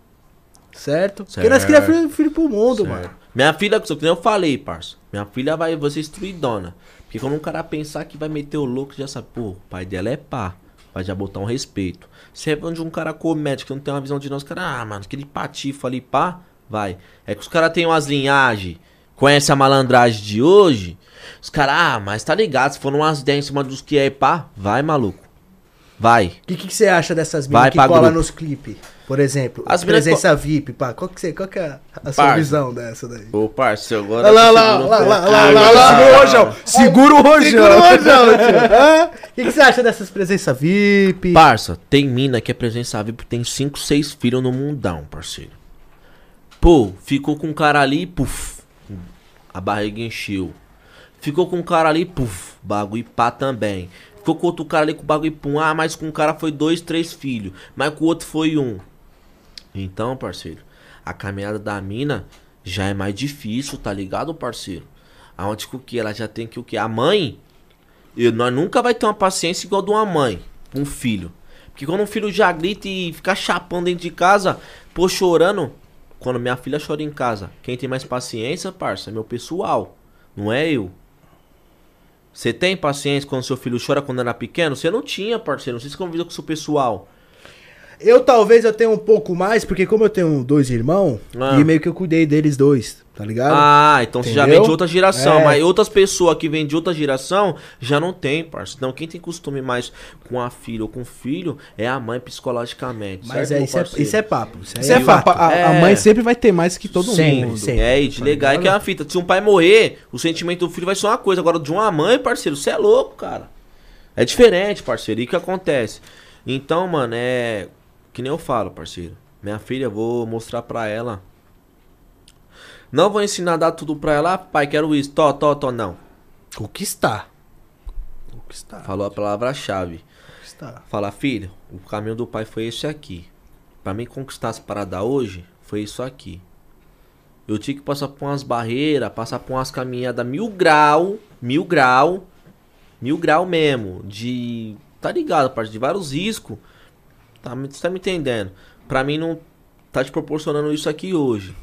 certo? Porque nós Certo. queríamos filho, filho pro mundo, Certo. mano. Minha filha, que nem eu falei, parça. Minha filha vai você instruidona. Porque quando um cara pensar que vai meter o louco, já sabe, pô, o pai dela é pá. Vai já botar um respeito. Se é onde um cara comete, que não tem uma visão de nós, cara, ah, mano, aquele patifa ali, pá, vai. É que os caras têm umas linhagens, conhece a malandragem de hoje, os caras, ah, mas tá ligado, se for umas ideias em cima dos que é pá, vai, maluco. Vai. O que, que você acha dessas minas que pra colam grupo. nos clipes? Por exemplo, As presença VIP, pá. Qual que, você, qual que é a sua visão dessa daí? Ô, parceiro, agora. Olha lá, você lá, um lá, lá, pouco. lá, lá, lá, segura o rojão. Segura o rojão. Segura o rojão, tio. O que, que você acha dessas presenças VIP? Parça, tem mina que é presença VIP, tem 5, 6 filhos no mundão, parceiro. Pô, ficou com um cara ali, puf, a barriga encheu. Ficou com um cara ali, puf, bagulho pá também. Ficou com outro cara ali com bagulho pum, ah, mas com um cara foi dois, três filhos, mas com o outro foi um. Então, parceiro, a caminhada da mina já é mais difícil, tá ligado, parceiro? Aonde que o que? Ela já tem que o que? A mãe, e nós nunca vai ter uma paciência igual de uma mãe com um filho. Porque quando um filho já grita e fica chapando dentro de casa, pô, chorando. Quando minha filha chora em casa, quem tem mais paciência, parça, é meu pessoal. Não é eu. Você tem paciência quando seu filho chora quando era pequeno? Você não tinha, parceiro. Não se convida com o seu pessoal. Eu talvez eu tenha um pouco mais, porque como eu tenho dois irmãos, Ah. e meio que eu cuidei deles dois, tá ligado? Ah, então você já Entendeu? vem de outra geração. É. Mas outras pessoas que vêm de outra geração já não tem, parceiro. Então quem tem costume mais com a filha ou com o filho é a mãe psicologicamente. Mas certo, é, isso, é, isso é papo. Isso, Isso é fato. A, a É. mãe sempre vai ter mais que todo Sempre, mundo. sempre. É, e de legal é que é uma fita. Se um pai morrer, o sentimento do filho vai ser uma coisa. Agora, de uma mãe, parceiro, você é louco, cara. É diferente, parceiro. E o que acontece? Então, mano, é. Que nem eu falo, parceiro. Minha filha, eu vou mostrar pra ela. Não vou ensinar a dar tudo pra ela. Ah, pai, quero isso. Tó, tó, tó. Não. Conquistar. Conquistar. Falou a palavra-chave. Conquistar. Falar, filho, o caminho do pai foi esse aqui. Pra mim conquistar as paradas hoje, foi isso aqui. Eu tinha que passar por umas barreiras, passar por umas caminhadas mil grau, mil grau, mil grau mesmo. De. Tá ligado, parte de vários riscos. Tá, você tá me entendendo? Pra mim não tá te proporcionando isso aqui hoje.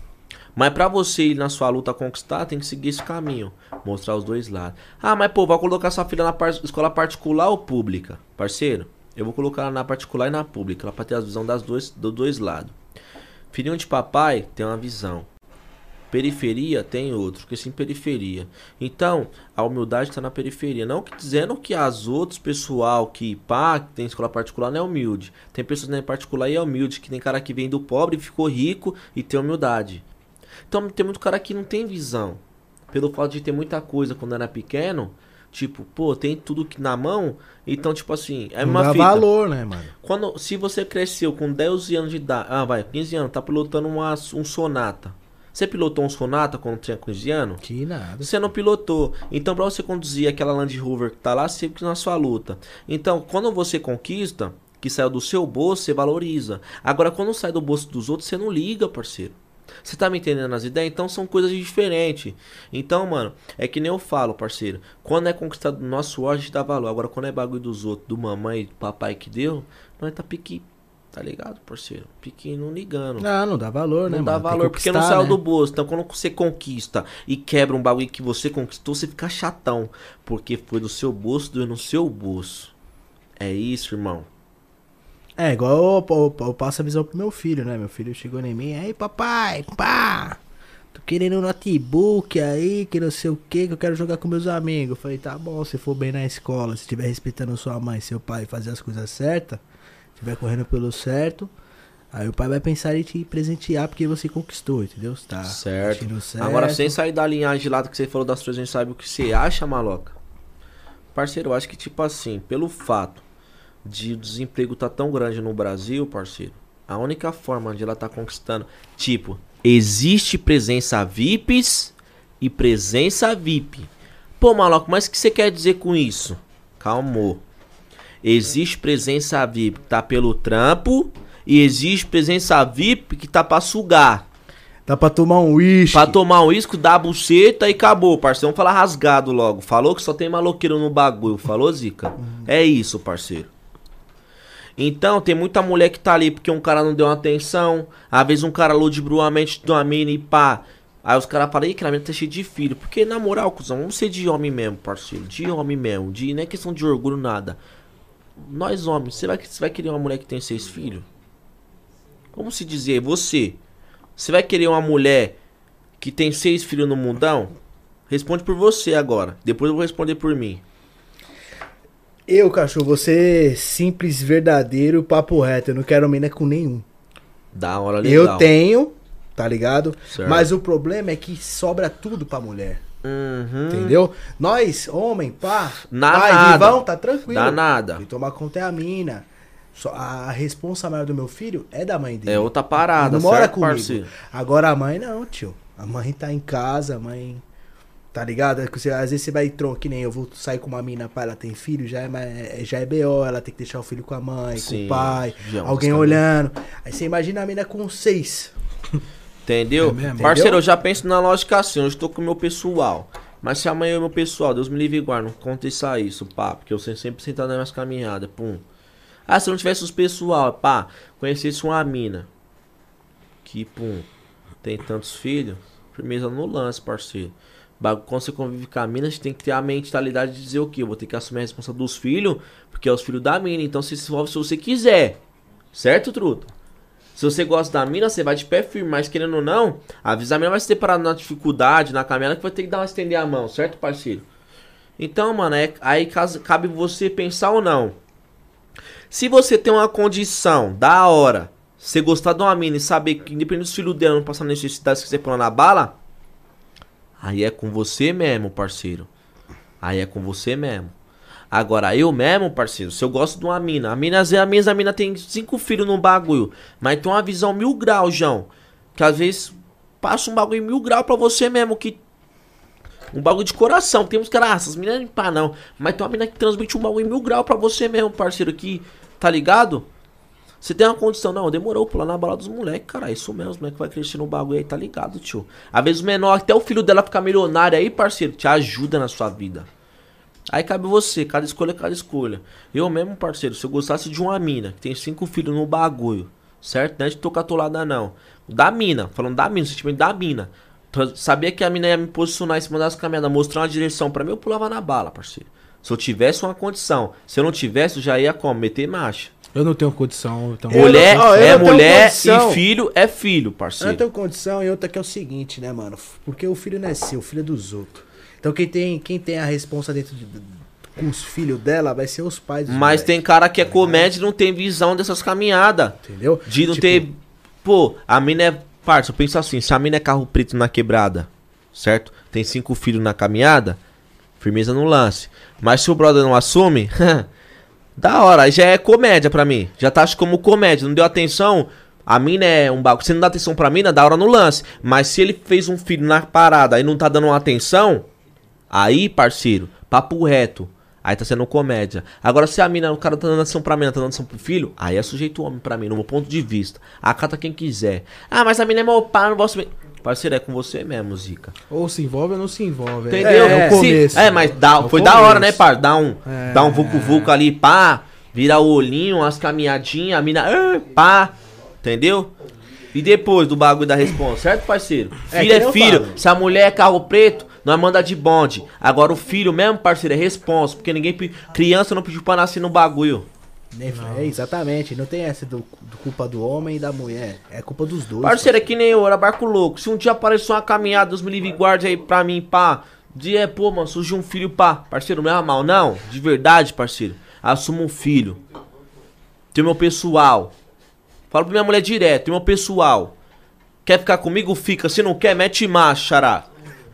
Mas pra você ir na sua luta conquistar, tem que seguir esse caminho. Mostrar os dois lados. Ah, mas pô, vai colocar sua filha na par- escola particular ou pública? Parceiro, eu vou colocar ela na particular e na pública. Ela pra ter a visão das dois, dos dois lados. Filhinho de papai tem uma visão. Periferia tem outro, porque sim periferia. Então, a humildade está na periferia. Não que dizendo que as outros pessoal que pá, que tem escola particular não é humilde. Tem pessoas na particular e é humilde, que tem cara que vem do pobre, ficou rico e tem humildade. Então tem muito cara que não tem visão. Pelo fato de ter muita coisa quando era pequeno, tipo, pô, tem tudo que na mão, então tipo assim, é uma dá fita. valor, né, mano? Quando, se você cresceu com 10 anos de idade, ah, vai, 15 anos, tá pilotando uma, um Sonata. Você pilotou um Sonata quando tinha 15 anos? Que nada. Você não pilotou. Então, pra você conduzir aquela Land Rover que tá lá, sempre na sua luta. Então, quando você conquista, que saiu do seu bolso, você valoriza. Agora, quando sai do bolso dos outros, você não liga, parceiro. Você tá me entendendo as ideias? Então são coisas diferentes. Então, mano, é que nem eu falo, parceiro. Quando é conquistado do nosso suor, a gente dá valor. Agora, quando é bagulho dos outros, do mamãe, do papai que deu, nós tá pique, tá ligado, parceiro? Pique não ligando. Não, não dá valor, né, Não dá mano? Valor porque não saiu né? do bolso. Então, quando você conquista e quebra um bagulho que você conquistou, você fica chatão. Porque foi do seu bolso, doeu no seu bolso. É isso, irmão. É, igual eu, eu- eu passo a visão pro meu filho, né? Meu filho chegou em mim, aí papai, pá, tô querendo um notebook aí, que não sei o que, que eu quero jogar com meus amigos. Eu falei, tá bom, se for bem na escola, se estiver respeitando sua mãe, seu pai, fazer as coisas certas, estiver correndo pelo certo, aí o pai vai pensar em te presentear porque você conquistou, entendeu? Você Tá certo. certo. Agora, sem sair da linhagem de lado que você falou das coisas, a gente sabe o que você acha, maloca. Parceiro, eu acho que, tipo assim, pelo fato de o desemprego tá tão grande no Brasil, parceiro, a única forma de ela tá conquistando, tipo, existe presença VIPs e presença VIP. Pô, maloca, mas o que você quer dizer com isso? Calmou. Existe presença VIP que tá pelo trampo e existe presença VIP que tá pra sugar. Dá pra tomar um uísque. Pra tomar um uísque, dar a buceta e acabou, parceiro. Vamos falar rasgado logo. Falou que só tem maloqueiro no bagulho. Falou, Zica? É isso, parceiro. Então, tem muita mulher que tá ali porque um cara não deu atenção. Às vezes um cara ludibriou a mente de uma mina e pá. Aí os caras falam, ih, que a mina tá cheia de filho. Porque, na moral, cuzão, vamos ser de homem mesmo, parceiro. De homem mesmo. De, não é questão de orgulho, nada. Nós, homens, você vai, você vai querer uma mulher que tem seis filhos? Como se dizer, você. Você vai querer uma mulher que tem seis filhos no mundão? Responde por você agora. Depois eu vou responder por mim. Eu, cachorro, você simples, verdadeiro, papo reto. Eu não quero mina com nenhum. Da hora legal. Eu tenho, tá ligado? Certo. Mas o problema é que sobra tudo pra mulher. Uhum. Entendeu? Nós, homem, pá, pai, nada. vivão, tá tranquilo. Dá nada. Quem tomar conta é a mina. Só, a responsa maior do meu filho é da mãe dele. É outra parada, não mora certo, comigo. parceiro? Agora a mãe não, tio. A mãe tá em casa, a mãe. Tá ligado? Você- às vezes você vai tron, que nem eu vou sair com uma mina, pai, ela tem filho, já é, é- já é BO, ela tem que deixar o filho com a mãe, com Sim, o pai, é alguém cascamento. olhando. Aí você imagina a mina com seis. Entendeu? É? Parceiro, eu já penso na lógica assim, eu estou com o meu pessoal. Mas se amanhã o meu pessoal, Deus me livre e guarde, não aconteça isso, pá. Porque eu sempre, sempre sentado nas minhas caminhadas, pum. Ah, se eu não tivesse os pessoal, pá, conhecesse uma mina. Que, pum, tem tantos filhos, firmeza no lance, parceiro. Quando você convive com a mina, você tem que ter a mentalidade de dizer o quê? Eu vou ter que assumir a responsabilidade dos filhos, porque é os filhos da mina. Então você se envolve se você quiser. Certo, truta? Se você gosta da mina, você vai de pé firme, mas querendo ou não, avisa a mina vai se ter parado na dificuldade, na caminhada, que vai ter que dar uma estender a mão, certo, parceiro? Então, mano, é, aí cas- cabe você pensar ou não. Se você tem uma condição da hora, você gostar de uma mina e saber que, independente dos filhos dela não passar necessidade, se quiser pôr na bala, aí é com você mesmo, parceiro. Aí é com você mesmo. Agora, eu mesmo, parceiro, se eu gosto de uma mina, a mina, às vezes, a minha mina tem cinco filhos no bagulho, mas tem uma visão mil graus, João. Que às vezes passa um bagulho mil graus pra você mesmo, que. Um bagulho de coração. Tem uns caras, ah, essas minas não pá, não. Mas tem uma mina que transmite um bagulho mil graus pra você mesmo, parceiro, que. Tá ligado? Você tem uma condição, não, demorou, pular na bala dos moleques, cara. Isso mesmo, os moleques vai crescer no bagulho aí, tá ligado, tio? Às vezes o menor, até o filho dela ficar milionário aí, parceiro, te ajuda na sua vida. Aí cabe você, cada escolha é cada escolha. Eu mesmo, parceiro, se eu gostasse de uma mina que tem cinco filhos no bagulho, certo? Não é de tocar atolada, não. Da mina, falando da mina, o sentimento da mina. Sabia que a mina ia me posicionar em cima das caminhadas, mostrar uma direção pra mim, eu pulava na bala, parceiro. Se eu tivesse uma condição, se eu não tivesse, eu já ia como? Meter marcha. Eu não tenho condição. Então... Eu mulher eu é mulher e filho é filho, Eu parceiro. não tenho condição e outra que é o seguinte, né, mano? Porque o filho não é seu, o filho é dos outros. Então quem tem, quem tem a responsa dentro de, com os filhos dela vai ser os pais dos Mas moleques, tem cara que é comédia e não tem visão dessas caminhadas. Entendeu? De não Tipo, ter. Pô, a mina é. Parça, eu penso assim: se a mina é carro preto na quebrada, certo? Tem cinco filhos na caminhada, firmeza no lance. Mas se o brother não assume, da hora, aí já é comédia pra mim. Já tá acho como comédia, não deu atenção. A mina é um bagulho. Você não dá atenção pra mina, da hora no lance. Mas se ele fez um filho na parada e não tá dando uma atenção, aí, parceiro, papo reto. Aí tá sendo comédia. Agora, se a mina, o cara tá dando atenção pra mina, tá dando atenção pro filho, aí é sujeito homem pra mim, no meu ponto de vista. Acata quem quiser. Ah, mas a mina é meu pai, não posso. Parceiro, é com você mesmo, Zica. Ou se envolve ou não se envolve. Entendeu? É, É, começo. é, mas dá, É foi da hora, né, começo. par? Dá um, É. dá um vucu-vucu ali, pá. Vira o olhinho, umas caminhadinhas, a mina, ah, pá. Entendeu? E depois do bagulho da resposta, certo, parceiro? É, Filho é, eu filho. falo. Se a mulher é carro preto, nós manda de bonde. Agora o filho mesmo, parceiro, é responsa. Porque ninguém. Criança não pediu pra nascer no bagulho. nem- É, exatamente. Não tem essa do, do culpa do homem e da mulher. É culpa dos dois. Parceiro, é que nem eu, era barco louco. Se um dia apareceu uma caminhada, Deus me livre e guarde aí pra mim, pá. De é, pô, mano, surgiu um filho, pá. Parceiro, não é mal, não. De verdade, parceiro. Assumo um filho. Tem meu pessoal. Falo pra minha mulher direto, tem meu pessoal. Quer ficar comigo? Fica. Se não quer, mete macho, xará.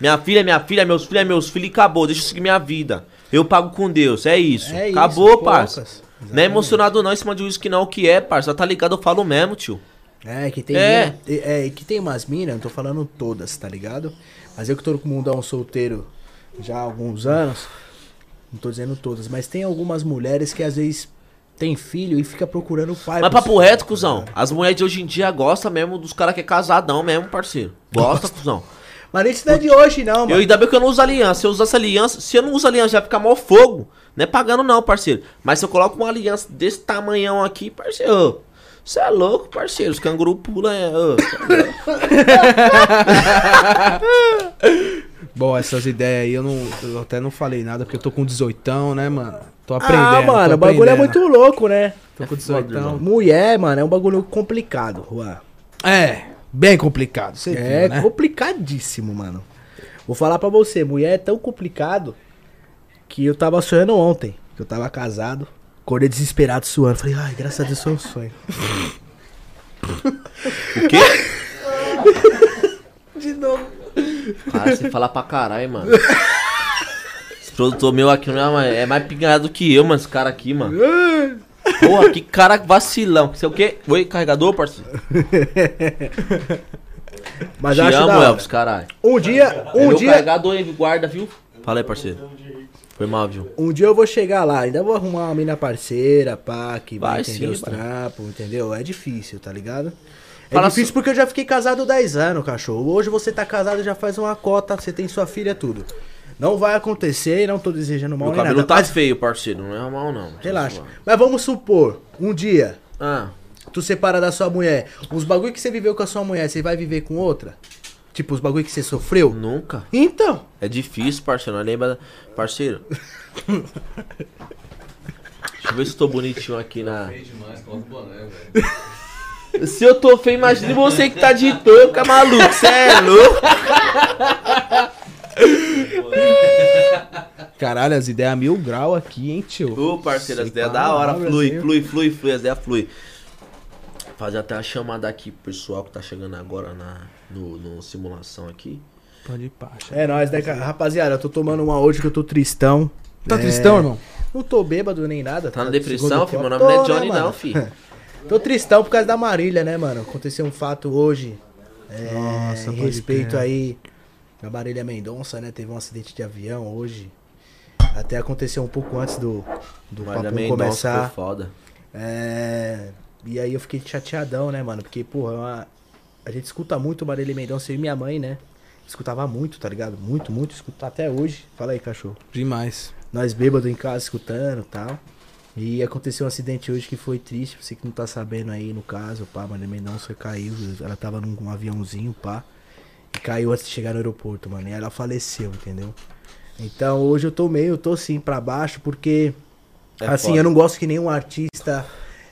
Minha filha é minha filha, meus filhos é meus filhos e acabou. Deixa eu seguir minha vida. Eu pago com Deus, é isso. É isso, acabou, parça. Não é emocionado não em cima de um que não, o que é, parça. Tá ligado? Eu falo mesmo, tio. É, que tem É. mina- é, que tem umas minas, não tô falando todas, tá ligado? Mas eu que tô com o mundão solteiro já há alguns anos, não tô dizendo todas, mas tem algumas mulheres que às vezes tem filho e fica procurando o pai. Mas papo reto, cuzão. As mulheres de hoje em dia gostam mesmo dos caras que é casadão mesmo, parceiro. Gosta, cuzão. Mas isso não é de hoje, não, Eu mano. ainda bem que eu não uso aliança. Se eu usasse aliança, se eu não uso aliança, já fica mó fogo. Não é pagando, não, parceiro. Mas se eu coloco uma aliança desse tamanhão aqui, parceiro. Você é louco, parceiro. Os canguru pulam. É, louco. Bom, essas ideias aí eu, não, eu até não falei nada porque eu tô com 18, né, mano? Tô aprendendo. Ah, mano, o bagulho é muito louco, né? Tô com 18. Mulher, mano, é um bagulho complicado, Juan. É, bem complicado. Você É viu, né? complicadíssimo, mano. Vou falar pra você, mulher é tão complicado que eu tava sonhando ontem, que eu tava casado, acordei desesperado suando, falei, ai, graças a Deus foi um sonho. O quê? De novo. Cara, você fala pra caralho, mano. Esse produtor meu aqui não é mais, é mais pingado que eu, mano. Esse cara aqui, mano. Porra, que cara vacilão. Você é o quê? Oi, carregador, parceiro? Mas Te acho amo, da. Elvis, caralho. Um dia, um meu dia, carregador aí, guarda, viu? Fala aí, parceiro. Foi mal, viu? um dia eu vou chegar lá, ainda vou arrumar uma mina parceira, pá, que vai, Vai entender sim, os vai. trampos, entendeu? É difícil, tá ligado? É Fala difícil porque eu já fiquei casado 10 anos, cachorro. Hoje você tá casado, já faz uma cota, você tem sua filha, tudo. Não vai acontecer e não tô desejando mal Meu nem cabelo nada. tá mas feio, parceiro. Não é mal, não. relaxa. Mas vamos supor, um dia, Ah, tu separa da sua mulher, os bagulho que você viveu com a sua mulher, você vai viver com outra? Tipo, os bagulho que você sofreu? nunca. Então, É difícil, parceiro. Não lembra. Parceiro. Deixa eu ver se eu tô bonitinho aqui na. Se eu tô feio, imagine você que tá de touca, maluco. Cê é louco? Caralho, as ideias mil grau aqui, hein, tio? Ô, parceiro, as ideias da hora. Flui, aí. flui, flui, flui. As ideias flui. Fazer até a chamada aqui pro pessoal que tá chegando agora na, no, no simulação aqui. Pode ir, pacha. é nóis, né, cara? Rapaziada, eu tô tomando uma hoje que eu tô tristão. Tá É, tristão, irmão? Não tô bêbado nem nada. Tá na no depressão, filho? Meu nome não é Tô, Johnny, né, não, filho. Tô tristão por causa da Marília, né, mano? Aconteceu um fato hoje. É, Nossa, em respeito aí a Marília Mendonça, né? Teve um acidente de avião hoje. Até aconteceu um pouco antes do, do papo começar. foi foda. É, e aí eu fiquei chateadão, né, mano? Porque, porra, é uma- a gente escuta muito Marília Mendonça e minha mãe, né? Escutava muito, tá ligado? Muito, muito, escuta até hoje. Fala aí, cachorro. Demais. Nós bêbados em casa escutando e tal. E aconteceu um acidente hoje que foi triste, você que não tá sabendo aí no caso, pá, Marília Mendonça caiu, ela tava num um aviãozinho, pá. Caiu antes de chegar no aeroporto, mano. E ela faleceu, entendeu? Então hoje eu tô meio, eu tô assim pra baixo, porque É assim, foda. eu não gosto que nenhum artista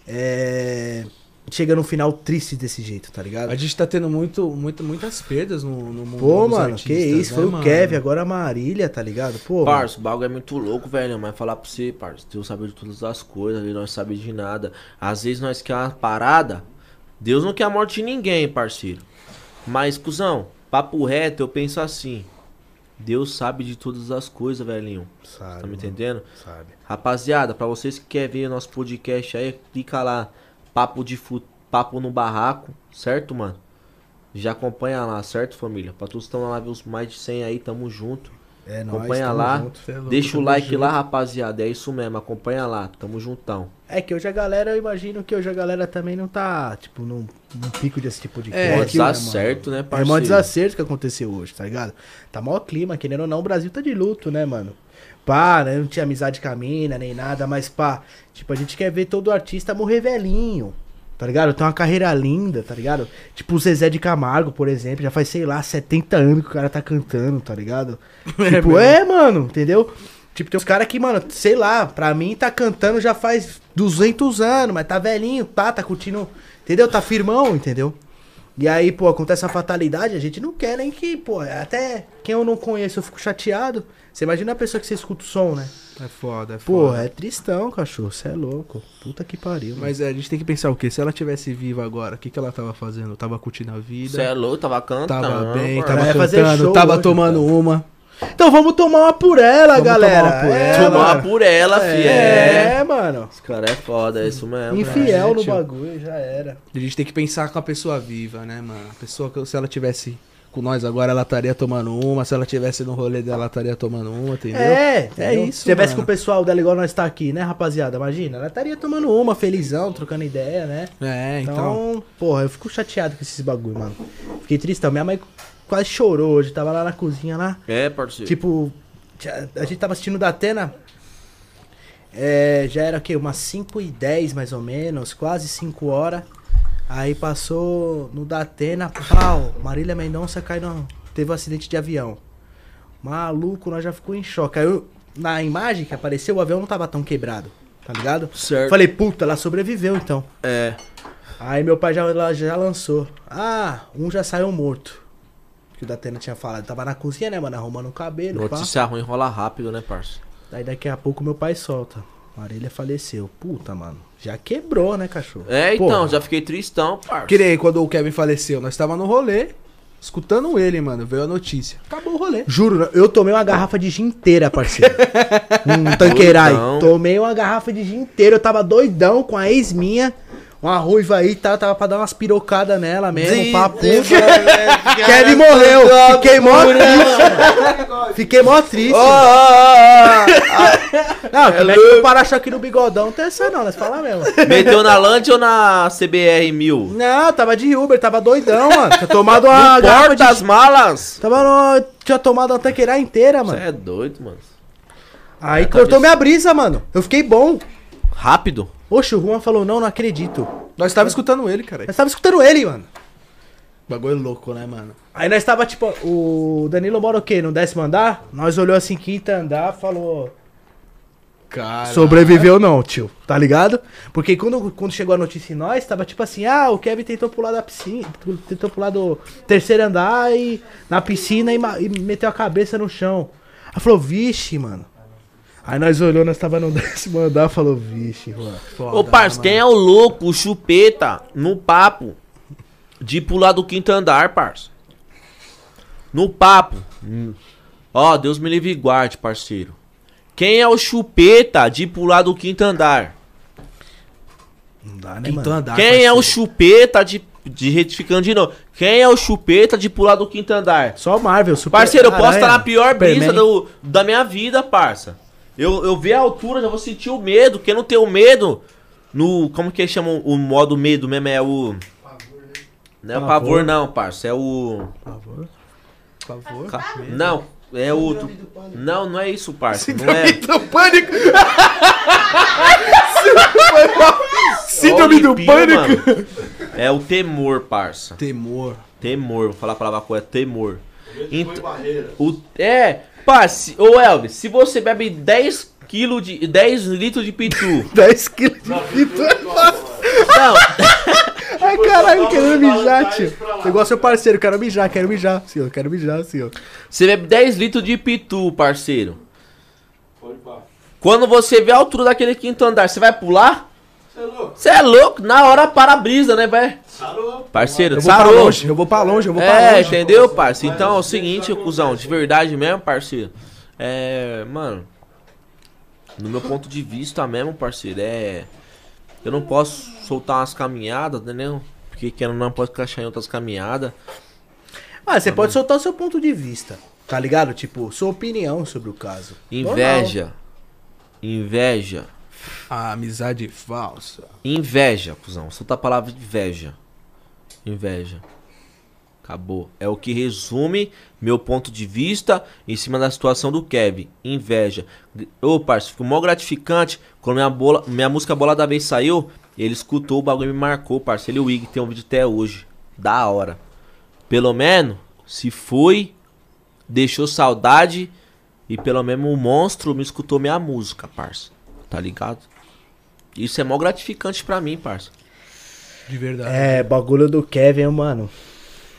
é, chega no final triste desse jeito, tá ligado? A gente tá tendo muito, muito, muitas perdas no, no mundo Pô, dos mano, artistas, que isso, né, foi o mano? Kevin, agora a Marília, tá ligado? Pô, Parça, o bagulho é muito louco, velho. Mas falar pra você, parça, Deus sabe de todas as coisas, ele não sabe de nada. Às vezes nós quer uma parada, Deus não quer a morte de ninguém, parceiro. Mas, cuzão, papo reto, eu penso assim. Deus sabe de todas as coisas, velhinho. sabe, Tá me entendendo? sabe. Rapaziada, pra vocês que querem ver nosso podcast aí, clica lá, papo de fu papo no barraco, certo, mano? Já acompanha lá, certo, família? Pra todos que estão na live, os mais de 100 aí, tamo junto. É nóis, Acompanha tamo lá. junto. É louco, Deixa o like junto. lá, rapaziada. É isso mesmo, acompanha lá. Tamo juntão. É que hoje a galera, eu imagino que hoje a galera também não tá, tipo, num, num pico desse tipo de É, Pode que, dar né, certo, né, É parceiro? mó desacerto que aconteceu hoje, tá ligado? Tá maior clima, querendo ou não, o Brasil tá de luto, né, mano? Pá, né? Não tinha amizade com a mina, nem nada, mas pá, tipo, a gente quer ver todo artista morrer velhinho, tá ligado? Tem uma carreira linda, tá ligado? Tipo o Zezé de Camargo, por exemplo, já faz, sei lá, 70 anos que o cara tá cantando, tá ligado? tipo, é, mano, entendeu? Tipo, tem uns caras que, mano, sei lá, pra mim tá cantando já faz 200 anos, mas tá velhinho, tá, tá curtindo, entendeu? Tá firmão, entendeu? E aí, pô, acontece a fatalidade, a gente não quer nem que, pô, até quem eu não conheço eu fico chateado. Você imagina a pessoa que você escuta o som, né? É foda, é Pô, foda. é tristão, cachorro, você é louco. Puta que pariu. Mas é, a gente tem que pensar o quê? Se ela tivesse viva agora, o que, que ela tava fazendo? Tava curtindo a vida, Você é louco, tava cantando. tava bem, parça. tava Ela cantando, tava hoje, tomando uma. Então vamos tomar uma por ela, Vamos galera. tomar uma por é, ela. Tomar mano. por ela, fi. É. É, mano. Esse cara é foda, é isso mesmo. Infiel no bagulho, já era. A gente tem que pensar com a pessoa viva, né, mano? A pessoa que se ela tivesse com nós agora, ela estaria tomando uma. Se ela tivesse no rolê dela, ela estaria tomando uma, entendeu? É, É entendeu? isso, Se tivesse mano. com o pessoal dela igual nós tá aqui, né, rapaziada? Imagina, ela estaria tomando uma, felizão, trocando ideia, né? É, então. Então, porra, eu fico chateado com esses bagulho, mano. Fiquei tristão. Minha mãe quase chorou hoje, tava lá na cozinha lá. É, parceiro. Tipo, a gente tava assistindo da Atena. É, já era o quê? Umas 5 e 10 mais ou menos, quase 5 horas. Aí passou no Datena, pau, Marília Mendonça caiu no, teve um acidente de avião. Maluco, nós já ficou em choque. Aí eu- na imagem que apareceu, o avião não tava tão quebrado, tá ligado? certo. Falei, puta, ela sobreviveu então. É. Aí meu pai já, já lançou. Ah, um já saiu morto. Que o Datena tinha falado. Tava na cozinha, né, mano? Arrumando o cabelo. pá. Notícia ruim rola rápido, né, parça? Daí daqui a pouco meu pai solta. Marília faleceu. Puta, mano. Já quebrou, né, cachorro? É, então, Porra. já fiquei tristão, parça. Que nem quando o Kevin faleceu, nós tava no rolê, escutando ele, mano. Veio a notícia. Acabou o rolê. Juro, eu tomei uma garrafa de gin inteira, parceiro. um tanqueirai. Tomei uma garrafa de gin inteira. Eu tava doidão com a ex minha. Uma ruiva aí, tá, tava pra dar umas pirocadas nela mesmo, papo. Kevin morreu. Fiquei mó triste. Fiquei mó triste. Não, como é que o para-choque no bigodão? Não tem essa não, nós fala mesmo. Meteu na Land ou na CBR 1000? Não, tava de Uber, tava doidão, mano. Tinha tomado uma garrafa Porta as de... malas! Tava no... Tinha tomado uma tanqueira inteira, Você mano. é doido, mano. Aí cortou minha brisa, mano. Eu fiquei bom. Rápido? Oxe, o Juan falou, não, não acredito. Nós tava escutando ele, cara. Nós tava escutando ele, mano. Bagulho louco, né, mano? Aí nós tava, tipo, o Danilo mora o quê? No décimo andar? Nós olhou assim, quinta andar, falou... Cara. Sobreviveu não, tio. Tá ligado? Porque quando, quando chegou a notícia em nós, tava tipo assim, ah, o Kevin tentou pular da piscina, tentou pular do terceiro andar e na piscina e, e meteu a cabeça no chão. Aí falou, vixe, mano. Aí nós olhou, nós tava no décimo andar, falou, vixe, mano. Foda, Ô, parça, mano. quem é o louco, o chupeta, no papo de pular do quinto andar, parça? No papo. Hum. Ó, Deus me livre e guarde, parceiro. Quem é o chupeta de pular do quinto andar? Não dá, né, Quinto mano? andar. Quem é o parceiro. chupeta de, de. Retificando de novo. Quem é o chupeta de pular do quinto andar? Só Marvel, Super Parceiro, eu posso estar na pior brisa do, da minha vida, parça. Eu, eu vi a altura, já vou sentir o medo. Quem não tem o medo, no. Como que eles chamam o modo medo mesmo? É o. Não é o Pavor. pavor, não, parça. É o. Por favor. ca- Não, é outro. Não, não é isso, parça. Não é. do pânico! Síndrome do pânico. É o temor, parça. Temor. Temor, vou falar a palavra correta, temor. Ent- o, é, parça, ô Elvis, se você bebe 10 kg de 10 litros de pitu. 10 quilos de fita. Não, Ai, caralho, querendo mijar, tio. Igual seu parceiro, quero mijar, quero mijar, senhor, quero mijar, senhor. você bebe 10 litros de pitu, parceiro. Quando você vê a altura daquele quinto andar, você vai pular? Você é louco? Na hora para a brisa, né, velho? Parceiro, Eu vou pra longe, eu vou pra longe, eu vou pra É, longe. entendeu, parceiro? Então é o seguinte, cuzão, de verdade mesmo, parceiro. É, mano. No meu ponto de vista mesmo, parceiro, é. Eu não posso soltar umas caminhadas, entendeu? Porque que eu não posso encaixar em outras caminhadas. Ah, você pode soltar o seu ponto de vista, tá ligado? Tipo, sua opinião sobre o caso. Inveja. Inveja. A amizade falsa. Inveja, cuzão. Solta a palavra inveja. Inveja. Acabou. É o que resume meu ponto de vista em cima da situação do Kevin. Inveja. Ô, parceiro, ficou mó gratificante. Quando minha, bola, minha música Bola da Vez saiu, ele escutou o bagulho e me marcou, parceiro. Ele o Ig tem um vídeo até hoje. Da hora. Pelo menos, se foi, deixou saudade. E pelo menos o monstro me escutou minha música, parça. Tá ligado? Isso é mó gratificante pra mim, parça. De verdade. É, bagulho do Kevin, mano.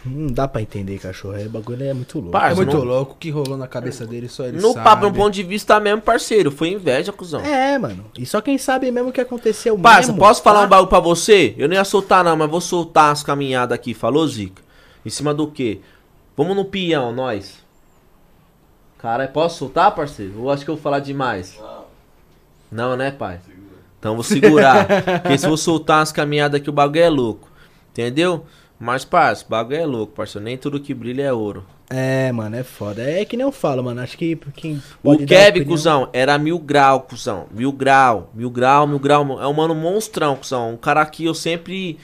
Não dá pra entender, cachorro. É, bagulho é muito louco. Parça, É muito no, louco o que rolou na cabeça dele, só ele no sabe. papo, no ponto de vista mesmo, parceiro. Foi inveja, cuzão. É, mano. E só quem sabe mesmo o que aconteceu Parça, mesmo. posso falar tá? um bagulho pra você? Eu não ia soltar não, mas vou soltar as caminhadas aqui. Falou, Zica? Em cima do quê? Vamos no peão, nós. Cara, posso soltar, parceiro? Eu acho que eu vou falar demais. Não, né, pai? Então vou segurar. Porque se eu soltar as caminhadas aqui, o bagulho é louco. Entendeu? Mas, parça, o bagulho é louco, parça. Nem tudo que brilha é ouro. É, mano, é foda. É que nem eu falo, mano. Acho que quem O Kevin, opinião- cuzão, era mil grau, cuzão. Mil grau, mil grau, mil grau. É um mano monstrão, cuzão. Um cara que eu sempre,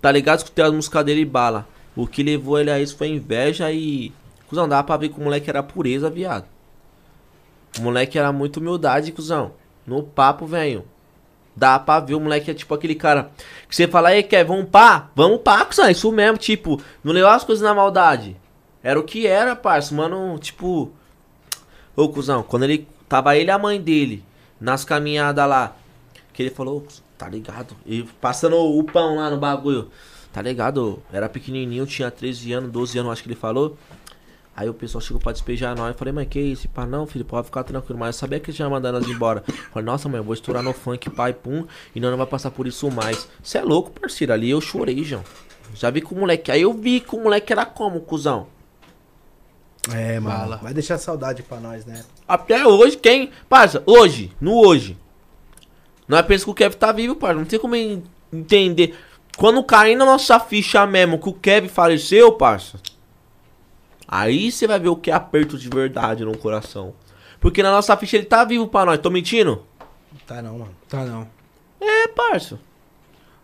tá ligado? Escutei as músicas dele e bala. O que levou ele a isso foi inveja e. Cuzão, dava pra ver que o moleque era pureza, viado. O moleque era muito humildade, cuzão. No papo, velho. Dá pra ver, o moleque é tipo aquele cara que você fala, aí, Kevin, vamos pá? Vamos pá, cuzão. Isso mesmo, tipo, não levou as coisas na maldade. Era o que era, parça. Mano, tipo. Ô, cuzão, quando ele. Tava ele e a mãe dele nas caminhadas lá. Que ele falou, "Ô, tá ligado? E passando o pão lá no bagulho. Tá ligado? Era pequenininho, tinha 13 anos, 12 anos, acho que ele falou. Aí o pessoal chegou pra despejar nós. Eu falei, mãe, que isso? Pá, não, filho, pode ficar tranquilo. Mas eu sabia que eles já mandaram nós embora. Eu falei, nossa, mãe, eu vou estourar no funk, pai, pum. E nós não vai passar por isso mais. Você é louco, parceiro. Ali eu chorei, João. Já vi com o moleque. Aí eu vi que o moleque era como, cuzão. É, mano. Fala. Vai deixar saudade pra nós, né? Até hoje, quem. Parça, hoje, no hoje. Nós pensamos que o Kevin tá vivo, parça. Não tem como en- entender. Quando cair na nossa ficha mesmo que o Kevin faleceu, parça. Aí você vai ver o que é aperto de verdade no coração. Porque na nossa ficha ele tá vivo pra nós. Tô mentindo? Tá não, mano. Tá não. É, parça.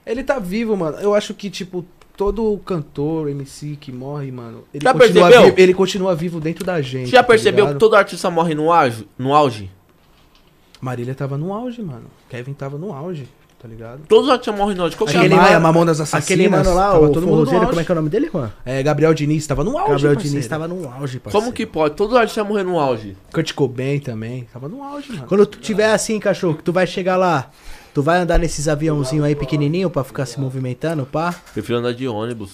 Ele tá vivo, mano. Eu acho que, tipo, todo cantor, MC que morre, mano, ele, Já continua, percebeu? vivo, ele continua vivo dentro da gente. Você já tá percebeu ligado? que todo artista morre no auge? No auge? Marília tava no auge, mano. Kevin tava no auge, tá ligado? Todos os artistas morrem no auge. Qual que é? Aquele a- Maia, Mamonas Assassinas, Aquele mano lá, tava o todo mundo no forrozeiro, auge. como é que é o nome dele, mano? É, Gabriel Diniz tava no auge, Gabriel parceiro. Diniz tava no auge, parceiro. Como que pode? Todos os artistas morrer no auge. Kurt Cobain também, tava no auge, mano. Quando tu tiver assim, cachorro, que tu vai chegar lá, tu vai andar nesses aviãozinhos aí pequenininho pra ficar se movimentando, pá? Prefiro andar de ônibus.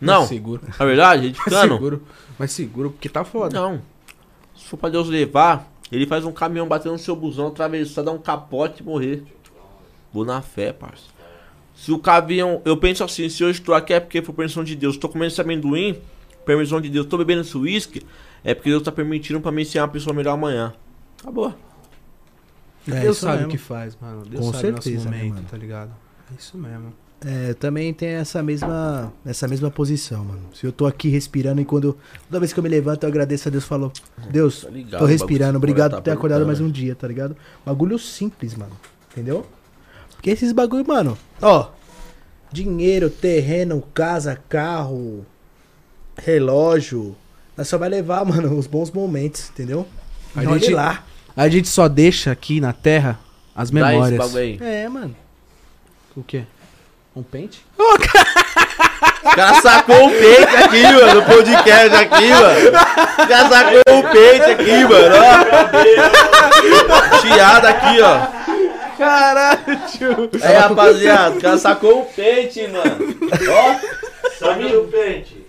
Não, Mais seguro. na verdade, a gente Mais ficando. seguro. Mais seguro, porque tá foda. Não. Se for pra Deus levar, ele faz um caminhão bater no seu busão, atravessar, dar um capote e morrer. Vou na fé, parça. Se o caminhão. Eu penso assim, se hoje tô aqui é porque foi permissão de Deus. Tô comendo esse amendoim, permissão de Deus. Tô bebendo esse uísque, é porque Deus tá permitindo pra mim ser uma pessoa melhor amanhã. Acabou. É Deus sabe mesmo. o que faz, mano. Deus Com sabe certeza, né, momento, mano? tá ligado? É isso mesmo. É, eu também tem essa mesma, essa mesma posição, mano. Se eu tô aqui respirando e quando. Toda vez que eu me levanto, eu agradeço a Deus e falo, Deus, Tá ligado, tô respirando, obrigado tá por ter acordado mais perguntando, um dia, tá ligado? Bagulho simples, mano. Entendeu? Porque esses bagulho, mano, ó. Dinheiro, terreno, casa, carro, relógio. Nós só vai levar, mano, os bons momentos, entendeu? A E olhe gente- lá. A gente só deixa aqui na Terra as Dá esse memórias. bagulho aí. É, mano. O quê? Um pente? O cara sacou o peito aqui, mano, no podcast aqui, mano. O cara sacou o peito aqui, mano, ó. Chiado aqui, ó. Caralho, tio. Aí, rapaziada, o cara sacou o pente, mano. Ó, Sabe o pente?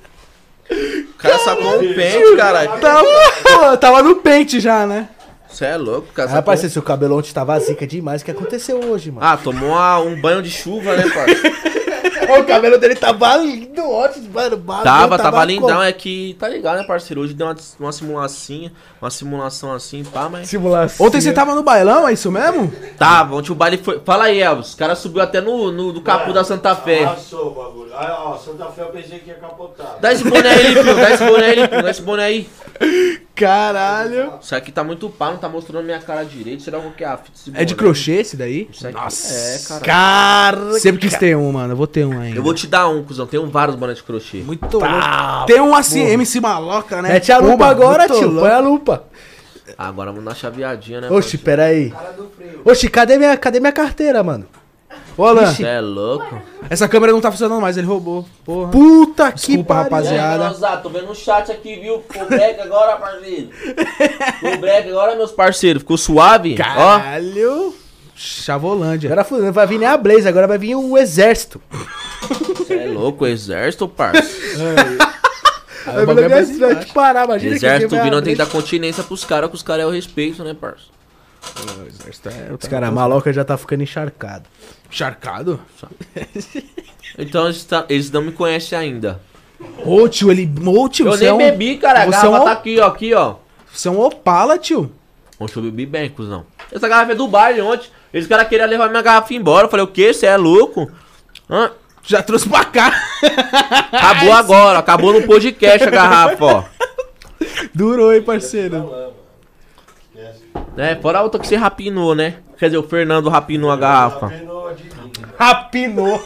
o cara sacou o pente, caralho. Tava, tava no pente já, né? Você é louco, cara. Ah, sacou- parceiro, seu cabelo ontem tava zica demais. O que aconteceu hoje, mano? Ah, tomou uma- um banho de chuva, né, parça? O cabelo dele tava lindo ontem, mano. bagulho Tava, tava lindão. como? É que, tá ligado, né, parceiro? Hoje deu uma, uma simulação, uma simulação assim, pá, mas... Simulação. Ontem você tava no bailão, é isso mesmo? Tava, ontem o baile foi... Fala aí, Elvis. O cara subiu até no, no, no capô da Santa Fé. Passou o bagulho. Aí, ó, Santa Fé eu pensei que ia capotar. Dá esse boné aí, Limpinho. Dá esse boné aí, Limpinho. Dá esse boné aí. Caralho. Isso aqui tá muito pá, não tá mostrando minha cara direito. Será qual que é a fita É de boné? crochê esse daí? Isso aqui Nossa. é, cara. Sempre quis ter um, mano. Eu vou ter um ainda. Eu vou te dar um, cuzão. Tem um vários bonés de crochê. Muito louco. Tem um assim, MC Maloca, né? Mete a lupa agora, tio. louco. Põe a lupa. Agora vamos dar chaveadinha, né? Oxi, pera aí. Oxi, cadê minha, cadê minha carteira, mano? Ô, Alan, Você é louco? essa câmera não tá funcionando mais, ele roubou. Porra. Puta que Desculpa, pariu. rapaziada. Aí, Manosato, tô vendo no chat aqui, viu? Ficou break agora, parceiro. Ficou break agora, meus parceiros. Ficou suave? Ó. Caralho. Chavolândia. Agora não vai vir nem a Blaze, agora vai vir o exército. Você é louco, exército, parça. Aí Vai o bagulho vir é o mais exército embaixo. parar, imagina Exército que vai vindo tem abrir. que dar continência pros caras, que os caras é o parça? Os caras, a maloca já tá ficando encharcado. Charcado? Então eles, tá- eles não me conhecem ainda. Ô, tio, ele. Ô, tio, Eu você nem é um... bebi, cara. A você garrafa é um- tá aqui, ó. Aqui, ó. Você é um opala, tio. Ontem eu bebi bem, cuzão. Essa garrafa é do baile ontem. Eles caras queriam levar minha garrafa embora. Eu falei, o quê? Você é louco? Hã? Já trouxe pra cá. Acabou agora, acabou no podcast a garrafa, ó. Durou, hein, parceiro? É, fora a outra que você rapinou, né? Quer dizer, o Fernando rapinou a garrafa. Rapinou.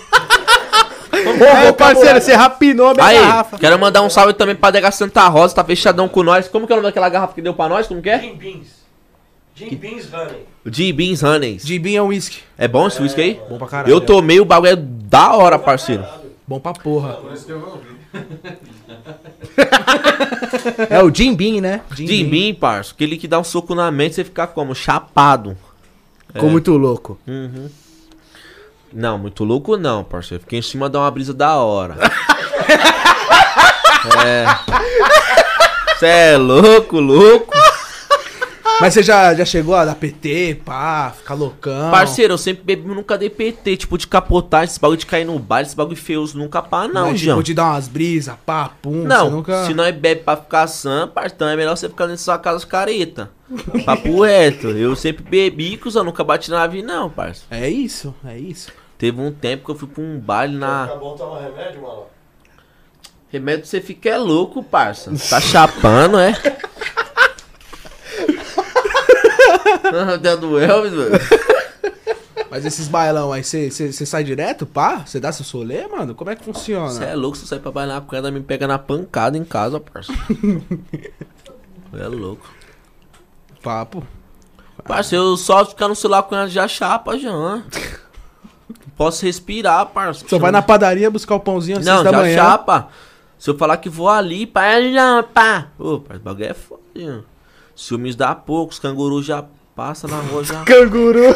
Ô, parceiro, você rapinou a minha Aí, garrafa. quero mandar um salve também pra Dega Santa Rosa, tá fechadão com nós. Como que é o nome daquela garrafa que deu pra nós? Como que é? Jim Beans. Jim Beans Honey. G Beans Honeys. Gibin é um whisky. É bom esse whisky aí? Bom pra caralho. Eu tomei, o bagulho é da hora, parceiro. Bom pra porra. É o Jim Beam, né? Jim Beam, parça, aquele que dá um soco na mente, você fica como? Chapado. Ficou muito louco. Uhum. Não, muito louco não, parceiro. Fiquei em cima de uma brisa da hora. é. Você é louco, louco. Mas você já, já chegou a dar PT, pá, ficar loucão? Parceiro, eu sempre bebi, nunca dei PT, tipo, de capotar, esse bagulho de cair no bar, esse bagulho feioso, nunca pá, não, Mas, João. tipo, te dar umas brisas, pá, pum. Não, você nunca... se nós bebe pra ficar sã, parça, então é melhor você ficar dentro da sua casa careta. Papo reto. Eu sempre bebi, cuzão, nunca bati na vida, não, parça. É isso, é isso. Teve um tempo que eu fui pra um baile na. Fica bom tomar remédio, mano? Remédio você fica é louco, parça. Tá chapando, é? Deu do Elvis, mano. Mas esses bailão aí, você sai direto, pá? Você dá seu solê, mano? Como é que funciona? Você é louco, se sair pra bailar com ela, me pega na pancada em casa, parça. é louco. Papo. Parça, eu só ficar no celular com ela já chapa, já. Posso respirar, parça. Só vai na padaria buscar o pãozinho às Não, da já manhã. chapa. Se eu falar que vou ali, pá, já, pá. Ô, parça, o bagulho é foda. Ciúmes dá pouco, os cangurus já passa na rua já. Canguru.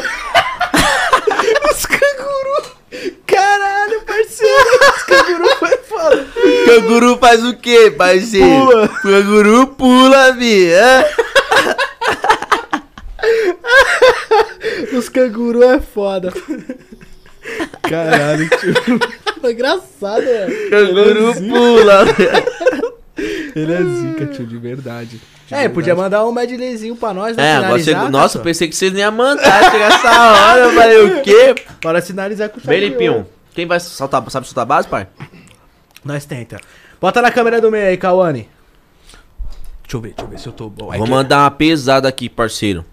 Os canguru. Caralho, parceiro. Os canguru foi foda. Canguru faz o quê, parceiro? Pula. Canguru pula, vi. É? Os canguru é foda. Caralho, tio. Foi engraçado, velho. Canguru pula. Ele é zica, tio, de verdade. De É, podia verdade. mandar um medleyzinho pra nós, né? É, você, nossa, eu pensei que vocês não iam mandar chegar essa hora. Eu falei, o quê? Bora finalizar com chave Bem limpinho. Quem vai soltar, sabe soltar a base, pai? Nós tenta. Bota na câmera do meio aí, Kawane. Deixa eu ver, deixa eu ver se eu tô bom. É Vou mandar uma pesada aqui, parceiro.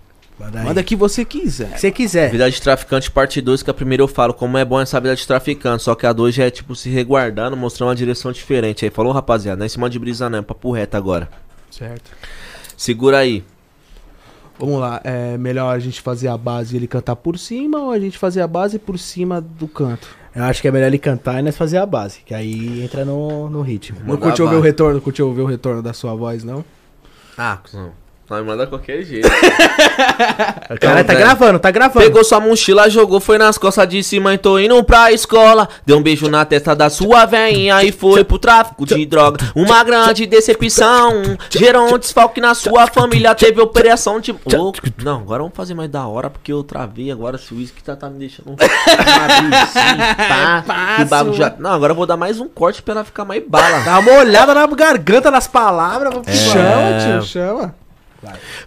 Manda aí. Manda que você quiser. Se você quiser. Vida de traficante, parte 2, que a primeira eu falo como é bom essa vida de traficante. Só que a 2 já é tipo se reguardando, mostrando uma direção diferente. Aí falou, rapaziada, não é em cima de brisa não, é papo reto agora. Certo. Segura aí. Vamos lá, é melhor a gente fazer a base e ele cantar por cima ou a gente fazer a base por cima do canto? Eu acho que é melhor ele cantar e nós fazer a base. Que aí entra no, no ritmo. Não curtiu ouvir o retorno? Curtiu ouvir o retorno da sua voz, não? Ah, cuzão. Vai mandar qualquer jeito. O cara tá gravando, tá gravando. Pegou sua mochila, jogou, foi nas costas de cima e tô indo pra escola. Deu um beijo na testa da sua veinha e foi pro tráfico de droga. Uma grande decepção. Gerou um desfalque na sua família. Teve operação de. Ô, não, agora vamos fazer mais da hora porque eu travei agora. Esse uísque tá, tá me deixando. pá, bagulho já... Não, agora eu vou dar mais um corte pra ela ficar mais bala. Dá uma olhada na garganta, nas palavras. É. Chama, tio, chama.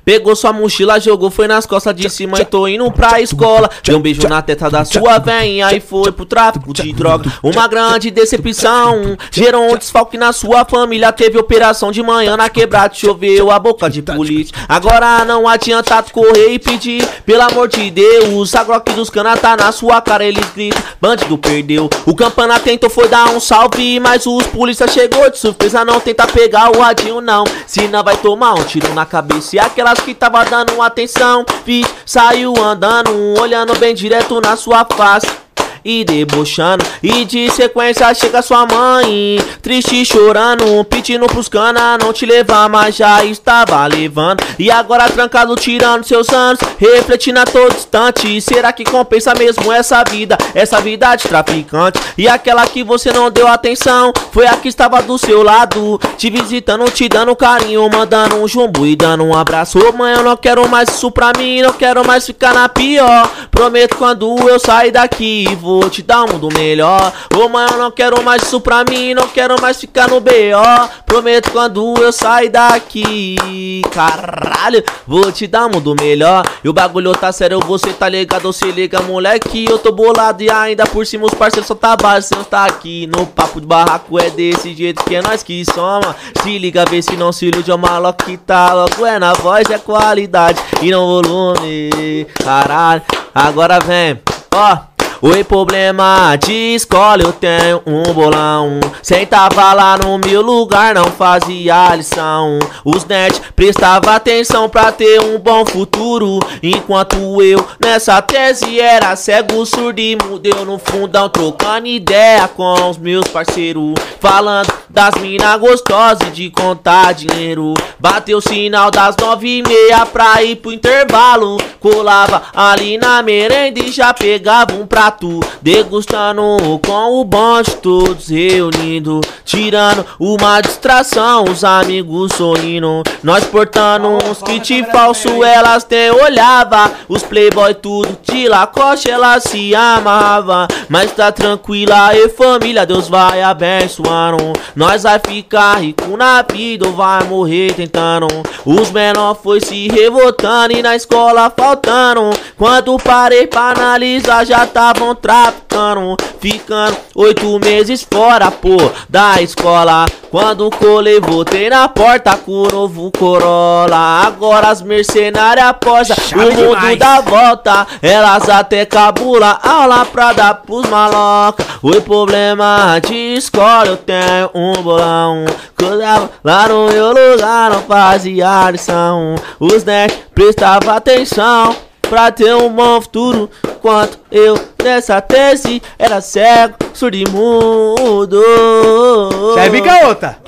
Pegou sua mochila, jogou, foi nas costas de cima e tô indo pra escola. Deu um beijo na teta da sua veinha e foi pro tráfico de droga. Uma grande decepção. Gerou um desfalque na sua família. Teve operação de manhã na quebrada, choveu a boca de polícia. Agora não adianta correr e pedir, pelo amor de Deus. A Glock dos cana tá na sua cara, eles gritam. Bandido perdeu. O campana tentou foi dar um salve, mas os polícia chegou de surpresa. Não tenta pegar o radinho, não. Senão vai tomar um tiro na cabeça. E aquelas que tava dando atenção, vi, saiu andando, olhando bem direto na sua face e debochando. E de sequência chega sua mãe, triste chorando, pedindo pros cana não te levar, mas já estava levando. E agora trancado, tirando seus anos, refletindo a todo instante. Será que compensa mesmo essa vida, essa vida de traficante? E aquela que você não deu atenção, foi a que estava do seu lado, te visitando, te dando carinho, mandando um jumbo e dando um abraço. Ô mãe, eu não quero mais isso pra mim, não quero mais ficar na pior. Prometo quando eu sair daqui, vou vou te dar um mundo melhor. Ô mãe, eu não quero mais isso pra mim, não quero mais ficar no BO. Prometo quando eu sair daqui, caralho, vou te dar um mundo melhor. E o bagulho tá sério, você tá ligado, se liga, moleque. Eu tô bolado e ainda por cima os parceiros só tá baixo, você tá aqui no papo de barraco. É desse jeito que é nós que soma. Se liga, vê se não se ilude, é uma que tá louco. É na voz, é qualidade e não volume, caralho. Agora vem, ó. Oi, problema de escola, eu tenho um bolão. Sentava lá no meu lugar, não fazia lição. Os nerds prestava atenção pra ter um bom futuro. Enquanto eu nessa tese era cego, surdo e mudeu no fundão, trocando ideia com os meus parceiros. Falando das mina gostosas de contar dinheiro. Bateu o sinal das nove e meia pra ir pro intervalo. Colava ali na merenda e já pegava um prato. Degustando com o bonde, todos reunidos. Tirando uma distração, os amigos sorrindo. Nós portando uns kit falso, elas até olhava. Os playboy tudo de lacoste, elas se amarrava. Mas tá tranquila e família, Deus vai abençoando. Nós vai ficar rico na vida ou vai morrer tentando. Os menor foi se revoltando e na escola faltando. Quando parei pra analisar, já estavam traficando. Ficando oito meses fora, pô, da escola. Quando colei, voltei na porta com o novo Corolla. Agora as mercenárias posa, o mundo demais. dá volta. Elas até cabula aula pra dar pros maloca. Oi, problema de escola, eu tenho um bolão. Lá no meu lugar, não fazia lição. Os nerds prestavam atenção. Pra ter um bom futuro, quanto eu nessa tese era cego, surdo e mudo. Já fica outra.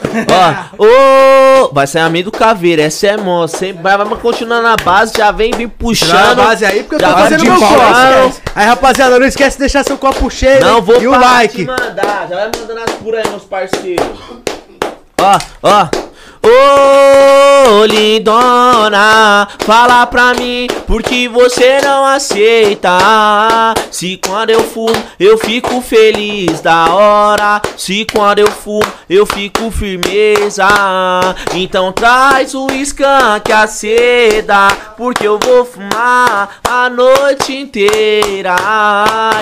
Ó, ô, vai ser amigo caveira, essa é mó. Sempre vai, vai continuar na base, já vem vir Na puxando. base aí, porque eu tô fazendo meu copo. Aí, rapaziada, não esquece de deixar seu copo cheio Não hein? vou e o like. mandar, já vai mandando as por aí, meus parceiros. Ó, ó. Ô, lindona, fala pra mim por que você não aceita. Se quando eu fumo, eu fico feliz da hora. Se quando eu fumo, eu fico firmeza. Então traz o skunk, a seda, porque eu vou fumar a noite inteira.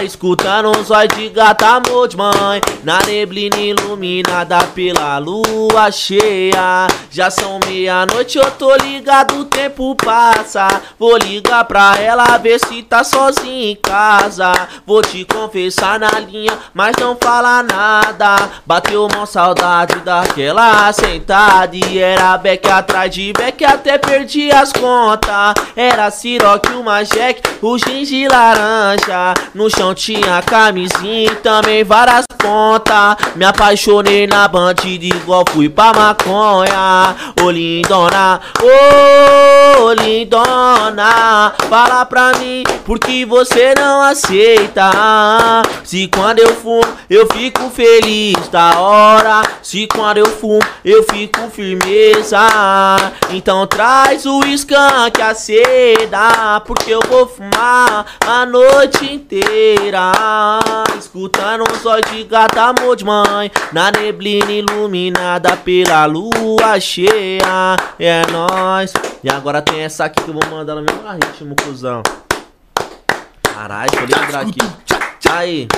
Escutando um zóio de gata, amor de mãe, na neblina iluminada pela lua cheia. Já são meia-noite, eu tô ligado, o tempo passa. Vou ligar pra ela, ver se tá sozinha em casa. Vou te confessar na linha, mas não fala nada. Bateu uma saudade daquela sentada. E era beck atrás de beck, até perdi as contas. Era siroque, uma jack, o de laranja. No chão tinha camisinha e também várias pontas. Me apaixonei na bandida igual fui pra maconha. Ô lindona, ô lindona, fala pra mim por que você não aceita. Se quando eu fumo, eu fico feliz da hora. Se quando eu fumo, eu fico firmeza. Então traz o skunk, a seda, porque eu vou fumar a noite inteira. Escutando um zóio de gata, amor de mãe, na neblina iluminada pela lua cheia. É nóis. E agora tem essa aqui que eu vou mandar no mesmo ritmo, cuzão. Caralho, deixa eu lembrar aqui. Aí.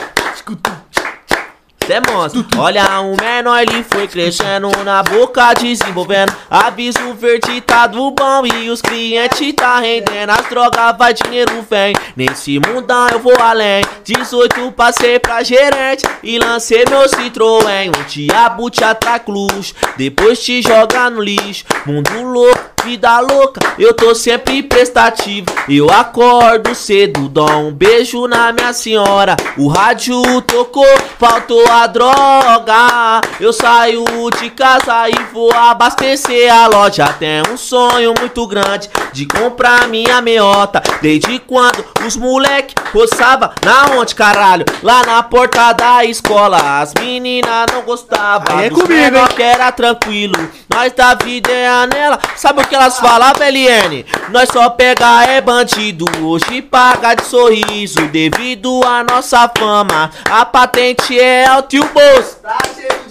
Cê monstro. Olha, o menor ele foi crescendo na boca, desenvolvendo. Aviso verde tá do bom e os clientes tá rendendo. As drogas vai, dinheiro vem. Nesse mundão eu vou além. 18 passei pra gerente e lancei meu Citroën. Um diabo te ataca luxo, depois te joga no lixo. Mundo louco, vida louca, eu tô sempre prestativo. Eu acordo cedo, dou um beijo na minha senhora. O rádio tocou, faltou a droga. Eu saio de casa e vou abastecer a loja. Tem um sonho muito grande de comprar minha meiota. Desde quando os moleque roçava na onde, caralho? Lá na porta da escola. As meninas não gostavam. Aí é comigo, hein? que era tranquilo. Nós da vida é anela. Sabe o que elas falavam, LN? Nós só pega é bandido, hoje paga de sorriso. Devido à nossa fama, a patente é alto e o bolso. Tá cheio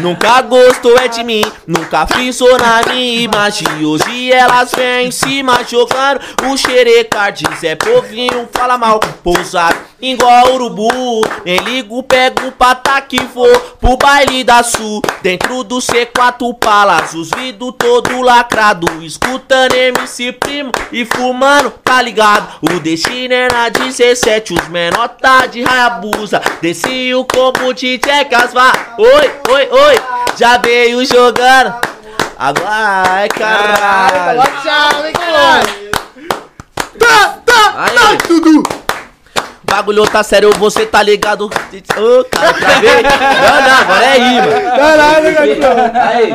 Nunca gostou é de mim, nunca frisou na minha imagem. Hoje elas vêm em cima jogando o xerecard. Zé Povinho fala mal, pousado igual urubu. Nem ligo, pego pra tá que for pro baile da sul. Dentro do C4 Palas, os vidros todo lacrado. Escutando MC Primo e fumando, tá ligado? O destino é na 17, os menor tá de Hayabusa. Desci o combo de Tecas, vá. Oi, oi, oi, já veio jogando. Agora, caralho. Tchau, hein, caralho. Tá, tá, Aí. tá, Dudu. Bagulho tá sério, você tá ligado? Ô, cara, travei. Não, não, agora é rima. Caralho, garoto. Aí.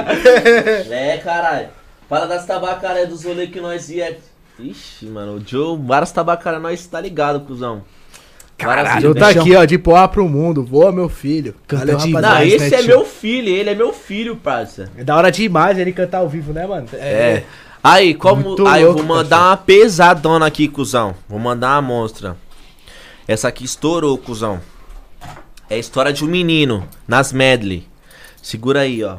É, caralho. Fala das tabacaras dos rolês que nós ia. Ixi, mano, o Joe, várias tabacaras, nós tá ligado, cuzão. Várias Eu tá aqui, ó, de poá pro mundo. Voa, meu filho. Canta Valeu, demais. Não, rapaziada. esse né, é tio? meu filho, ele é meu filho, parça. É da hora demais ele cantar ao vivo, né, mano? É. Aí, como. Muito aí, eu louco, vou mandar uma pesadona aqui, cuzão. Vou mandar uma monstra. Essa aqui estourou, cuzão. É a história de um menino nas medley. Segura aí, ó.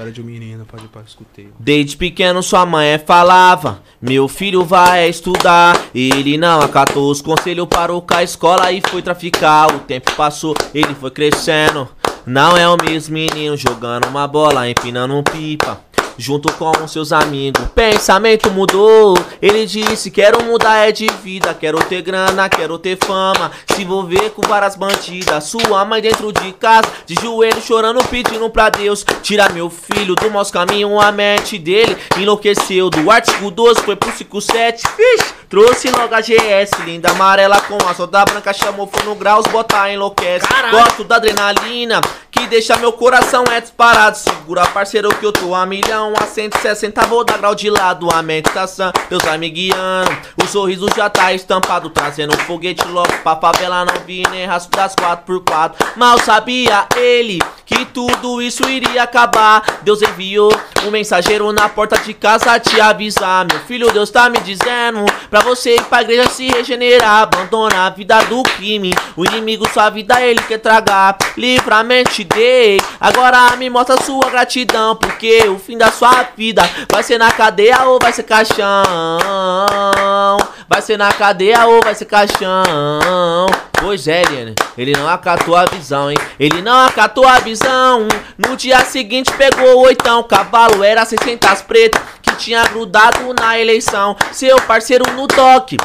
História de um menino, pode escutei. Desde pequeno sua mãe falava Meu filho vai estudar. Ele não acatou os conselhos Parou com a escola e foi traficar. O tempo passou, ele foi crescendo. Não é o mesmo menino Jogando uma bola, empinando um pipa Junto com seus amigos Pensamento mudou. Ele disse, quero mudar é de vida. Quero ter grana, quero ter fama. Se envolver com várias bandidas. Sua mãe dentro de casa De joelho chorando, pedindo pra Deus. Tira meu filho do mau caminho A mente dele enlouqueceu. Do artigo 12 foi pro 57 Vixe, trouxe logo a GS Linda amarela com a solda branca Chamou, foi no graus, bota enlouquece. Gosto da adrenalina Que deixa meu coração é disparado. Segura parceiro que eu tô a milhão. A 160 vou dar grau de lado. A mente tá sã, Deus vai me guiando. O sorriso já tá estampado Trazendo foguete logo pra favela. Não vi nem rastro das 4x4 Mal sabia ele que tudo isso iria acabar. Deus enviou um mensageiro na porta de casa te avisar. Meu filho, Deus tá me dizendo Pra você ir pra igreja se regenerar. Abandona a vida do crime. O inimigo sua vida ele quer tragar. Livramento Agora me mostra sua gratidão Porque o fim da sua vida Vai ser na cadeia ou vai ser caixão? Vai ser na cadeia ou vai ser caixão Pois é, Liane, ele não acatou a visão, hein? Ele não acatou a visão. No dia seguinte pegou oitão. Cavalo era 600 preto que tinha grudado na eleição. Seu parceiro no toque.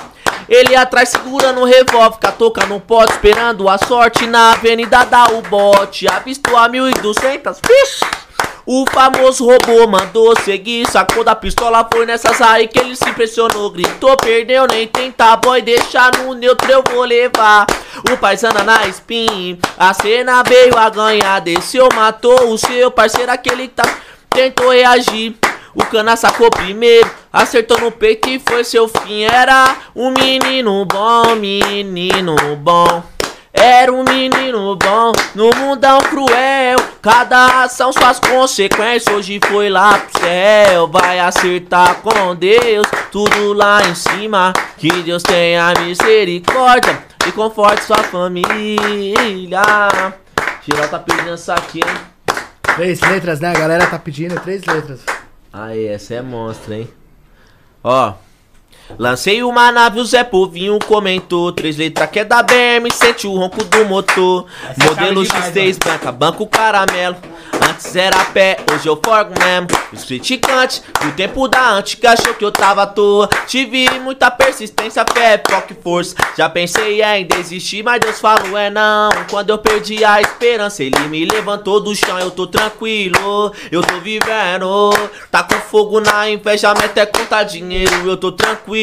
Ele atrás segurando o revólver, catoca no pote, esperando a sorte na avenida da Ubote. Avistou a 1200, vixe! O famoso robô mandou seguir, sacou da pistola, foi nessas aí que ele se impressionou. Gritou, perdeu, nem tenta, boy, deixa no neutro, eu vou levar. O paisana na spin, a cena veio a ganhar, desceu, matou o seu parceiro, aquele tá. Tentou reagir. O cana sacou primeiro, acertou no peito e foi seu fim. Era um menino bom, menino bom. Era um menino bom no mundão cruel. Cada ação suas consequências. Hoje foi lá pro céu. Vai acertar com Deus. Tudo lá em cima. Que Deus tenha misericórdia e conforte sua família. Geral tá pedindo essa aqui, hein? Três letras, né? A galera tá pedindo três letras. Aí, essa é monstra, hein? Ó. Lancei uma nave, o Zé Povinho comentou. Três letras que é da BM, sente o ronco do motor. Modelo X3 branca, banco caramelo. Antes era pé, hoje eu forgo mesmo. Os criticantes, no tempo da antiga, achou que eu tava à toa. Tive muita persistência, fé, foco e força. Já pensei em desistir, mas Deus falou é não. Quando eu perdi a esperança, ele me levantou do chão. Eu tô tranquilo, eu tô vivendo. Tá com fogo na inveja, meta é contar dinheiro. Eu tô tranquilo,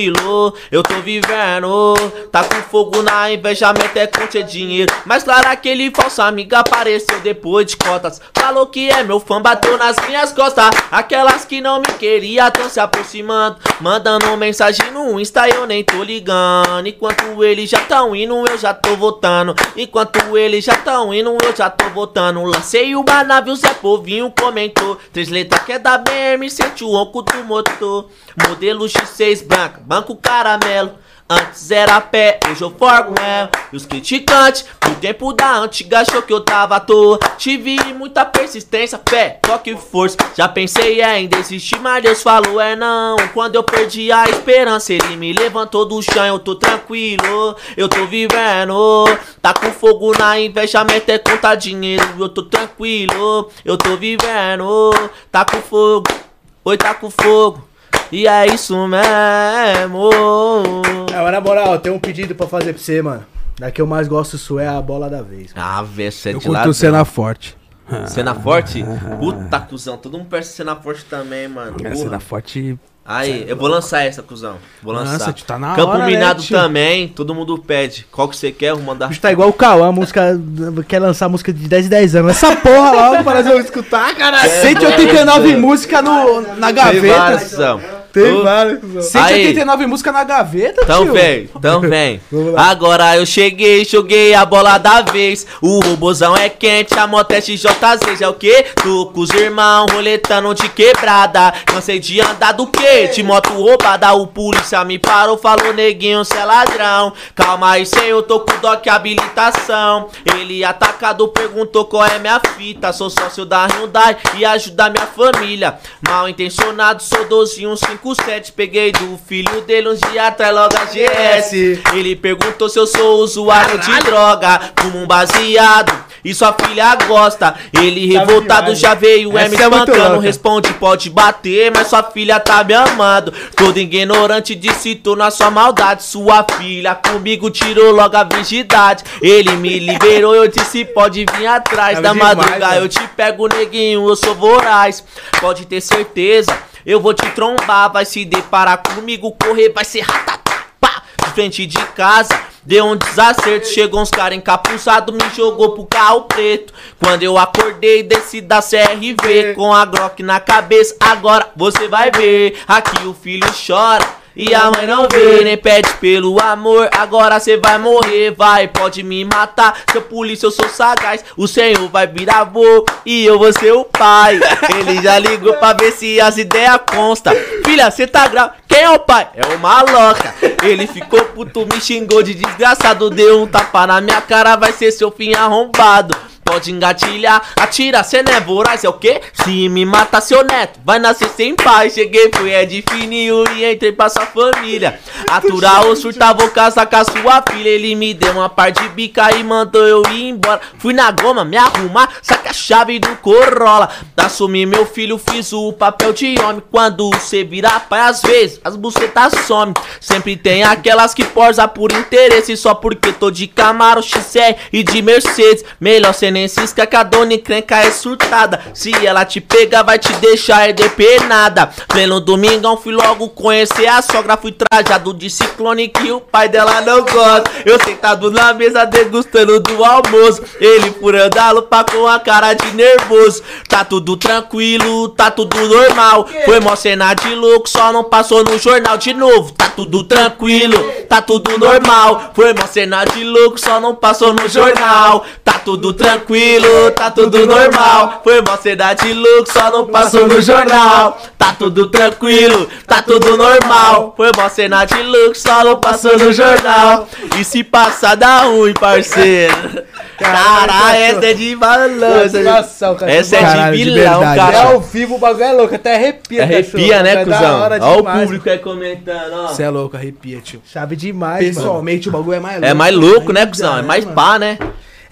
eu tô vivendo. Tá com fogo na inveja, meta é contar dinheiro. Mas claro, aquele falso amigo apareceu depois de cotas. Falou que é meu fã bateu nas minhas costas. Aquelas que não me queria tão se aproximando. Mandando mensagem no Insta, eu nem tô ligando. Enquanto eles já tão indo, eu já tô votando. Enquanto eles já tão indo, eu já tô votando. Lancei uma nave, o Zé Povinho comentou. Três letras que é da BM, sente o ronco do motor. Modelo X6 branca, banco caramelo. Antes era pé, hoje eu forgo ela. E os criticantes, no tempo da antiga, achou que eu tava à toa. Tive muita persistência, fé, foco e força. Já pensei em desistir, mas Deus falou é não. Quando eu perdi a esperança, ele me levantou do chão. Eu tô tranquilo, eu tô vivendo. Tá com fogo na inveja, mete conta dinheiro. Eu tô tranquilo, eu tô vivendo. Tá com fogo, oi, tá com fogo. E é isso mesmo. É, mas na moral, tem um pedido pra fazer pra você, mano. Da que eu mais gosto sua é a bola da vez. Ah, vê, você é Eu de curto cena forte. Cena forte? Puta, cuzão. Todo mundo peça cena forte também, mano. É, cena forte. Aí, eu vou lançar essa, cuzão. Vou Lança, lançar. tio, tá na Campo hora, né, Minado tio? também, todo mundo pede. Qual que você quer? Vou mandar. bicho tá igual o Cauã, música. Quer lançar música de 10 em 10 anos. Essa porra logo para eu escutar, caralho. 189 músicas no, na gaveta. cuzão. Tem Ô, vários. cuzão. 189 músicas na gaveta, Então tio. vem, então vem. Agora eu cheguei, joguei a bola da vez. O robozão é quente, a moto é XJ6 é o que? Tô com os irmãos roletando de quebrada. Cansei de andar do que? De moto roubada. O polícia me parou, falou neguinho, cê é ladrão. Calma aí, cê, eu tô com doc habilitação. Ele atacado perguntou qual é minha fita. Sou sócio da Hyundai e ajuda minha família. Mal intencionado, sou 12157. Peguei do filho dele uns dias atrás logo a GS. Ele perguntou se eu sou usuário de droga. Fumo um baseado e sua filha gosta. Ele revoltado demais, já veio, me Essa é muito espancando. Responde, pode bater, mas sua filha tá me amando. Todo ignorante disse, tô na sua maldade. Sua filha comigo tirou logo a virgindade. Ele me liberou, eu disse, pode vir atrás. Tá da demais, madrugada mano. eu te pego, neguinho, eu sou voraz. Pode ter certeza, eu vou te trombar. Vai se deparar comigo, correr, vai ser ratatá. Pá, de frente de casa. Deu um desacerto, chegou uns caras encapuçados, me jogou pro carro preto. Quando eu acordei, desci da CRV com a Glock na cabeça. Agora você vai ver, aqui o filho chora. E a mãe não vê, nem pede pelo amor. Agora cê vai morrer, vai, pode me matar. Seu polícia, eu sou sagaz. O senhor vai virar avô e eu vou ser o pai. Ele já ligou pra ver se as ideias constam. Filha, cê tá grávida. Quem é o pai? É o maloca. Ele ficou puto, me xingou de desgraçado. Deu um tapa na minha cara, vai ser seu fim arrombado. Pode engatilhar, atira, cê não é voraz, é o quê? Se me mata seu neto, vai nascer sem pai. Cheguei, fui é de fininho e entrei pra sua família. Aturar ou surtar, vou casar com a sua filha. Ele me deu uma par de bica e mandou eu ir embora. Fui na goma, me arrumar, saca a chave do Corolla. Assumi meu filho, fiz o papel de homem. Quando cê virar pai, às vezes as bucetas somem. Sempre tem aquelas que porza por interesse, só porque tô de Camaro, XR e de Mercedes. Melhor cê cisca que a dona encrenca é surtada. Se ela te pega, vai te deixar é depenada. Pleno domingão, fui logo conhecer a sogra. Fui trajado de ciclone que o pai dela não gosta. Eu sentado na mesa degustando do almoço. Ele furando a lupa com a cara de nervoso. Tá tudo tranquilo, tá tudo normal. Foi mó cena de louco, só não passou no jornal de novo. Tá tudo tranquilo, tá tudo normal. Foi mó cena de louco, só não passou no jornal. Tá tudo tranquilo, tá tudo normal. Foi mó cena de louco, só não passou no jornal. Tá tudo tranquilo, tá tudo normal. Foi mó cena de louco, só não passou no jornal. E se passar dá ruim, parceiro. Caralho, essa é de balança. Essa é de vilão, verdade. É cara. ao vivo, o bagulho é louco, até arrepia, Arrepia, cachorro. né, É cuzão? Olha o público aí comentando, ó. Você é louco, arrepia, tio. Chave demais, mano. Pessoalmente, o bagulho é mais louco. É mais louco, né, cuzão? É né, mais mano? pá, né?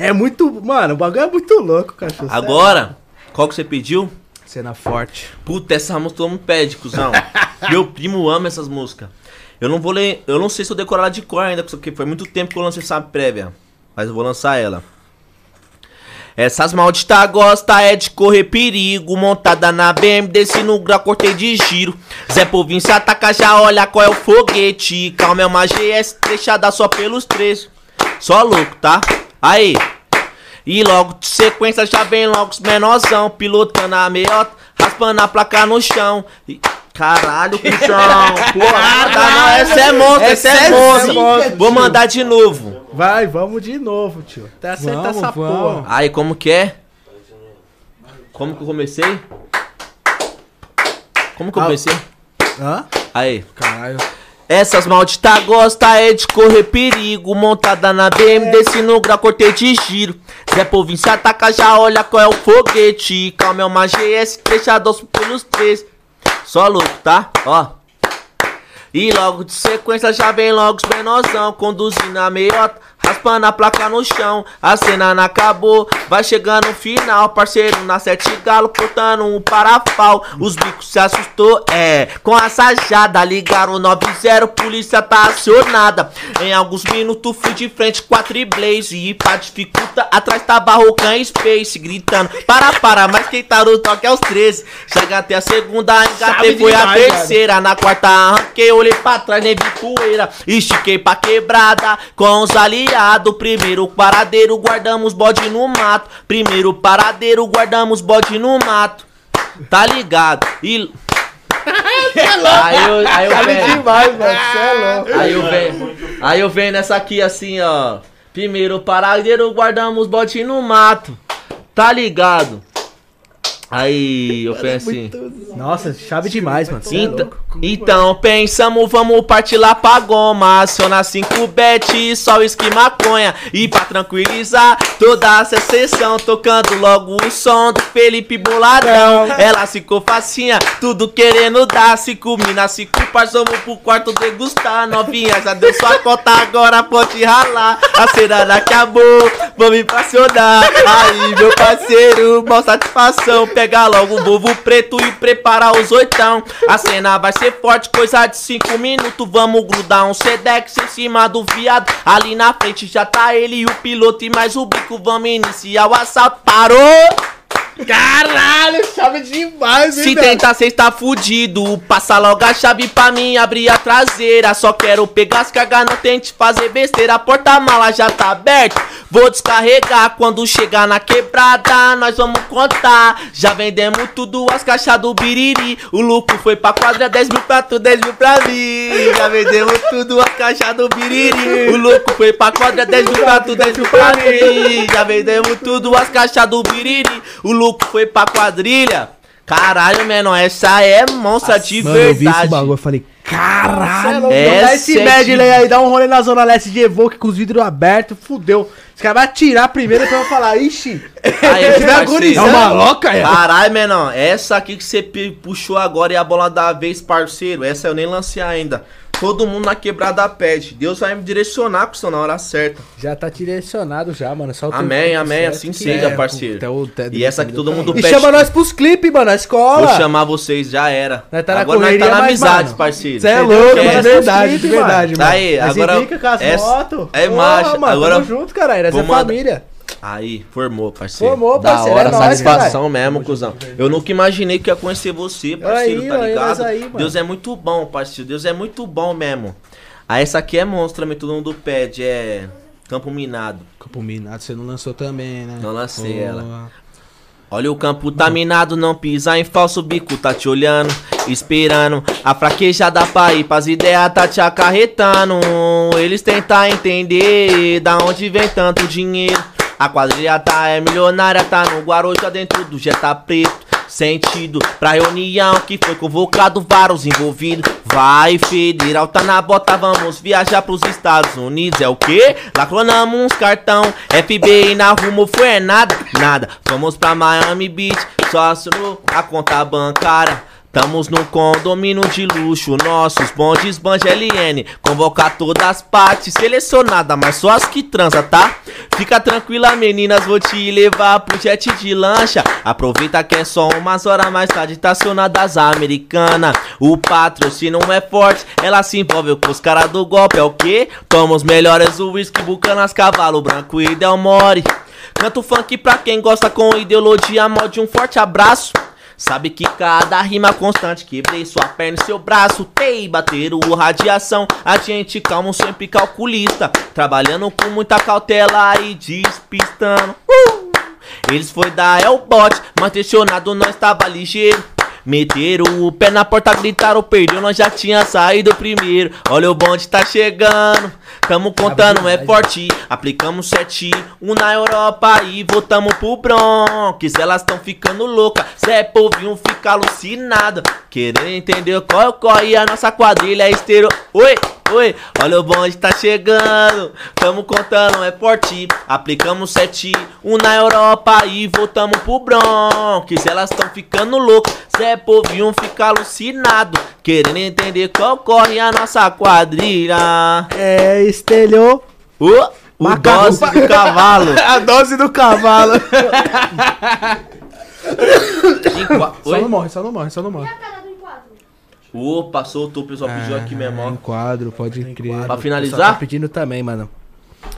É muito. Mano, o bagulho é muito louco, cachorro. Agora, qual que você pediu? Cena forte. Puta, essa música todo mundo pede, cuzão. Meu primo ama essas músicas. Eu não vou ler. Eu não sei se eu decorar ela de cor ainda, porque foi muito tempo que eu lancei essa prévia. Mas eu vou lançar ela. Essas malditas gosta é de correr perigo. Montada na BM, desci no grau, cortei de giro. Zé Povinho se ataca, já olha qual é o foguete. Calma, é uma GS deixada só pelos três. Só louco, tá? Aí. E logo de sequência já vem logo os menorzão, pilotando a meiota, raspando a placa no chão. E- Caralho, cuzão. Porra, não, essa é monstro, essa é monstro. monstro, Vou mandar de novo. Vai, vamos de novo, tio. Até acertar Vamos, essa vamos. porra. Aí, como que é? Como que eu comecei? Como que eu comecei? Hã? Aí. Caralho. Essas malditas gosta é de correr perigo. Montada na BM, desci no grau, cortei de giro. Zé Povinho se ataca, já olha qual é o foguete. Calma, é uma GS, fechado pelos três. Só louco, tá? Ó. E logo de sequência já vem logo os menorzão Conduzindo a meiota, raspando a placa no chão. A cena não acabou, vai chegando o final. Parceiro na sete galo, cortando um parafal Os bicos se assustou, é Com a sajada, ligaram o 90 Polícia tá acionada. Em alguns minutos fui de frente com a Triblaze E pra dificulta, atrás tava Rocan Space Gritando, para, para, mas quem tá no toque é os 13 Chega até a segunda, engatei, foi a terceira, na quarta arranquei, olhei pra trás, nem vi poeira. Estiquei pra quebrada com os aliados. Primeiro paradeiro, guardamos bode no mato. Primeiro paradeiro, guardamos bode no mato. Tá ligado? E. Aí eu, aí eu venho, demais, mano. Você é louco. aí eu venho, aí eu venho nessa aqui assim, ó. Primeiro paradeiro, guardamos bode no mato. Tá ligado? Aí eu penso assim. Nossa, chave demais, mano. Cê é Então, louco. então pensamos, vamos partir lá pra goma. Aciona 5 bet, só uísque e maconha. E pra tranquilizar toda essa sessão, tocando logo o som do Felipe Boladão. Ela ficou facinha, tudo querendo dar. Cinco minas, cinco pars, vamos pro quarto degustar. Novinha, já deu sua conta, agora pode ralar. A cena acabou, vamos impressionar. Aí, meu parceiro, mó satisfação. Pegar logo o bovo preto e preparar os oitão. A cena vai ser forte, coisa de cinco minutos. Vamos grudar um Sedex em cima do viado. Ali na frente já tá ele e o piloto e mais o bico. Vamos iniciar o assalto. Parou! Caralho, chave demais, hein, Se velho? tentar, cê está fudido. Passa logo a chave pra mim abrir a traseira. Só quero pegar as cargas, não tente fazer besteira. A porta-mala já tá aberta. Vou descarregar quando chegar na quebrada. Nós vamos contar. Já vendemos tudo as caixas do biriri. O lucro foi pra quadra, 10 mil pra tu, 10 mil pra mim. Já vendemos tudo as caixas do biriri. O lucro foi pra quadra, 10 mil pra tu, 10 mil pra mim. Já vendemos tudo as caixas do biriri. O lucro foi pra quadrilha. Caralho, menor, essa é monstra de Mano, eu vi esse verdade. bagulho, eu falei, é caralho. Essa Então dá esse é medley aí, dá um rolê na Zona Leste de Evoque com os vidros abertos, fudeu. Os caras vão atirar primeiro e vão falar, ixi. Aí, agonizando. É uma louca, é? Caralho, menor, essa aqui que você puxou agora e a bola da vez, parceiro. Essa eu nem lancei ainda. Todo mundo na quebrada pede. Deus vai me direcionar com isso na hora certa. Já tá direcionado já, mano. Só Amém, amém, assim que- seja, É, parceiro. até o- até- E essa aqui todo mundo E pede. chama nós pros clipes, mano, na escola. Vou chamar vocês, já era. Nós tá na agora nós correria, tá na mas, amizade, mano, parceiro. Cê é louco, de nós pros verdade, de clipes, verdade, Tá mano. aí, Nós agora. indica com as essa- motos. É Pô, marcha. mano, Agora. tamo junto, cara. Nós Vou é família. Aí, formou, parceiro. Formou, da parceiro, hora, é nóis, satisfação mesmo, cuzão. Eu nunca imaginei que ia conhecer você, parceiro, Aí, tá aí, ligado? nós aí. Deus é muito bom, parceiro. Deus é muito bom mesmo. Ah, essa aqui é monstro também, todo mundo pede, é Campo Minado. Campo Minado, você não lançou também, né? Não lancei Pô. ela. Olha o campo tá minado, não pisa em falso bico, tá te olhando, esperando. A fraquejada pra ir pras ideias tá te acarretando. Eles tentam entender da onde vem tanto dinheiro. A quadrilha tá é milionária, tá no Guarujá dentro do Jetta Preto. Sentido pra reunião que foi convocado vários envolvidos. Vai, federal, tá na bota, vamos viajar pros Estados Unidos. É o quê? Lá clonamos uns cartão. FBI na rumo foi é nada, nada. Vamos pra Miami Beach, só assinou a conta bancária. Tamos no condomínio de luxo, nossos bondes Banja LN. Convocar todas as partes, selecionada, mas só as que transa, tá? Fica tranquila, meninas, vou te levar pro jet de lancha. Aproveita que é só umas horas mais tarde, estacionada das americanas. O patrocínio é forte, ela se envolve com os caras do golpe, é o quê? Toma os melhores whisky, bucanas, cavalo branco e Del More. Canto funk pra quem gosta com ideologia, molde um forte abraço. Sabe que cada rima constante quebrei sua perna e seu braço. Tei, bateram radiação. A gente calmo, sempre calculista. Trabalhando com muita cautela e despistando. Uh! Eles foi dar é o bote, mas tensionado nós tava ligeiro. Meteram o pé na porta, gritaram, perdeu, nós já tinha saído primeiro. Olha o bonde tá chegando, tamo contando, é forte. Aplicamos sete, um na Europa e voltamos pro Bronx. Elas tão ficando loucas, Zé povinho fica alucinado. Querendo entender qual corre a nossa quadrilha é esteiro. Oi! Oi, olha o bonde tá chegando. Tamo contando, é forte. Aplicamos sete, um na Europa e voltamos pro Bronx. Elas tão ficando loucas, Zé Povinho fica alucinado. Querendo entender qual corre a nossa quadrilha. É, estelhou. O, o Macaco. dose do cavalo. A dose do cavalo. Só não morre, só não morre, só não morre. E a cara do enquadro? Opa, soltou, o pessoal pediu aqui mesmo, ó. Em quadro, pode crer. Pra Tá finalizar? pedindo também, mano.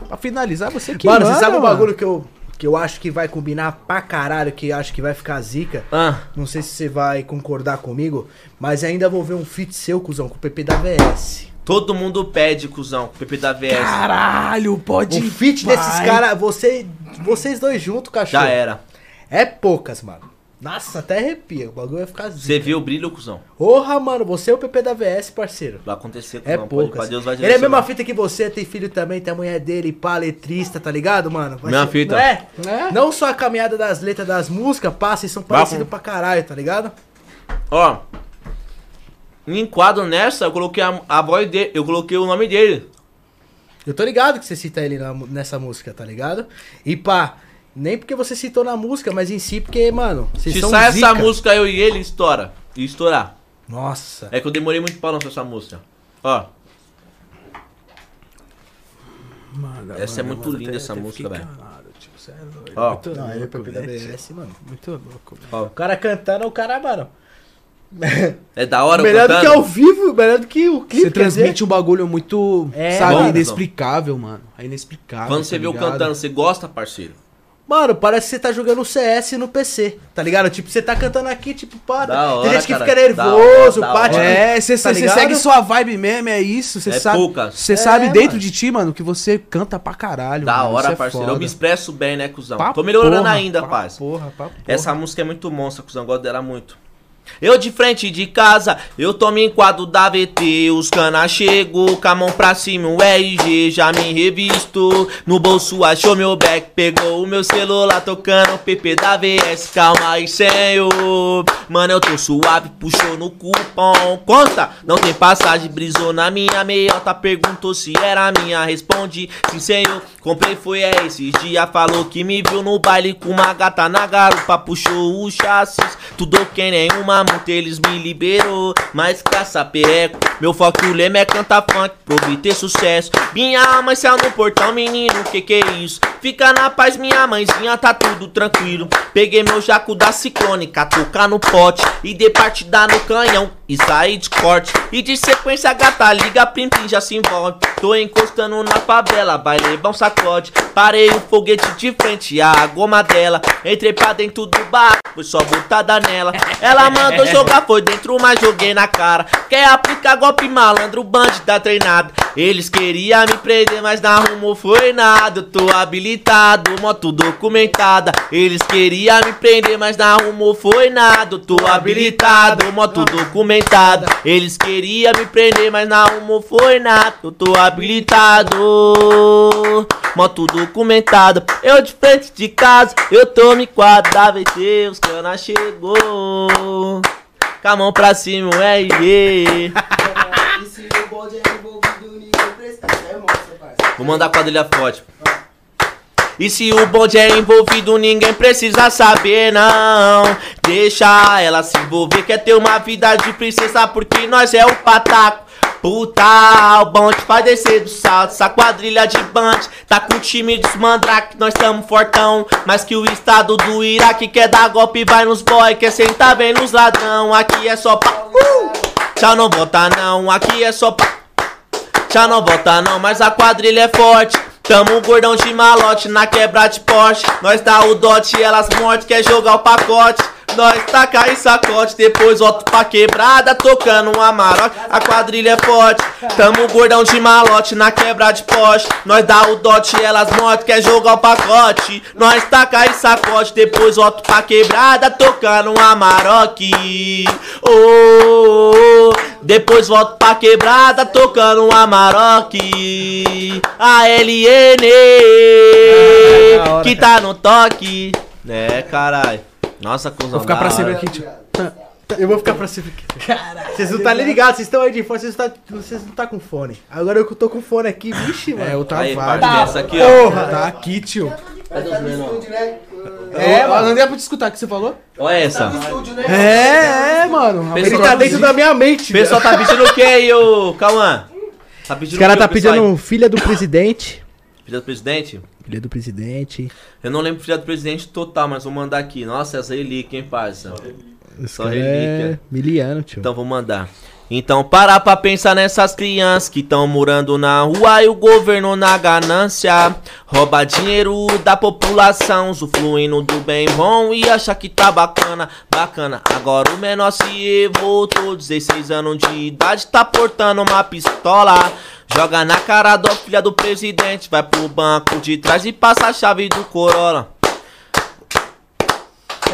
Pra finalizar, você que mano, você sabe um mano. bagulho que eu, que eu acho que vai combinar pra caralho, que eu acho que vai ficar zica? Ah, Não sei se você vai concordar comigo, mas ainda vou ver um feat seu, cuzão, com o PP da VS. todo mundo pede, cuzão. PP da VS. Caralho, pode. Um feat vai. desses caras, você, vocês dois juntos, cachorro. Já era. É poucas, mano. Nossa, até arrepia. O bagulho vai ficar zica. Você viu o brilho, cuzão? Porra, mano, você é o PP da VS, parceiro. Vai acontecer, É cuzão. Pode- poucas. pra Deus vai Ele é a mesma fita que você, tem filho também, tem a mulher dele, pá, letrista, tá ligado, mano? Vai Mesma ser- fita. Não é? É. Não só a caminhada das letras das músicas, passa e são parecidos com- pra caralho, tá ligado? Ó, em enquadro nessa, eu coloquei a, a voz dele, eu coloquei o nome dele. Eu tô ligado que você cita ele na- nessa música, tá ligado? E pá, nem porque você citou na música, mas em si porque, mano, vocês Se são sai zica. essa música, eu e ele estoura. E estourar. Nossa. É que eu demorei muito pra lançar essa música. Ó, Mano, essa é mano, muito mano, linda até- essa até música, velho. cê é doido. Ó. Muito Não, é o louco, velho. VS, mano. Muito louco, velho. ó. O cara cantando, o cara, mano. É da hora, melhor do que cantando? ao vivo, melhor do que o clipe. Você quer dizer. transmite um bagulho muito, É, sabe, mano. inexplicável, mano. É inexplicável. Quando tá você viu ligado? cantando, você gosta, parceiro? Mano, parece que você tá jogando CS no PC, tá ligado? Tipo, você tá cantando aqui, tipo, pá. Da hora, tem gente que cara. fica nervoso, da pá, tipo, É, você tá segue sua vibe mesmo, é isso. Você É sabe, poucas. você É, sabe dentro mano. de ti, mano, que você canta pra caralho. Da mano. hora, é parceiro. Eu foda. me expresso bem, né, cuzão? Pra Tô melhorando porra, ainda, pra paz. Porra, pra porra. Essa música é muito monstra, cuzão. Gosto dela muito. Eu de frente de casa, eu tomo em quadro da VT. Os cana chegou, com a mão pra cima, o RG já me revistou. No bolso achou meu back, pegou o meu celular tocando o PP da VS. Calma aí, senhor. Mano, eu tô suave, puxou no cupom. Conta, não tem passagem, brisou na minha meiota. Perguntou se era minha, respondi sim, senhor. Comprei, foi é esses dias. Falou que me viu no baile com uma gata na garupa. Puxou o chassis, tudo que nenhuma multa eles me liberou. Mas caça pereco, meu foco o lema é cantar funk pra obter sucesso. Minha mãe saiu no portão, menino, que que é isso? Fica na paz, minha mãezinha, tá tudo tranquilo. Peguei meu jaco da ciclônica, tocar no pote e dei partida no canhão e saí de corte. E de sequência a gata liga, plim plim já se envolve. Tô encostando na favela, vai levar um sacode. Parei o foguete de frente, a goma dela. Entrei pra dentro do bar, foi só botada nela. Ela mandou jogar, foi dentro, mas joguei na cara. Quer aplicar golpe malandro, bandida treinado. Eles queriam me prender, mas na rumo foi nada. Eu tô habilitado, moto documentada. Eles queriam me prender, mas na rumo foi nada. Eu tô habilitado, moto documentada. Eles queriam me prender, mas na rumo foi nada. Eu tô habilitado, moto documentada. Eu de frente de casa, eu tô me quadra, VT, os cana chegou. Com a mão pra cima, se o bode é. É. Vou mandar a quadrilha forte. E se o bonde é envolvido, ninguém precisa saber, não. Deixa ela se envolver, quer ter uma vida de princesa, porque nós é o pataco. Puta, o bonde faz descer do salto, essa quadrilha de bande Tá com o time dos mandrake, nós tamo fortão Mas que o estado do Iraque quer dar golpe, vai nos boy Quer sentar bem nos ladrão, aqui é só pra... Uh! Tchau, não volta não, aqui é só pra... Já não volta não, mas a quadrilha é forte. Tamo gordão de malote na quebra de Porsche. Nós dá o dote, elas morte, quer jogar o pacote. Nós taca e sacode, depois volta pra quebrada, tocando um amarote. A quadrilha é forte, tamo gordão de malote na quebra de poste. Nós dá o dote, elas morte, quer jogar o pacote. Nós taca e sacode, depois volta pra quebrada, tocando um amaroque. Oh, depois volto pra quebrada, tocando um amaroque. A LN, Ah, hora, que tá no toque. É, caralho. Nossa, cuzão. Vou ficar pra cima aqui, tio. Eu vou ficar pra cima aqui. Caralho. Vocês não tá nem ligados, vocês estão aí de fone, vocês não, tá, vocês não tá com fone. Agora eu que tô com fone aqui, vixe, mano. É, o Aí, travado. parte dessa aqui, ó. Porra! Tá aqui, tio. Tá né? É, mano. Não deu pra te escutar o que você falou? Olha essa. No estúdio, né? É, é, mano. Ele tá dentro da minha mente, O pessoal tá pedindo o que aí, ô Cauã? Tá pedindo Os caras tá pedindo aí? filha do presidente. Filha do presidente? Filha do presidente. Eu não lembro filha do presidente total, mas vou mandar aqui. Nossa, essa relíquia, hein, parça? Só cara relíquia. é miliano, tio. Então vou mandar. Então para pra pensar nessas crianças que estão morando na rua e o governo na ganância. Rouba dinheiro da população, usufruindo do bem bom e acha que tá bacana, bacana. Agora o menor se voltou, 16 anos de idade, tá portando uma pistola. Joga na cara da filha do presidente, vai pro banco de trás e passa a chave do Corolla.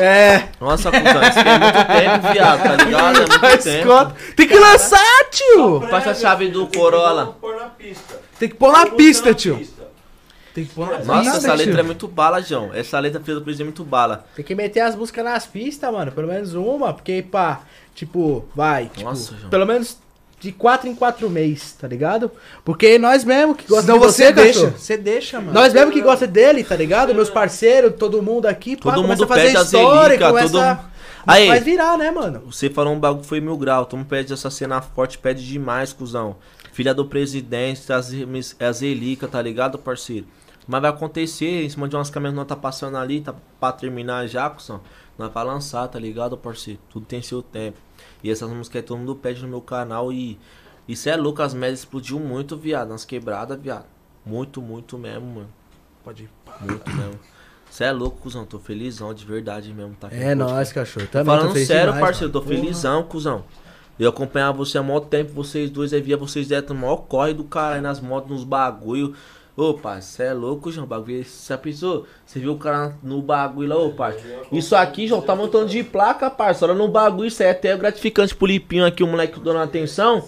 É. Nossa, cuzão, isso aqui é muito tempo, viado, tá ligado? É muito tempo. Tem que lançar, tio. Passa a chave do Corolla. Pôr na pista. Tem que pôr na pista, tio. Tem que pôr na pista. Nossa, essa letra é muito bala, João. Essa letra presidente é muito bala. Tem que meter as músicas nas pistas, mano. Pelo menos uma, porque, pá, tipo, vai. Tipo, Nossa, João. pelo menos de 4 em 4 meses, tá ligado? Porque nós mesmo que gostamos Senão de você você, deixa. cachorro. Você deixa, mano. Nós mesmo que gosta dele, tá ligado? Meus parceiros, todo mundo aqui, pá, Todo começa mundo a fazer história, relíquias, começa todo-. Aí. Vai virar, né, mano? Você falou um bagulho foi mil grau. Todo mundo pede essa cena forte, pede demais, cuzão. Filha do presidente, as, as tá ligado, parceiro? Mas vai acontecer, em cima de umas câmeras que nós tá passando ali, tá pra terminar já, cuzão. Nós vai lançar, tá ligado, parceiro? Tudo tem seu tempo. E essas músicas aí todo mundo pede no meu canal e. Isso é louco, as médias explodiu muito, viado. Nas quebradas, viado. Muito, muito mesmo, mano. Pode ir. Muito mesmo. Você é louco, cuzão. Tô felizão, de verdade mesmo. Tá aqui É nóis, cachorro. Também tô Falando feliz sério, demais, parceiro. Tô felizão, cuzão. Eu acompanhava você há maior tempo, vocês dois, aí via vocês direto no maior corre do cara aí nas motos, nos bagulho. Ô, pai, você é louco, João. Bagulho. Você já pensou? Você viu o cara no bagulho lá, ô, pai. Isso aqui, João, tá montando de placa, parça. Olha no bagulho, isso aí é até gratificante pro Lipinho aqui, o moleque dando atenção.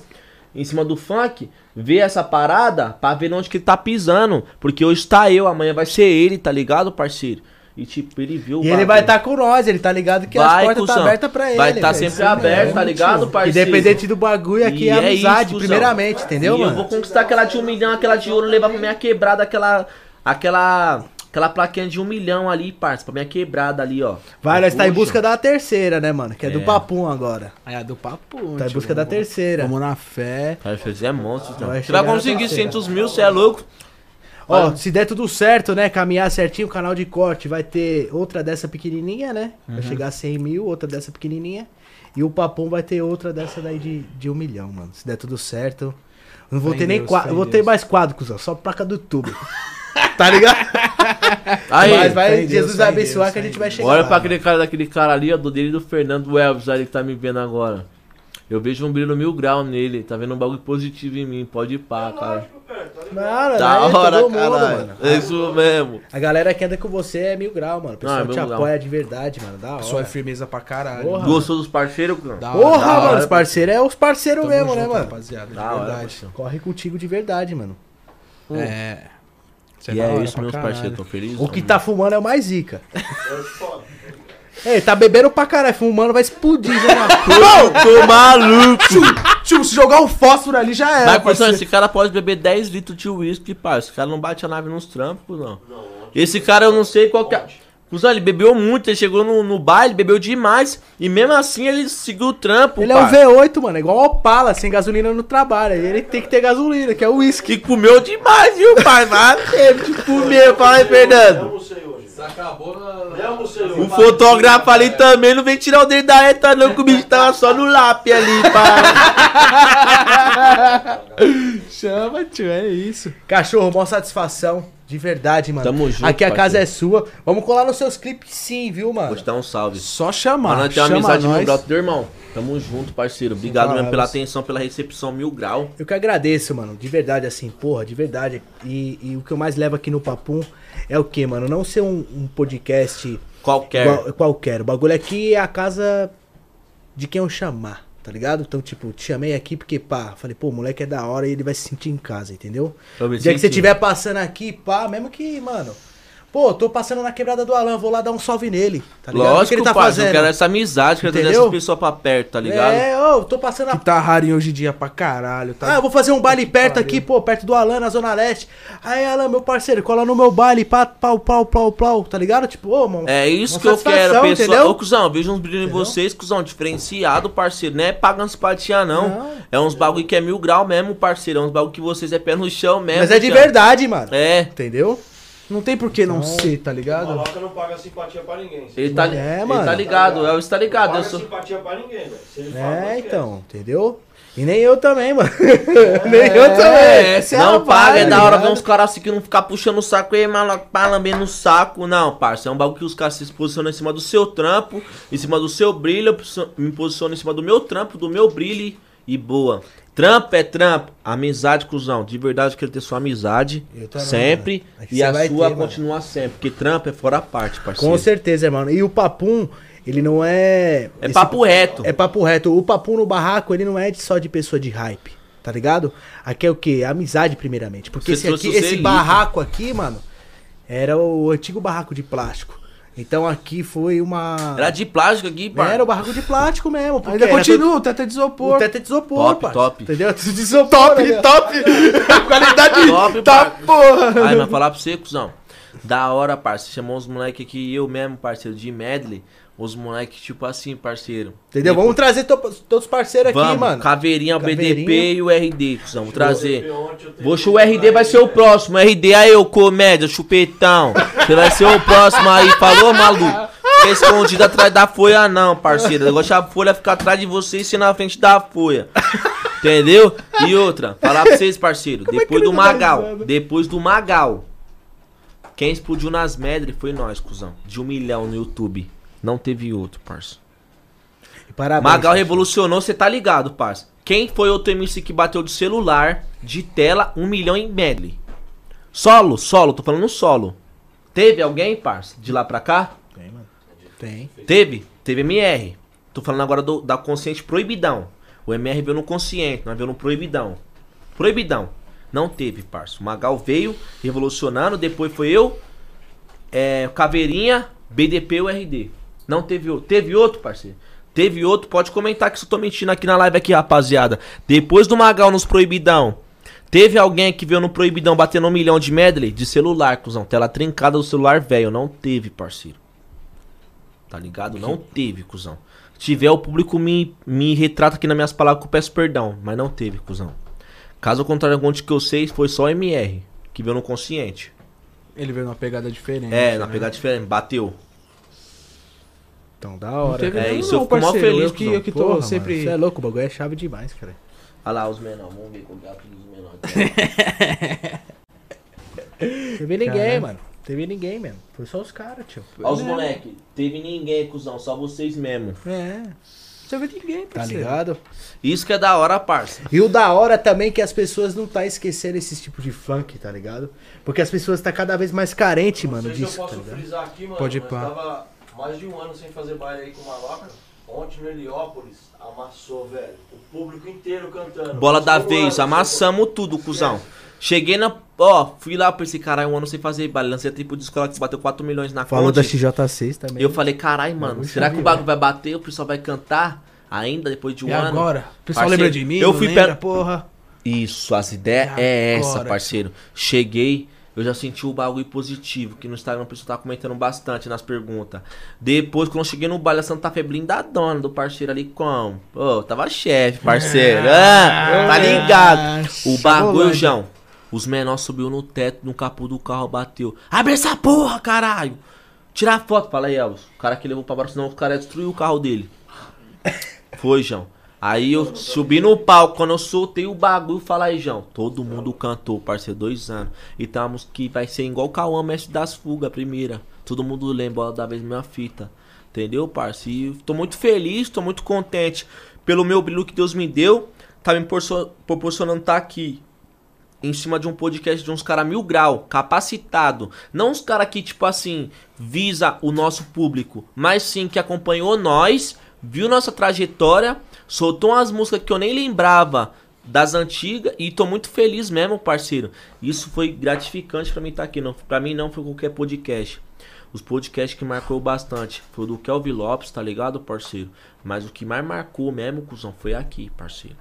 Em cima do funk, ver essa parada pra ver onde que ele tá pisando. Porque hoje tá eu, amanhã vai ser ele, tá ligado, parceiro? E tipo, ele viu o E ele vai estar com nós, ele tá ligado que as Vai, portas tá cuzão. abertas pra ele. Vai estar velho. sempre aberto, tá ligado, tio. parceiro? Independente do bagulho, aqui E é é amizade, isso, cuzão. primeiramente, entendeu, e mano? eu vou conquistar aquela de um milhão, aquela de ouro, levar pra minha quebrada, aquela. Aquela. Aquela plaquinha de um milhão ali, parça, pra minha quebrada ali, ó. Vai, nós tá em busca da terceira, né, mano? Que é, do É. Papum agora. Aí a do papo. Tá em busca da terceira. Vamos na fé. Vai fazer é monstro, então. Vai Você vai chegar na conseguir terceira. 600 mil, você é louco? Ó, se der tudo certo, né? Caminhar certinho, o canal de corte vai ter outra dessa pequenininha, né? Uhum. Vai chegar a 100 mil, outra dessa pequenininha. E o Papum vai ter outra dessa daí de, de um milhão, mano. Se der tudo certo. Não vou ter nem Deus, quadro. fé em Vou ter Deus. mais quadro, cuzão. Só placa do YouTube. tá ligado? Aí, Mas vai, Deus, Jesus em abençoar Deus, que a gente vai Deus. chegar. olha lá, pra mano. aquele cara daquele cara ali, ó, do dele do Fernando Elvis ali que tá me vendo agora. Eu vejo um brilho mil grau nele, tá vendo um bagulho positivo em mim, pode ir pá, cara. Mano, Da né? hora, mundo, caralho. mano. É isso mesmo. A galera que anda com você é mil grau, mano. O pessoal Não, é te grau. apoia de verdade, mano. Da hora. Só é firmeza pra caralho. Porra. Gostou dos parceiros, cara? Da hora, Porra, da mano, hora. os parceiros é os parceiros Tamo mesmo, né, junto, mano? Rapaziada, de Da hora, verdade. parceiro. Corre contigo de verdade, mano. É. Cê E é hora isso, meus caralho. parceiros, tô feliz. O que tá fumando é o mais zica. Ei, tá bebendo pra caralho, fumando vai explodir já na Tô maluco! Tio, se jogar um fósforo ali já era. Mas, pessoal, parceiro. esse cara pode beber 10 litros de uísque, pá. Esse cara não bate a nave nos trampos, não. Esse cara eu não sei qual que é. Cusão, ele bebeu muito, ele chegou no, no baile, bebeu demais. E mesmo assim ele seguiu o trampo, Ele é pá. um V8, mano, é igual Opala, sem gasolina no trabalho. Aí Ele tem que ter gasolina, que é o uísque. Que comeu demais, viu, pai? Mas teve de comer, fala aí, Eu Fernando. hoje. Acabou na. Hoje. O fotógrafo ali também não vem tirar o dedo da reta, não, que o bicho tava só no lápis ali, pá. Chama, tio, é isso. Cachorro, mó satisfação. De verdade, mano. Tamo junto, Aqui a casa parceiro. é sua. Vamos colar nos seus clipes sim, viu, mano? Vou te dar um salve. Só chamar. Mano, tem uma amizade nós. grau, teu irmão. Tamo junto, parceiro. Obrigado mesmo pela atenção, pela recepção mil grau. Eu que agradeço, mano. De verdade, assim, porra, de verdade. E, e o que eu mais levo aqui no Papum é o quê, mano? Não ser um, um podcast Qualquer. qualquer. O bagulho aqui é a casa de quem eu chamar, tá ligado? Então, tipo, te chamei aqui porque, pá, falei, pô, o moleque é da hora e ele vai se sentir em casa, entendeu? Dia que você estiver passando aqui, pá, mesmo que, mano. Pô, tô passando na quebrada do Alan, vou lá dar um salve nele, tá ligado? Lógico, o que ele tá eu fazendo? quero essa amizade, quero trazer essas pessoas pra perto, tá ligado? É, ô, tô passando a Que tá raro em hoje em dia pra caralho, tá? Ah, eu vou fazer um baile perto pariu. aqui, pô, perto do Alan, na Zona Leste. Aí, Alan, meu parceiro, cola no meu baile, pá, pau, pau, pau, pau, tá ligado? Tipo, ô, mano. É isso uma que eu quero, pessoal. Ô, cuzão, eu vejo uns brilhos em vocês, cuzão, diferenciado, parceiro. Não é pagando simpatia, não. Não. É uns bagulho que é mil grau mesmo, parceiro. É uns bagulho que vocês é pé no chão mesmo. Mas é de chão. verdade, mano. É. Entendeu? Não tem por que não Então, ser, tá O ligado? Maloca não paga simpatia pra ninguém. Ele tá, É, ele mano. tá ligado, é o está Não ligado. paga Eu sou... simpatia pra ninguém, velho. É, não então, entendeu? E nem eu também, mano. nem eu também. essa é não paga, é da hora ver uns caras assim que não ficar puxando o saco e maluco, pá, lambendo o saco. Não, parça, é um bagulho que os caras se posicionam em cima do seu trampo, em cima do seu brilho, eu me posiciono em cima do meu trampo, do meu brilho e boa. Trampo é trampo, amizade, cuzão. De verdade, eu quero ter sua amizade Eu também, sempre mano. É e a sua ter, mano. continua sempre, porque trampo é fora a parte, parceiro. Com certeza, mano. E o papum, ele não é. É esse- papo reto. É papo reto. O papum no barraco, ele não é só de pessoa de hype, tá ligado? Aqui é o quê? Amizade, primeiramente. Porque Você esse, aqui, esse barraco aqui, mano, era o antigo barraco de plástico. Então aqui foi uma. Era de plástico aqui, parça. Era o barraco de plástico mesmo. porque Ainda continua, o teto é de isopor. O teto é de isopor, Top, parça, top. Entendeu? De isopor. Top, top. Qualidade Top, tá parça. porra. Ai, mas falar pra você, cuzão. Da hora, parceiro. Chamou uns moleque aqui, eu mesmo, parceiro, de medley. Os moleque, tipo assim, parceiro. Entendeu? Vamos trazer to- todos os parceiros aqui, Vamos, mano. Caveirinha, o BDP e o RD, cuzão. Vou trazer. Chu- o RD vai ser o próximo. RD aí, ô comédia, chupetão. Você vai ser o próximo aí, falou, maluco? Fica escondido atrás da folha, não, parceiro. Eu gosto da folha ficar atrás de você e ser na frente da folha. Entendeu? E outra, falar pra vocês, parceiro. é Depois do ele não dá Magal. Depois do Magal. Quem explodiu nas medras foi nós, cuzão. De um milhão no YouTube. Não teve outro, parça. Parabéns. Magal parceiro. revolucionou, você tá ligado, parça. Quem foi outro MC que bateu de celular, de tela, um milhão em medley? Solo, solo, tô falando solo. Teve alguém, parça, de lá pra cá? Tem, mano. Tem. Teve, teve MR. Tô falando agora do, da consciente proibidão. O MR veio no consciente, nós veio no proibidão. Proibidão. Não teve, parça. O Magal veio revolucionando, depois foi eu, é, Caveirinha, BDP e o RD. Não teve outro. Teve outro, parceiro? Teve outro, pode comentar que se eu tô mentindo aqui na live aqui, rapaziada. Depois do Magal nos proibidão, teve alguém que veio no proibidão batendo um milhão de medley de celular, cuzão. Tela trincada do celular velho. Não teve, parceiro. Tá ligado? Não teve, cuzão. Se tiver, o público me, me retrata aqui nas minhas palavras que eu peço perdão. Mas não teve, cuzão. Caso contrário, onde que eu sei, foi só o MR, que veio no consciente. Ele veio numa pegada diferente. É, na né? pegada diferente, bateu. Então, da Não hora. teve É isso, eu não, fico mó feliz, Eu que, eu que tô Porra, sempre. Você é louco, o bagulho é chave demais, cara. Olha lá os menores, vamos ver qual é a apelido dos menores. Teve ninguém, Caralho. mano. Teve ninguém mesmo. Foi só os caras, tio. Olha os moleque, teve ninguém, cuzão, só vocês mesmo. É, Você vê ninguém, tá parceiro. ligado? Isso que é da hora, parça. E o da hora também é que as pessoas não tá esquecendo esses tipos de funk, tá ligado? Porque as pessoas tá cada vez mais carente, Não mano, eu disso, tá posso ligado? frisar aqui, mano. Pode ir pá. tava mais de um ano sem fazer baile aí com o Maloca. Ontem no Heliópolis, amassou, velho. O público inteiro cantando. Bola da vez, ano, amassamos tudo, cuzão. Cheguei na. Ó, fui lá pra esse caralho um ano sem fazer baile. Lancei a tribo de escola que bateu 4 milhões na Falou conta. da XJ6 também. Eu falei, caralho, mano, será que o bagulho vai bater? O pessoal vai cantar ainda depois de um E ano? agora? O pessoal Parceiro, lembra de mim? eu fui lembra, porra. Isso, as ideias E é essa, parceiro. Cheguei, eu já senti o bagulho positivo, que no Instagram o pessoal tá comentando bastante nas perguntas. Depois, quando eu cheguei no baile, a Santa Fe blindadona do parceiro ali, como? Pô, tava chefe, parceiro. Ah, tá ligado? O bagulho. João. Os menores subiu no teto, no capô do carro, bateu. Abre essa porra, caralho! Tirar foto. Fala aí, Elvis. O cara que levou pra baixo, senão o cara ia destruir o carro dele. Foi, João. Aí eu subi no palco, quando eu soltei o bagulho, fala João. Todo mundo cantou, parceiro, dois anos. E música que vai ser igual o Cauã, mestre das fugas, a primeira. Todo mundo lembra da vez minha fita. Entendeu, parceiro? E tô muito feliz, tô muito contente pelo meu brilho que Deus me deu. Tá me proporcionando estar aqui em cima de um podcast de uns caras mil grau, capacitado. Não uns caras que, tipo assim, visa o nosso público, mas sim que acompanhou nós, viu nossa trajetória, soltou umas músicas que eu nem lembrava das antigas e tô muito feliz mesmo, parceiro. Isso foi gratificante pra mim estar aqui. Não, pra mim não foi qualquer podcast. Os podcasts que marcou bastante foi o do Kelvin Lopes, tá ligado, parceiro? Mas o que mais marcou mesmo, cuzão, foi aqui, parceiro.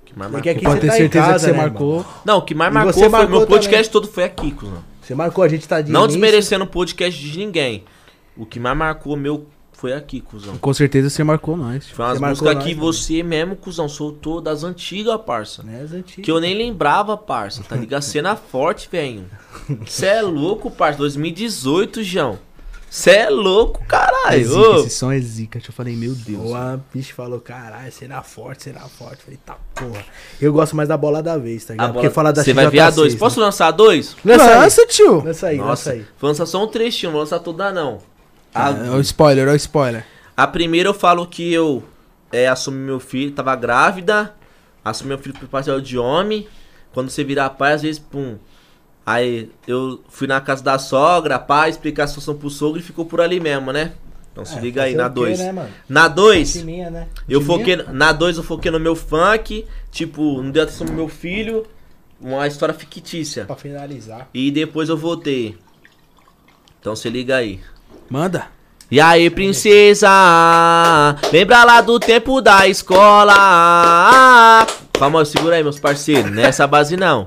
O que mais Porque marcou. aqui Pode você ter tá em certeza casa, que você né, marcou. mano? Não, o que mais marcou foi marcou meu podcast também. todo foi aqui, cuzão. Você marcou, a gente tá de Não início. desmerecendo o podcast de ninguém. O que mais marcou meu foi aqui, cuzão. Com certeza você marcou nós. Foi umas Você músicas que também. você mesmo, cuzão, soltou das antigas, parça. Né, as antigas. Que eu nem lembrava, parça. Tá ligado? Cena forte, velho. Cê é louco, parça. 2018, João. Cê é louco, É caralho. zica, Ô. esse som é zica. Eu falei, meu Deus. O Piece falou, caralho, será forte, será forte. Falei, tá porra. Eu gosto mais da bola da vez, tá A ligado? bola- Porque fala da Você vai ver a dois. XJ6, Posso né? lançar dois? Lança aí. Lança, tio. Lança aí, lança Nossa, aí. vou lançar só um trechinho, não vou lançar toda não. A, É o spoiler, é o spoiler. a primeira eu falo que eu é, assumi meu filho, tava grávida, assumi meu filho pro papel de homem. Quando você virar pai, às vezes, pum. Aí eu fui na casa da sogra, pai, explicar a situação pro sogro e ficou por ali mesmo, né? Então se É, liga aí, na o quê, 2. né? Na 2, Timinha, né? eu foquei. Na 2 eu foquei no meu funk, tipo, não dei atenção pro meu filho, uma história fictícia. Pra finalizar. E depois eu voltei. Então se liga aí. Manda. E aí, princesa, lembra lá do tempo da escola? Calma, segura aí, meus parceiros. Nessa base não.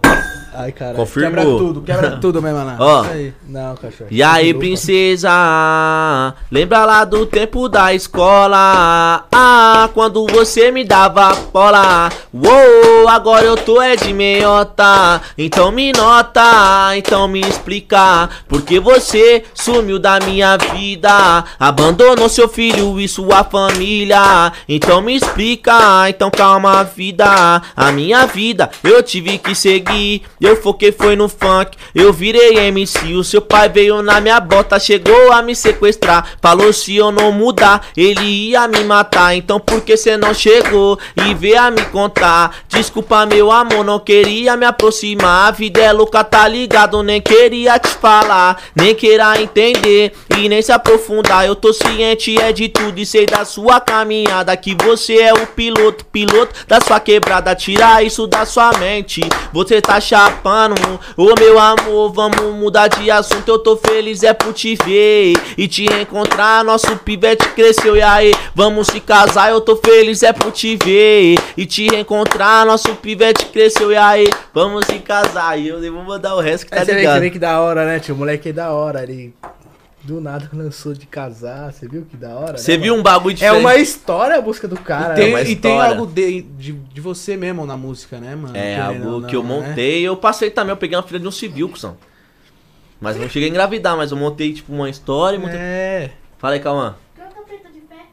Ai, caralho. Confirmou. Quebra tudo, quebra tudo, meu mano. Ó. Aí. Não, cachorro. E aí, princesa, lembra lá do tempo da escola? Ah, quando você me dava bola. Uou, agora eu tô é de meiota. Então me nota, então me explica. Porque você sumiu da minha vida. Abandonou seu filho e sua família. Então me explica, então calma a vida. A minha vida eu tive que seguir. Eu foquei foi no funk. Eu virei MC. O seu pai veio na minha bota, chegou a me sequestrar. Falou se eu não mudar, ele ia me matar. Então por que cê não chegou e veio a me contar? Desculpa, meu amor, não queria me aproximar. A vida é louca, tá ligado? Nem queria te falar, nem queira entender e nem se aprofundar. Eu tô ciente é de tudo e sei da sua caminhada. Que você é o piloto, piloto da sua quebrada. Tira isso da sua mente. Você tá chapando, ô meu amor, vamos mudar de assunto. Eu tô feliz é por te ver e te encontrar. Nosso pivete cresceu e aí, vamos se casar. Eu tô feliz é por te ver e te encontrar. Nosso pivete cresceu e aí, vamos se casar. E eu vou mandar o resto que tá vê, ligado. você vê que da hora, né, tio? O moleque é da hora. Ele do nada lançou de casar. Você viu que da hora? Você né, viu mano? um bagulho É diferente? uma história a busca do cara. Tem- uma e tem algo de, de, de você mesmo na música, né, mano? É, algo ou que eu não, né? montei. Eu passei também, eu peguei uma filha de um civil, cuzão. Mas não cheguei a engravidar, mas eu montei, tipo, uma história e montei... É. Fala aí, Cauã. Canta preta de fé.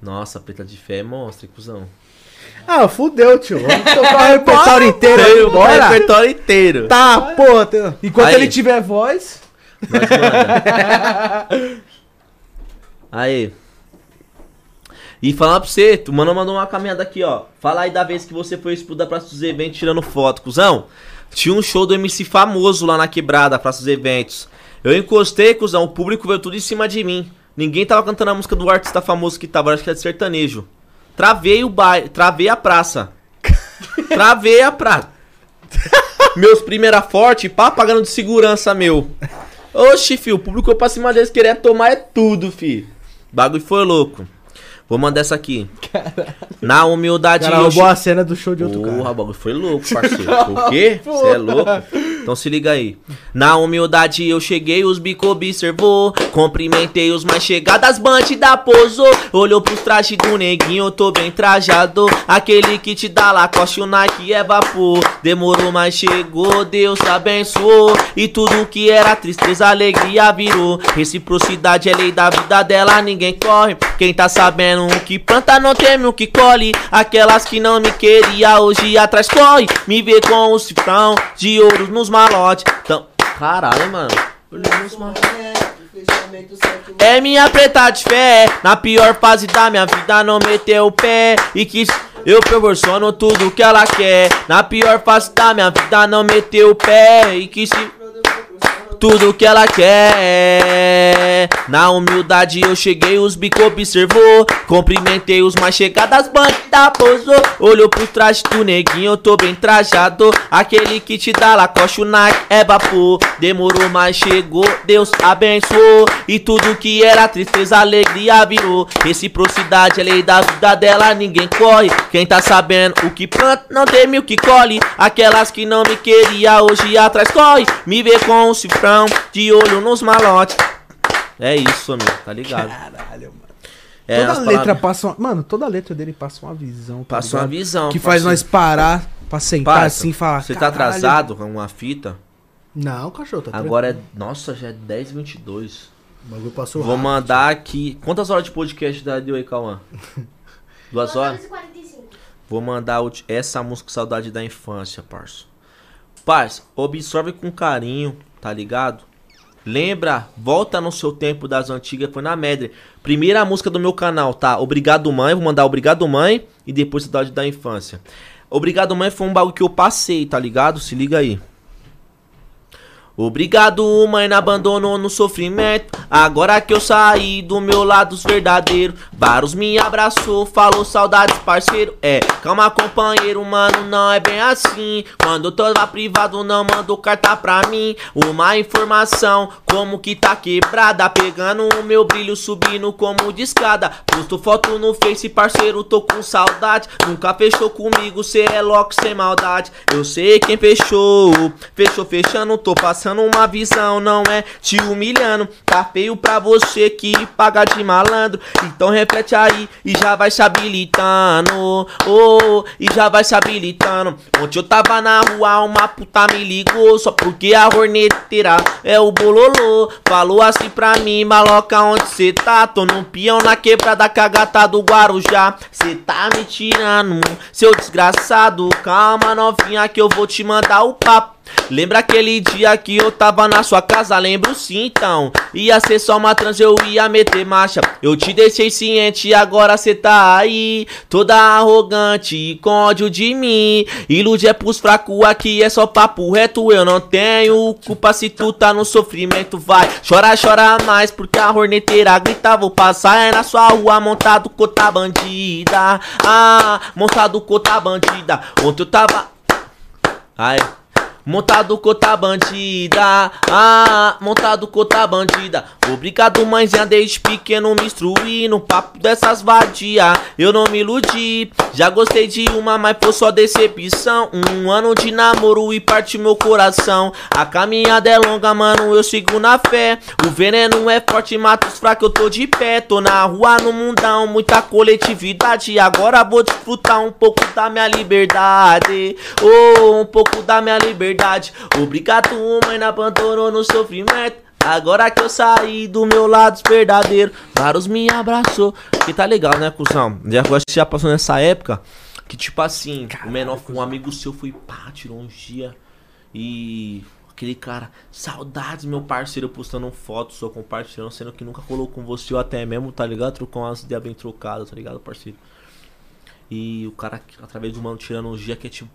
Nossa, preta de fé é monstro, hein, cuzão. Ah, fudeu, tio. Vamos tocar o repertório inteiro. Tem o Bora. repertório inteiro. Tá, porra. tem- Enquanto Aí. ele tiver voz. Manda. Aí. E falar pra você, tu mano mandou uma caminhada aqui, ó. Fala aí da vez que você foi expor da Praça dos Eventos tirando foto, cuzão. Tinha um show do MC famoso lá na quebrada, Praça dos Eventos. Eu encostei, cuzão, o público veio tudo em cima de mim. Ninguém tava cantando a música do artista famoso que tava, acho que era de sertanejo. Travei o baile, travei a praça. Travei a praça. Meus era forte, pá, pagando de segurança, meu. Oxi, filho, o público eu pra cima deles queria tomar é tudo, fi. Bagulho foi louco. Vou mandar essa aqui. Na humildade Cara, roubou a cena do show de outro Porra, cara. o bagulho foi louco, parceiro. o quê? Você é louco? Então se liga aí. Na humildade eu cheguei, os bico observou. Cumprimentei os mais chegadas, bandida posou. Olhou pros trajes do neguinho, eu tô bem trajado. Aquele que te dá Lacoste, o Nike é vapor. Demorou, mas chegou, Deus abençoou. E tudo que era tristeza, alegria virou. Reciprocidade é lei da vida dela, ninguém corre. Quem tá sabendo o que planta não teme o que colhe. Aquelas que não me queria hoje atrás corre. Me vê com o cifrão de ouro nos malotes. Então, caralho, mano. É minha preta de fé, na pior fase da minha vida não meteu o pé e que eu proporciono tudo que ela quer. Na pior fase da minha vida não meteu o pé e que se tudo que ela quer. Na humildade eu cheguei, os bico observou. Cumprimentei os mais chegadas, banda posou. Olhou pro traje do neguinho, eu tô bem trajado. Aquele que te dá Lacoste, o Nike é vapor. Demorou, mas chegou, Deus abençoou. E tudo que era tristeza, alegria virou. Reciprocidade é lei da vida dela, ninguém corre. Quem tá sabendo o que planta, não teme o que colhe. Aquelas que não me queria, hoje atrás corre. Me vê com um cifrão, de olho nos malotes. É isso, amigo, tá ligado? Caralho, mano. É, toda letra palavras- passa uma... Mano, toda letra dele passa uma visão. tá Passa uma ligado? visão. Que faz parceiro. nós parar pra sentar Parça, assim e falar. Você tá atrasado com uma fita? Não, cachorro, tá Agora é. Nossa, já é 10 22 O bagulho passou Vou rápido. mandar aqui. Quantas horas de podcast da deu aí, Cauã? Duas horas? 45. Vou mandar o- essa música Saudade da Infância, parça. Parça, absorve com carinho, tá ligado? Lembra, volta no seu tempo das antigas, foi na Medre. Primeira música do meu canal, tá? Obrigado Mãe, vou mandar Obrigado Mãe e depois Saudade da Infância. Obrigado Mãe foi um bagulho que eu passei, tá ligado? Se liga aí. Obrigado, mãe, não abandonou no sofrimento. Agora que eu saí do meu lado verdadeiro, Varus me abraçou, falou saudades, parceiro. É, calma, companheiro, mano, não é bem assim. Quando tô lá privado, não mandou carta pra mim. Uma informação, como que tá quebrada, pegando o meu brilho, subindo como de escada. Posto foto no Face, parceiro, tô com saudade. Nunca fechou comigo, cê é louco sem maldade. Eu sei quem fechou, fechou, fechando, tô passando uma visão, não é te humilhando. Tá feio pra você que paga de malandro. Então reflete aí e já vai se habilitando. Oh, e já vai se habilitando. Ontem eu tava na rua, uma puta me ligou. Só porque a horneteira é o bololô. Falou assim pra mim, maloca, onde cê tá? Tô num peão na quebrada cagata do Guarujá. Cê tá me tirando, seu desgraçado. Calma, novinha, que eu vou te mandar o papo. Lembra aquele dia que eu tava na sua casa? Lembro sim, então. Ia ser só uma trans, eu ia meter marcha. Eu te deixei ciente, agora cê tá aí. Toda arrogante com ódio de mim. Ilude é pros fracos, aqui é só papo reto. Eu não tenho culpa se tu tá no sofrimento, vai. Chora, chora mais, porque a horneteira grita. Vou passar é na sua rua montado cota bandida. Ah, montado cota bandida. Ontem eu tava. Ai. Montado cota bandida, ah, montado cota bandida. Obrigado, mãezinha, desde pequeno me instruí no papo dessas vadia. Eu não me iludi, já gostei de uma, mas foi só decepção. Um ano de namoro e parte meu coração. A caminhada é longa, mano, eu sigo na fé. O veneno é forte, mata os fracos, eu tô de pé. Tô na rua, no mundão, muita coletividade. Agora vou desfrutar um pouco da minha liberdade. Oh, um pouco da minha liberdade. Obrigado, mãe, não abandonou no sofrimento. Agora que eu saí do meu lado verdadeiro, Varus me abraçou. Que tá legal, né, cuzão? Já acho que já passou nessa época que, tipo assim, o menor, um amigo seu foi pá, tirou um dia e. Aquele cara, saudades, meu parceiro, postando foto, só compartilhando, sendo que nunca colou com você ou até mesmo, tá ligado? Trocou umas ideias bem trocadas, tá ligado, parceiro? E o cara, através do mano, tirando um dia que é tipo.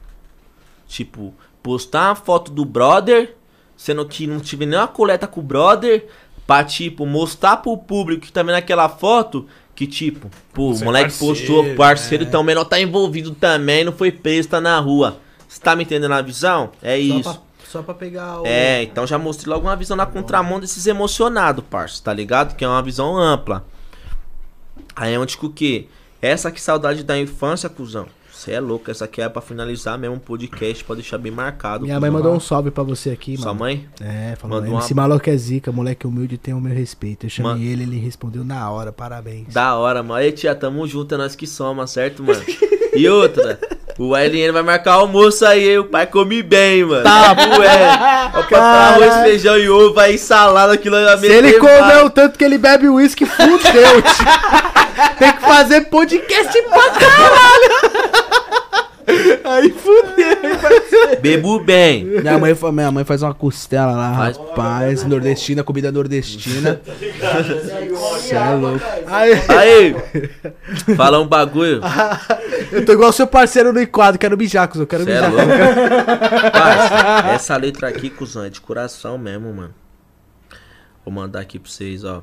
Tipo, postar uma foto do brother, sendo que não tive nenhuma coleta com o brother, pra, tipo, mostrar pro público que tá vendo aquela foto, que, tipo, pô, o é moleque parceiro, postou, parceiro, é. então o menor tá envolvido também, não foi preso, tá na rua. Você tá me entendendo a visão? É isso. Só pra, só pra pegar o. É, então já mostrei logo uma visão na contramão desses emocionados, parça, tá ligado? Que é uma visão ampla. Aí é onde que o quê? Essa que saudade da infância, cuzão. Você é louco, essa aqui é pra finalizar mesmo um podcast, pode deixar bem marcado. Minha mãe mandou um salve pra você aqui, Sua mano. mãe? É, falou, Mandou esse uma- maluco é zica, moleque humilde tem o meu respeito. Eu chamei Mano. ele, ele respondeu na hora, parabéns. Da hora, mano. Aí, tia, tamo junto, é nós que soma, certo, mano? E outra, o LN vai marcar almoço aí, o pai come bem, mano. Tá, ué. Ó, pra arroz, feijão e ovo, aí salada, aquilo vai Se ele comeu o tanto que ele bebe uísque, fudeu, tio. Tem que fazer podcast pra caralho. Aí fudeu. Bebo bem. Minha mãe, fa- minha mãe faz uma costela lá, Faz. rapaz. Nordestina, comida nordestina. Cê é louco. Aí, Aí, fala um bagulho. eu tô igual seu parceiro no enquadro, quero mijar, cuzão, eu quero Cê é mijar. louco. Parça, essa letra aqui, cuzão, é de coração mesmo, mano. Vou mandar aqui pra vocês, ó.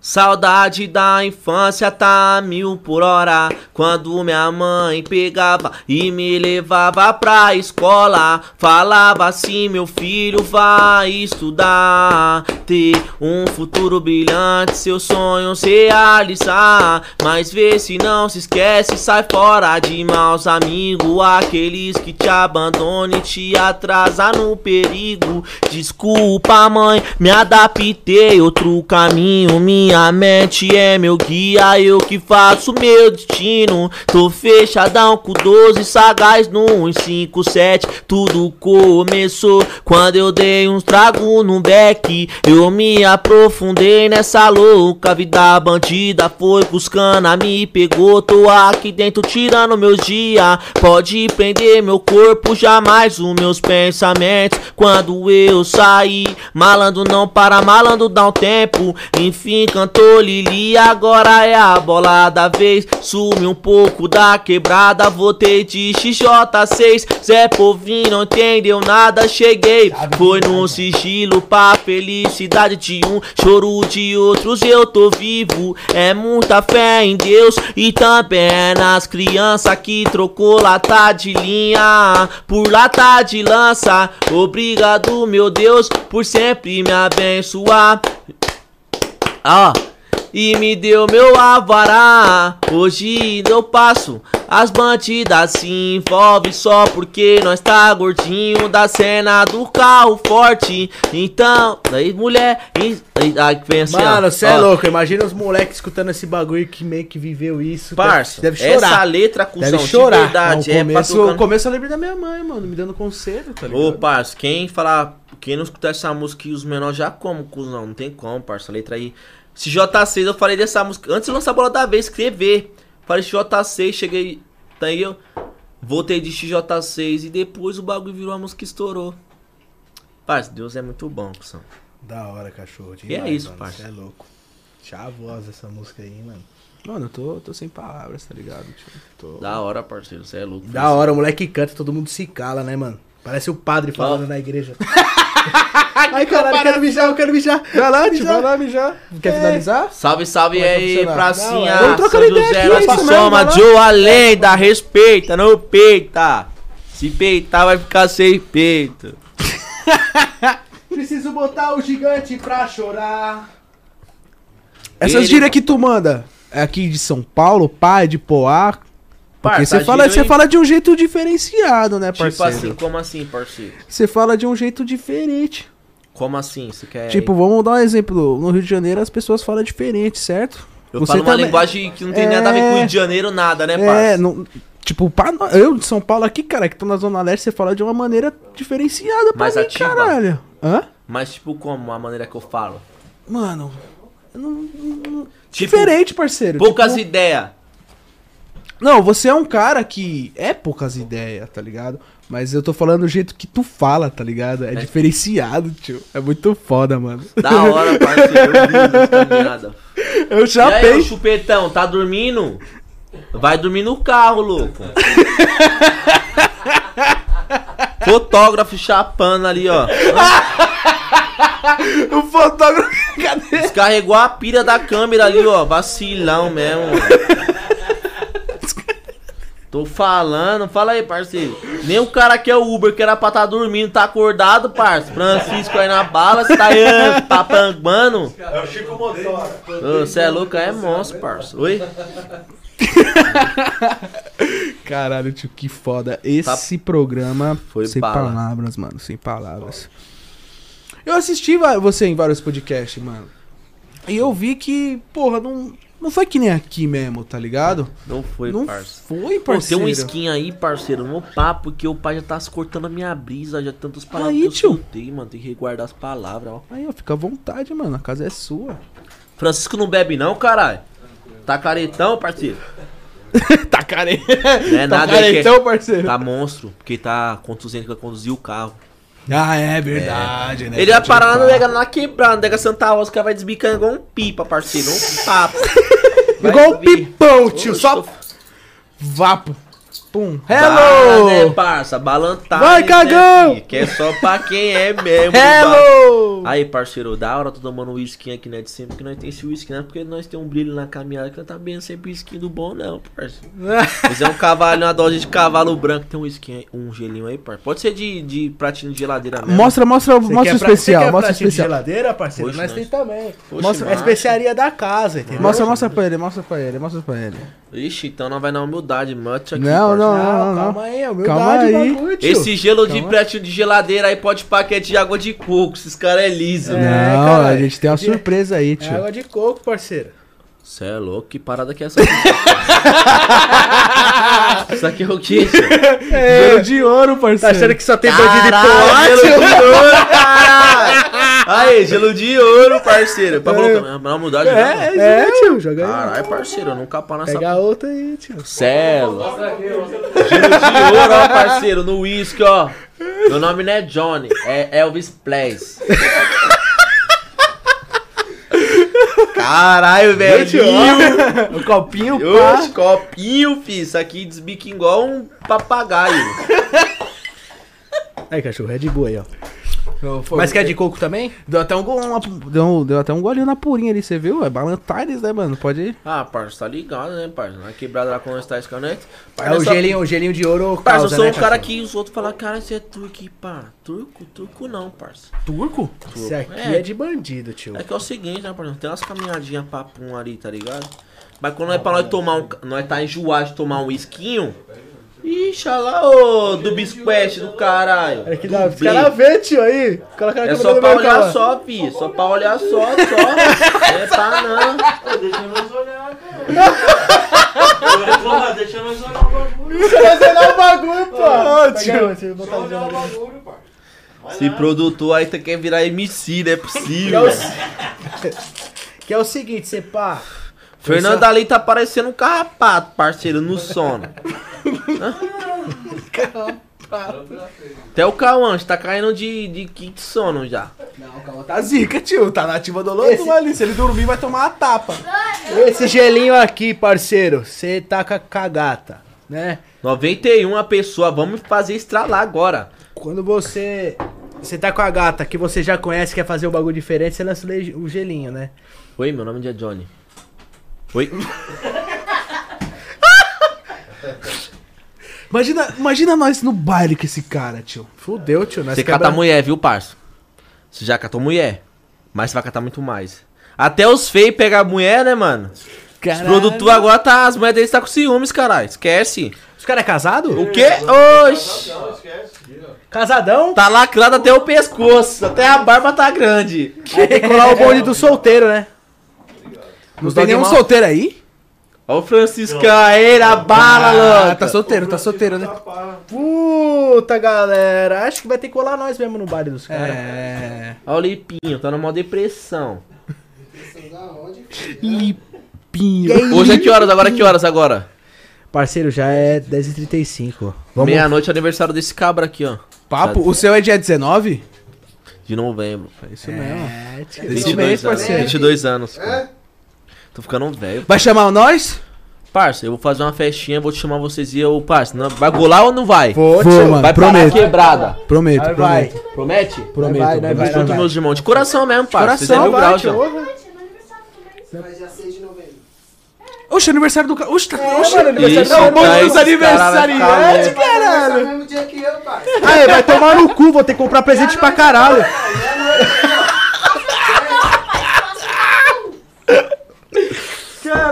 Saudade da infância tá mil por hora. Quando minha mãe pegava e me levava pra escola. Falava assim: meu filho vai estudar. Ter um futuro brilhante, seu sonho se realizar. Mas vê se não se esquece, sai fora de maus amigos. Aqueles que te abandonam e te atrasam no perigo. Desculpa, mãe, me adaptei. Outro caminho, minha mente é meu guia. Eu que faço meu destino. Tô fechadão com 12 sagaz no 157. Tudo começou quando eu dei uns trago no beck. Eu me aprofundei nessa louca vida bandida. Foi buscando, me pegou. Tô aqui dentro tirando meus dias. Pode prender meu corpo, jamais os meus pensamentos. Quando eu saí, malandro não para, malandro dá um tempo. Enfim, cantou Lili, agora é a bola da vez. Sumi um pouco da quebrada, voltei de XJ6. Zé Povinho não entendeu nada, cheguei. Foi no sigilo pra felicidade de um, choro de outros. Eu tô vivo, é muita fé em Deus e também é nas crianças que trocou lata de linha por lata de lança. Obrigado, meu Deus, por sempre me abençoar. Ó. E me deu meu avará. Hoje eu passo. As bandidas se envolvem só porque nós tá gordinho da cena do carro forte. Então, daí mulher. e- Aí, aí pensa, Mano, você é louco. Imagina os moleques escutando esse bagulho que meio que viveu isso. Parça, deve essa chorar. letra, cuzão, Deve de chorar. verdade, Não, é o pra começo, começo eu lembro da minha mãe, mano, me dando conselho, tá ligado? Ô, parça, quem falar. Quem não escutar essa música e os menores já como, cuzão. Não tem como, parça. A letra aí. Se J6, eu falei dessa música. Antes de lançar a bola da vez, escrever. Falei J6, cheguei. Tá aí eu. Voltei de XJ6 e depois o bagulho virou a música que estourou. Parça, Deus é muito bom, cuzão. Da hora, cachorro. E é isso, mano, parça. Você é louco. Chavosa essa música aí, mano. Mano, eu tô, tô sem palavras, tá ligado? Tio? Tô... Da hora, parceiro. Você é louco. Da hora, o moleque canta, todo mundo se cala, né, mano? Parece o padre falando na igreja. Ai, caralho, eu quero mijar, eu quero mijar. Vai lá, Mijar. vai lá, mijar. Quer finalizar? Salve, salve é aí, pracinha. Não, é- Vamos São trocando ideia José, aqui, nós é soma. Joe a lenda, respeita, não peita. Se peitar, vai ficar sem peito. Preciso botar o gigante pra chorar. Essas gírias que tu manda é aqui de São Paulo, pai de Poá. Porque você fala, gíria você aí- fala de um jeito diferenciado, né, Tipo parceiro? assim, como assim, parceiro? Você fala de um jeito diferente. Como assim? Você quer. Tipo, vamos dar um exemplo. No Rio de Janeiro as pessoas falam diferente, certo? eu você falo uma também- linguagem que não tem nada a ver com o Rio de Janeiro, nada, né, parça? É, não, tipo, pra eu de São Paulo aqui, cara, que tô na Zona Leste, você fala de uma maneira diferenciada pra Mais mim, ativa? caralho. Hã? Mas, tipo, como? A maneira que eu falo. Mano, não- não- Tipo, diferente, parceiro. Poucas tipo, ideias. Não, você é um cara que é poucas ideias, tá ligado? Mas eu tô falando do jeito que tu fala, tá ligado? É, diferenciado, tio. É muito foda, mano. Da hora, parceiro. Eu caminhada. Eu E já aí, chupetão, tá dormindo? Vai dormir no carro, louco. Fotógrafo chapando ali, ó. O fotógrafo. Cadê? Descarregou a pilha da câmera ali, ó. Vacilão mesmo. Tô falando, fala aí, parceiro. Nem o cara que é o Uber, que era pra tá dormindo, tá acordado, parceiro. Francisco aí na bala, você tá aí, tá pangando. É o Chico Motora. Você é louco, é monstro, parceiro. Oi? Caralho, tio, que foda. Esse programa Tá. Foi sem bala. palavras, mano, sem palavras. Eu assisti você em vários podcasts, mano. E eu vi que, porra, não, não foi que nem aqui mesmo, tá ligado? Não foi, não parça. foi, Pô, tem parceiro. um skin aí, parceiro, no papo, que o pai já tá cortando a minha brisa, já tantas palavras Aí, que eu tio. soltei, mano. Tem que guardar as palavras, ó. Aí, ó, fica à vontade, mano. A casa é sua. Francisco não bebe não, caralho. Tá caretão, parceiro. tá care... Não é tá nada aí que caretão, parceiro. Tá monstro, porque tá contusendo que o carro. Ah, é verdade, né? Ele vai parar na nega na quebrada, nega Santa Rosa, que vai desbicando igual um pipa, parceiro. Um papo. Igual o subir. pipão, tio. Só vapo. Pum. Bala, né, Hello! parça? Balantagem, Vai, cagão! Né, que é só pra quem é mesmo. Hello! Aí, parceiro, da hora, tô tomando whisky aqui, né? De sempre que nós tem esse whisky, né? Porque nós tem um brilho na caminhada que nós tá bem sempre whisky do bom, não, parceiro. Fizer um cavalo, uma dose de cavalo branco, tem um whisky, aí, um gelinho aí, parceiro. Pode ser de, de pratinho de geladeira mesmo. Mostra, mostra, Você mostra o quer pra- especial, quer mostra o pratinho de especial. geladeira, parceiro? Oxe, Nós nós- tem também. Oxe, mostra- É especiaria da casa, entendeu? Mostra, mostra pra ele, mostra pra ele, mostra pra ele. Ixi, então não vai na humildade, mate aqui, Não. Não, Não, não, não. calma aí, é Calma humildade o aí. bagulho. Esse gelo de Calma. pratinho de geladeira aí pode paquete de água de coco, esses caras é liso. É, né? não, caralho. a gente tem uma De- surpresa aí, É tio. água de coco, parceiro. Cê é louco, que parada que é essa aqui? Isso aqui é o quê, tio? Gelo de ouro, Tá parceiro. achando que só tem bandido de Caralho, gelo de ouro, caralho! Aí, gelo de ouro, parceiro. Pra colocar na humildade, né? É, é, tio, joga aí. Caralho, parceiro, eu não capa nessa Pega outra aí, tio. Celo. Gelo de ouro, ó, parceiro, no uísque, ó. Meu nome não é Johnny, é Elvis Plays. Caralho, velho. O copinho, Oxe, pá. copinho, fi. Isso aqui desbica igual um papagaio. Aí, cachorro, Red Bull aí, ó. Mas quer de coco também? Deu até um, go- uma- deu, deu até um golinho na purinha ali, você viu? É Balantares, né, mano? Pode ir. Ah, parça, tá ligado, né, parça? Na quebrada lá quando nós tá escanete. É o gelinho, o gelinho de ouro Parça, eu causa, sou né, um cara que os outros falam, cara, você é turco, e pá. Turco? Turco não, parça. Turco? Esse aqui É. é. de bandido, tio. É que é o seguinte, né, parça? Tem umas caminhadinhas papum ali, tá ligado? Mas quando é pra nós tomar um. Nós tá enjoado de tomar um esquinho. Ixi, olha lá, ô, do bisquete do caralho. É que dá, os caras vê, tio, aí. Coloca É só pra olhar cara. só, fi. Só pra olhar só, só. É pra não. Deixa nós olhar, cara. Deixa nós olhar o bagulho. Você vai zerar o bagulho, pô. Ô, tio. aí, você botar Só olhar o bagulho. Vai Se produtor aí tá quer virar MC, não é Que é possível. o- Que é o seguinte, você pá. Fernando ali tá parecendo um carrapato, parceiro, no sono. Até o Cauã tá caindo de, de quinto sono já. Não, calma, tá zica, tio. Tá na ativa do Lodum Esse- ali. Se ele dormir, vai tomar uma tapa. Esse gelinho aqui, parceiro, você tá com a cagata, né? 91 a pessoa, vamos fazer estralar agora. Quando você. Você tá com a gata que você já conhece, quer fazer um bagulho diferente, você lança o o gelinho, né? Oi, meu nome é Johnny. Oi? Imagina, imagina nós no baile com esse cara, tio. Fudeu, tio. Nós Você quebra- cata mulher, viu, parça? Você já catou mulher. Mas você vai catar muito mais. Até os feios pegar mulher, né, mano? Os Caralho. produtores agora tá. As mulheres deles tá com ciúmes, caralho. Esquece. Os caras é casado? O quê? Oxi! Casadão? Tá lacrado até o pescoço. Até a barba tá grande. Tem que colar o bonde do solteiro, né? Não tem nenhum solteiro aí? Ó o Franciscão aí na bala, Ah, louco. tá solteiro, tá solteiro, né? Puta, galera. Acho que vai ter que colar nós mesmo no baile dos caras. É. Ó o Lipinho, tá numa depressão. Lipinho. Hoje é que horas? Agora que horas agora? Parceiro, já é 10h35. Vamos. Meia-noite é aniversário desse cabra aqui, ó. Papo, o seu é dia 19? De novembro. É isso mesmo. É, tio. Esse 22 mês, anos. parceiro. 22 anos. cara. Tô ficando velho. Vai chamar o nós? Parça, eu vou fazer uma festinha, vou te chamar vocês e eu, parça, não- vai golar ou não vai? Vou, Vou, mano. Vai parar prometo. quebrada. Prometo, Vai, vai. prometo. Promete? Prometo. vai, vai, prometo. Junto, meus irmãos. De coração mesmo, parça. Vocês é Coração, vai, graus, tio. já. Mas dia 6 de novembro. Oxe, aniversário do cara. Oxe, tá. Oxe, mano, aniversário Isso, do- é o bonde tá, dos aniversariantes, vai ficar caralho. no mesmo dia que eu, pai. Aí, vai tomar no cu, vou ter que comprar presente pra caralho.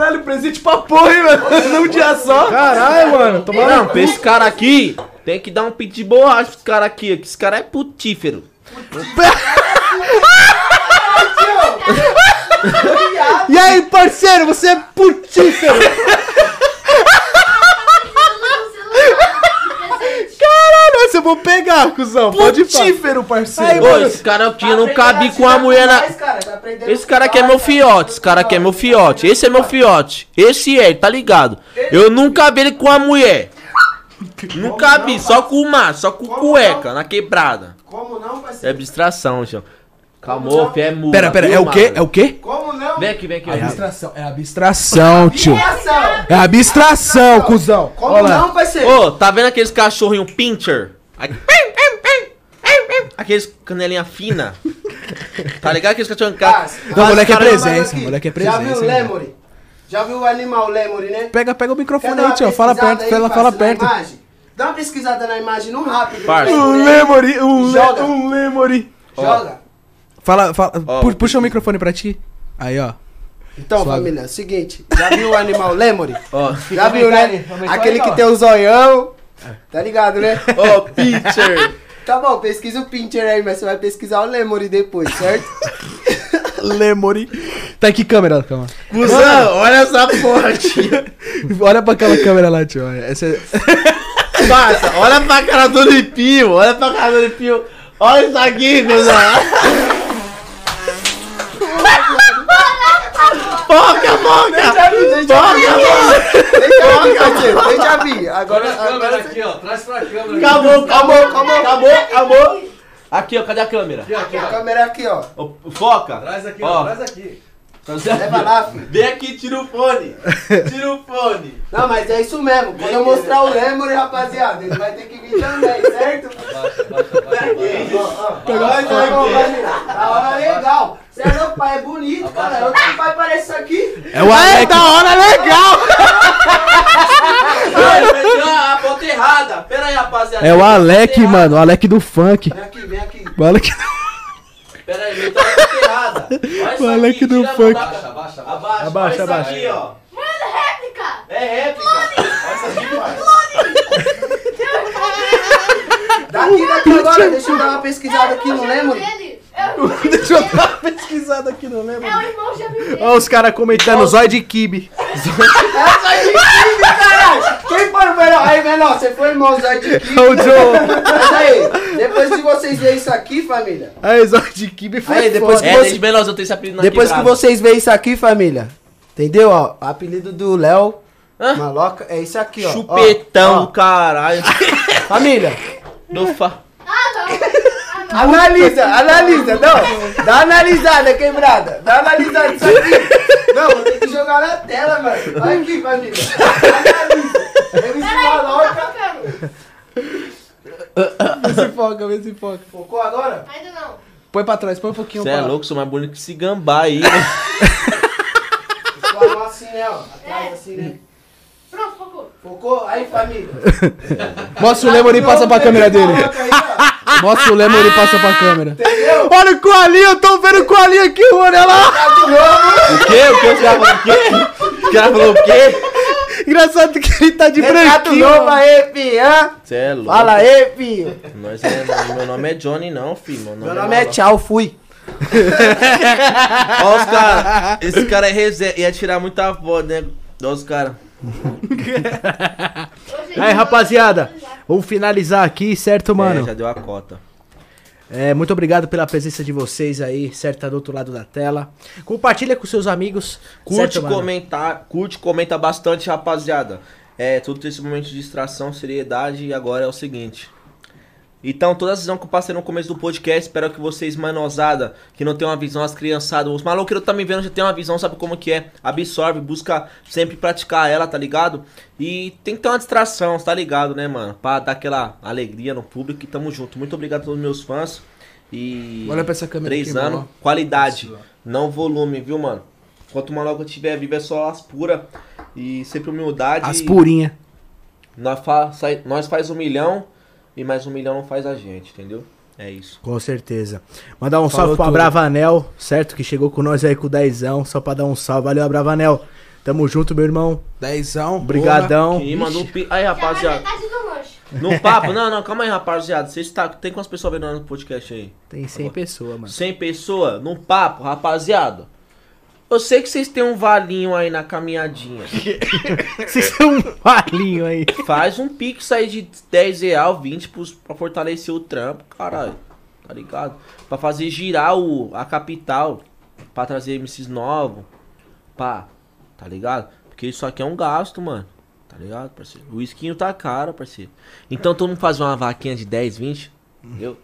Caralho, presente pra porra, hein, mano? Num dia só. Caralho, mano. Tomara Não, pra esse cara aqui, tem que dar um pit de borracha pra esse cara aqui, que esse cara é putífero. E aí, parceiro, você é putífero. Caralho, essa eu vou pegar, cuzão. Pode. Putífero, parceiro. Aí, Ô, mano. esse cara aqui Tá não cabe com a mulher na... Esse cara aqui é meu fiote, esse cara aqui é meu fiote, esse é meu fiote, esse é, tá ligado? Eu nunca vi ele com a mulher. Nunca vi, só com o macho, só com cueca, na quebrada. Como não, É parceiro? abstração, João. Calma, fé é muda. Pera, pera, é o quê? mano? É o quê? Como não? Vem aqui, vem aqui. Abstração. É abstração, tio. É abstração, cuzão. Como não, parceiro? Ô, tá vendo aqueles cachorrinhos pincher? Aqueles canelinha fina. Tá ligado? Aqueles cachorrinhos... Ah, Não, moleque é presença, moleque é Já viu presença. o Lemuri? Já viu o animal Lemuri, né? Pega, pega o microfone aí, tio. Fala perto, aí, fala, fala perto. imagem? Dá uma pesquisada na imagem no rápido. Um Lemuri, lemuri, um, le, Joga. um lemuri. Joga. Fala, fala, Ó, pu- puxa o microfone pra ti. Aí, ó. Então, Suave. família, é o seguinte. Já viu o animal Lemuri? Ó, Já viu, né? Aquele que tem o zoião. Tá ligado, né? ó, pincher. Tá bom, pesquisa o Pincher aí, mas você vai pesquisar o Lemuri depois, certo? Lemuri. Tá em que câmera, calma? Cusão, olha essa porra, tio. Olha pra aquela câmera lá, tio. olha. Essa é... Parça, olha pra cara do Lipinho, olha pra cara do Lipinho. Olha isso aqui, cuzão. Foca, foca! Deixa eu ver, deixa eu ver. Deixa parceiro, eu ver. Agora, agora aqui, ó. Traz pra câmera. Acabou, acabou, acabou, acabou, acabou. Aqui, ó, cadê a câmera? Aqui, ó, aqui, a câmera é aqui, ó. Foca. Traz aqui, Ó. ó. Traz aqui. Leva lá, filho. Vem aqui, tira o fone. Tira o fone. Não, mas é isso mesmo. Quando eu mostrar o Lemuri, rapaziada, ele vai ter que vir também, certo? Baixa, baixa, baixa, ó, vai virar. Da hora legal. Você é louco, pai, é bonito, cara. Outro pai parece isso aqui. É o Alec. da hora legal. Ai, meteu a ponta errada. Pera aí, rapaziada. É o Alec, mano. O Alec do funk. Vem aqui, vem aqui. O Alec... Pera aí, meteu a ponta errada. Olha O Alec aqui, do funk. Abaixa, abaixa, abaixa. Abaixa, Abaixa, aqui, ó. Mano, réplica! É réplica. Olha isso aqui, parça. Daqui, daqui agora, deixa eu dar uma pesquisada aqui no Lemuri. Dele. É o irmão Deixa eu dar uma pesquisada aqui, não lembro. É o irmão gêmeo. Olha os caras comentando, zóio de kibe. Essa aí de Kibe, caralho! Quem foi o melhor? Aí, menor, você foi irmãozão de Kibe. O Joe. Mas aí, depois que vocês verem isso aqui, família. Aí, zóio de kibe foi Aí, depois foda. É, Você- desde menorzinho eu tenho esse apelido na Depois que vocês verem isso aqui, família. Entendeu? Ó, o apelido do Léo. Hã? Maloca, é isso aqui, ó. Chupetão, Ó, ó. caralho. Família, Do fa... Ah, não. Ah, não. Analisa, analisa, não. Dá uma analisada, quebrada. Dá uma analisada isso aqui. Não, vou ter que jogar na tela, mano. Olha aqui, família. Analisa. Eu me Peraí, maloca. Vê se foca, vê se foca. Focou agora? Ainda não. Põe pra trás, põe um pouquinho Você é louco, sou mais bonito que esse gambá aí. né? Assim, né, ó. Atrás, assim, né. Pronto, focou. Focou? Aí, família. Mostra o Lemuri e passa pra câmera dele. Aí. Mostra o Lemuri e passa pra câmera. Entendeu? Olha o coalinho, eu tô vendo o coalinho aqui, olha lá. Tá novo. O quê? O quê? Os caras falaram o quê? Os caras falaram o quê? Engraçado que ele tá de Retrato branquinho. novo ó. aí, fi, hã? Você é louco. Fala aí, filho. Nós é, meu nome é Johnny, não, filho. Meu nome, Meu nome é Malu. Tchau, fui. Ó os caras. Esse cara é reserva. Ia tirar muita foto, né? Ó os caras. Aí, rapaziada, vamos finalizar aqui, certo, É, mano? já deu a cota. É, muito obrigado pela presença de vocês aí, certo? Tá do outro lado da tela. Compartilha com seus amigos. Curte, certo, comentar, curte, comenta bastante, rapaziada. É, tudo esse momento de distração, seriedade, e agora é o seguinte. Então, toda a visão que eu passei no começo do podcast, espero que vocês, manosada, que não tem uma visão, as criançadas, os maloqueiros que tá me vendo já tem uma visão, sabe como que é? Absorve, busca sempre praticar ela, tá ligado? E tem que ter uma distração, tá ligado, né, mano? Pra dar aquela alegria no público e tamo junto. Muito obrigado a todos os meus fãs. E. Olha pra essa câmera Três aqui, anos, mano. qualidade, não volume, viu, mano? Enquanto uma logo tiver vivo é só as puras e sempre humildade. As purinhas. Nós, fa nós faz um milhão e mais um milhão não faz a gente, entendeu? É isso. Com certeza. Mandar um Falou salve pra tudo. Bravanel, certo? Que chegou com nós aí com o dezão, só pra dar um salve. Valeu, Bravanel. Tamo junto, meu irmão. Dezão. Obrigadão. Quem mandou um pi... Aí, rapaziada. No papo, não, não, calma aí, rapaziada. Vocês tá, tem quantas pessoas vendo no podcast aí? Tem 100 pessoas, mano. 100 pessoas? No papo, rapaziada. Eu sei que vocês têm um valinho aí na caminhadinha. Vocês são um palinho aí. Faz um pix aí de 10 real, 20 pros, pra fortalecer o trampo, caralho. Tá ligado? Pra fazer girar o, a capital. Pra trazer MCs novos. Pá. Tá ligado? Porque isso aqui é um gasto, mano. Tá ligado, parceiro? O esquinho tá caro, parceiro. Então todo mundo faz uma vaquinha de 10, 20. Entendeu?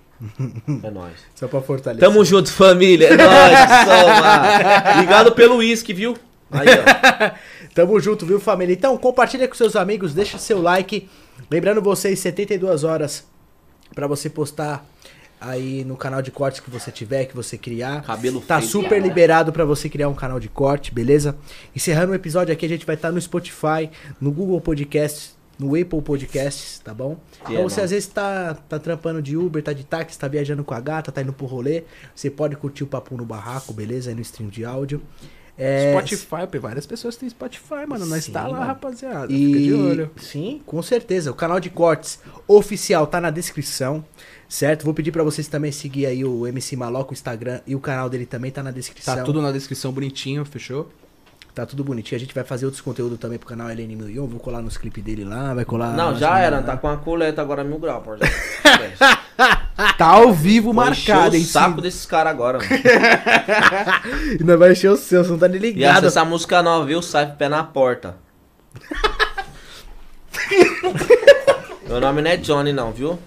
É nóis. Só pra fortalecer. Tamo junto, família. É nóis. Obrigado pelo uísque, viu? Aí, ó. Tamo junto, viu, família? Então, compartilha com seus amigos, deixa seu like. Lembrando vocês, 72 horas pra você postar aí no canal de cortes que você tiver, que você criar. Cabelo Tá feio. super liberado pra você criar um canal de corte, beleza? Encerrando o episódio aqui, a gente vai estar no Spotify, no Google Podcasts, no Apple Podcasts, tá bom? Que então é você nóis. às vezes tá, tá trampando de Uber, tá de táxi, tá viajando com a gata, tá indo pro rolê, você pode curtir o Papo no Barraco, beleza? Aí no stream de áudio. É, Spotify, várias pessoas têm Spotify, mano. Nós Sim, tá lá, mano. rapaziada. E... Fica de olho. Sim, com certeza. O canal de cortes oficial tá na descrição, certo? Vou pedir pra vocês também seguir aí o MC Maloca, o Instagram e o canal dele também tá na descrição. Tá tudo na descrição bonitinho, fechou? Tá tudo bonitinho. A gente vai fazer outros conteúdos também pro canal LN1001. Vou colar nos clipes dele lá, vai colar. Não, já era. lá. Tá com a coleta agora mil graus, parceiro. Tá ao vivo Vou encher marcado, o hein? saco desses caras agora, mano. Ainda vai encher o seu, você não tá nem E essa, ligado. essa música nova, viu? Sai pé na porta. Meu nome não é Johnny, não, viu?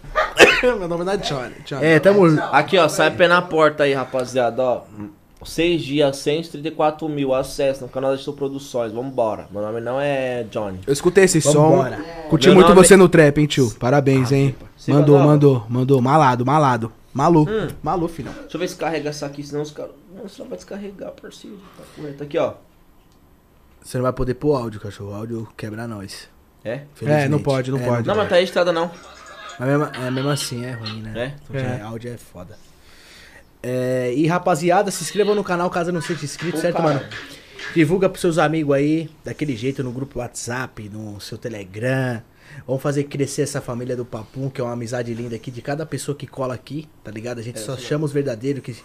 Meu nome não é Johnny. Johnny. É, tamo. Aqui, ó, sai pé na porta aí, rapaziada, ó. Seis dias, 134 mil acessos no canal da Estou Produções. Vambora. Meu nome não é Johnny. Eu escutei esse Vambora. som. Curti Meu muito nome- você no trap, hein, tio? Parabéns, hein? Você Mandou, mandou? mandou, mandou. Malado, malado. Malu. Hum. Malu, filhão. Deixa eu ver se carrega essa aqui, senão os caras. Não, você não vai descarregar, parceiro. Tá correto. Aqui, ó. Você não vai poder pôr áudio, cachorro. O áudio quebra nós. É? É, não pode, não É, pode. Não, mas tá registrada não. Mas mesmo, é, mesmo assim é ruim, né? É? É. áudio é foda. É, e rapaziada, se inscrevam no canal caso não seja inscrito, Pô, certo, cara. mano? Divulga pros seus amigos aí, daquele jeito, no grupo WhatsApp, no seu Telegram. Vamos fazer crescer essa família do Papum, que é uma amizade linda aqui, de cada pessoa que cola aqui, tá ligado? A gente só chama os verdadeiros que,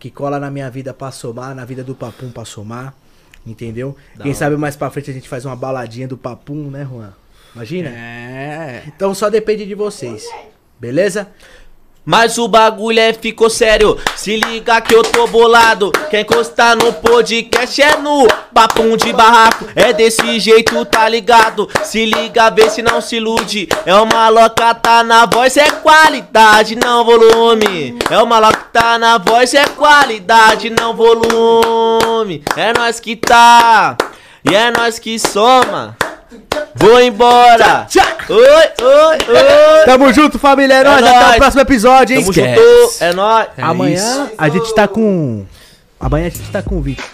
que cola na minha vida pra somar, na vida do Papum pra somar, entendeu? Da Quem hora. sabe mais pra frente a gente faz uma baladinha do Papum, né, Juan? Imagina? É. Então só depende de vocês, beleza? Mas o bagulho é ficou sério. Se liga que eu tô bolado. Quem encostar no podcast é no papum de barraco. É desse jeito, tá ligado? Se liga, vê se não se ilude. É uma loca, tá na voz, é qualidade, não volume. É uma loca, tá na voz, é qualidade, não volume. É nós que tá. E é nós que soma. Vou embora. Oi, oi, oi. Tamo junto, família. É nóis. Até o próximo episódio, hein? Tamo Esquece. junto. É nóis. Amanhã a gente tá com. Amanhã a gente tá com o Vitor.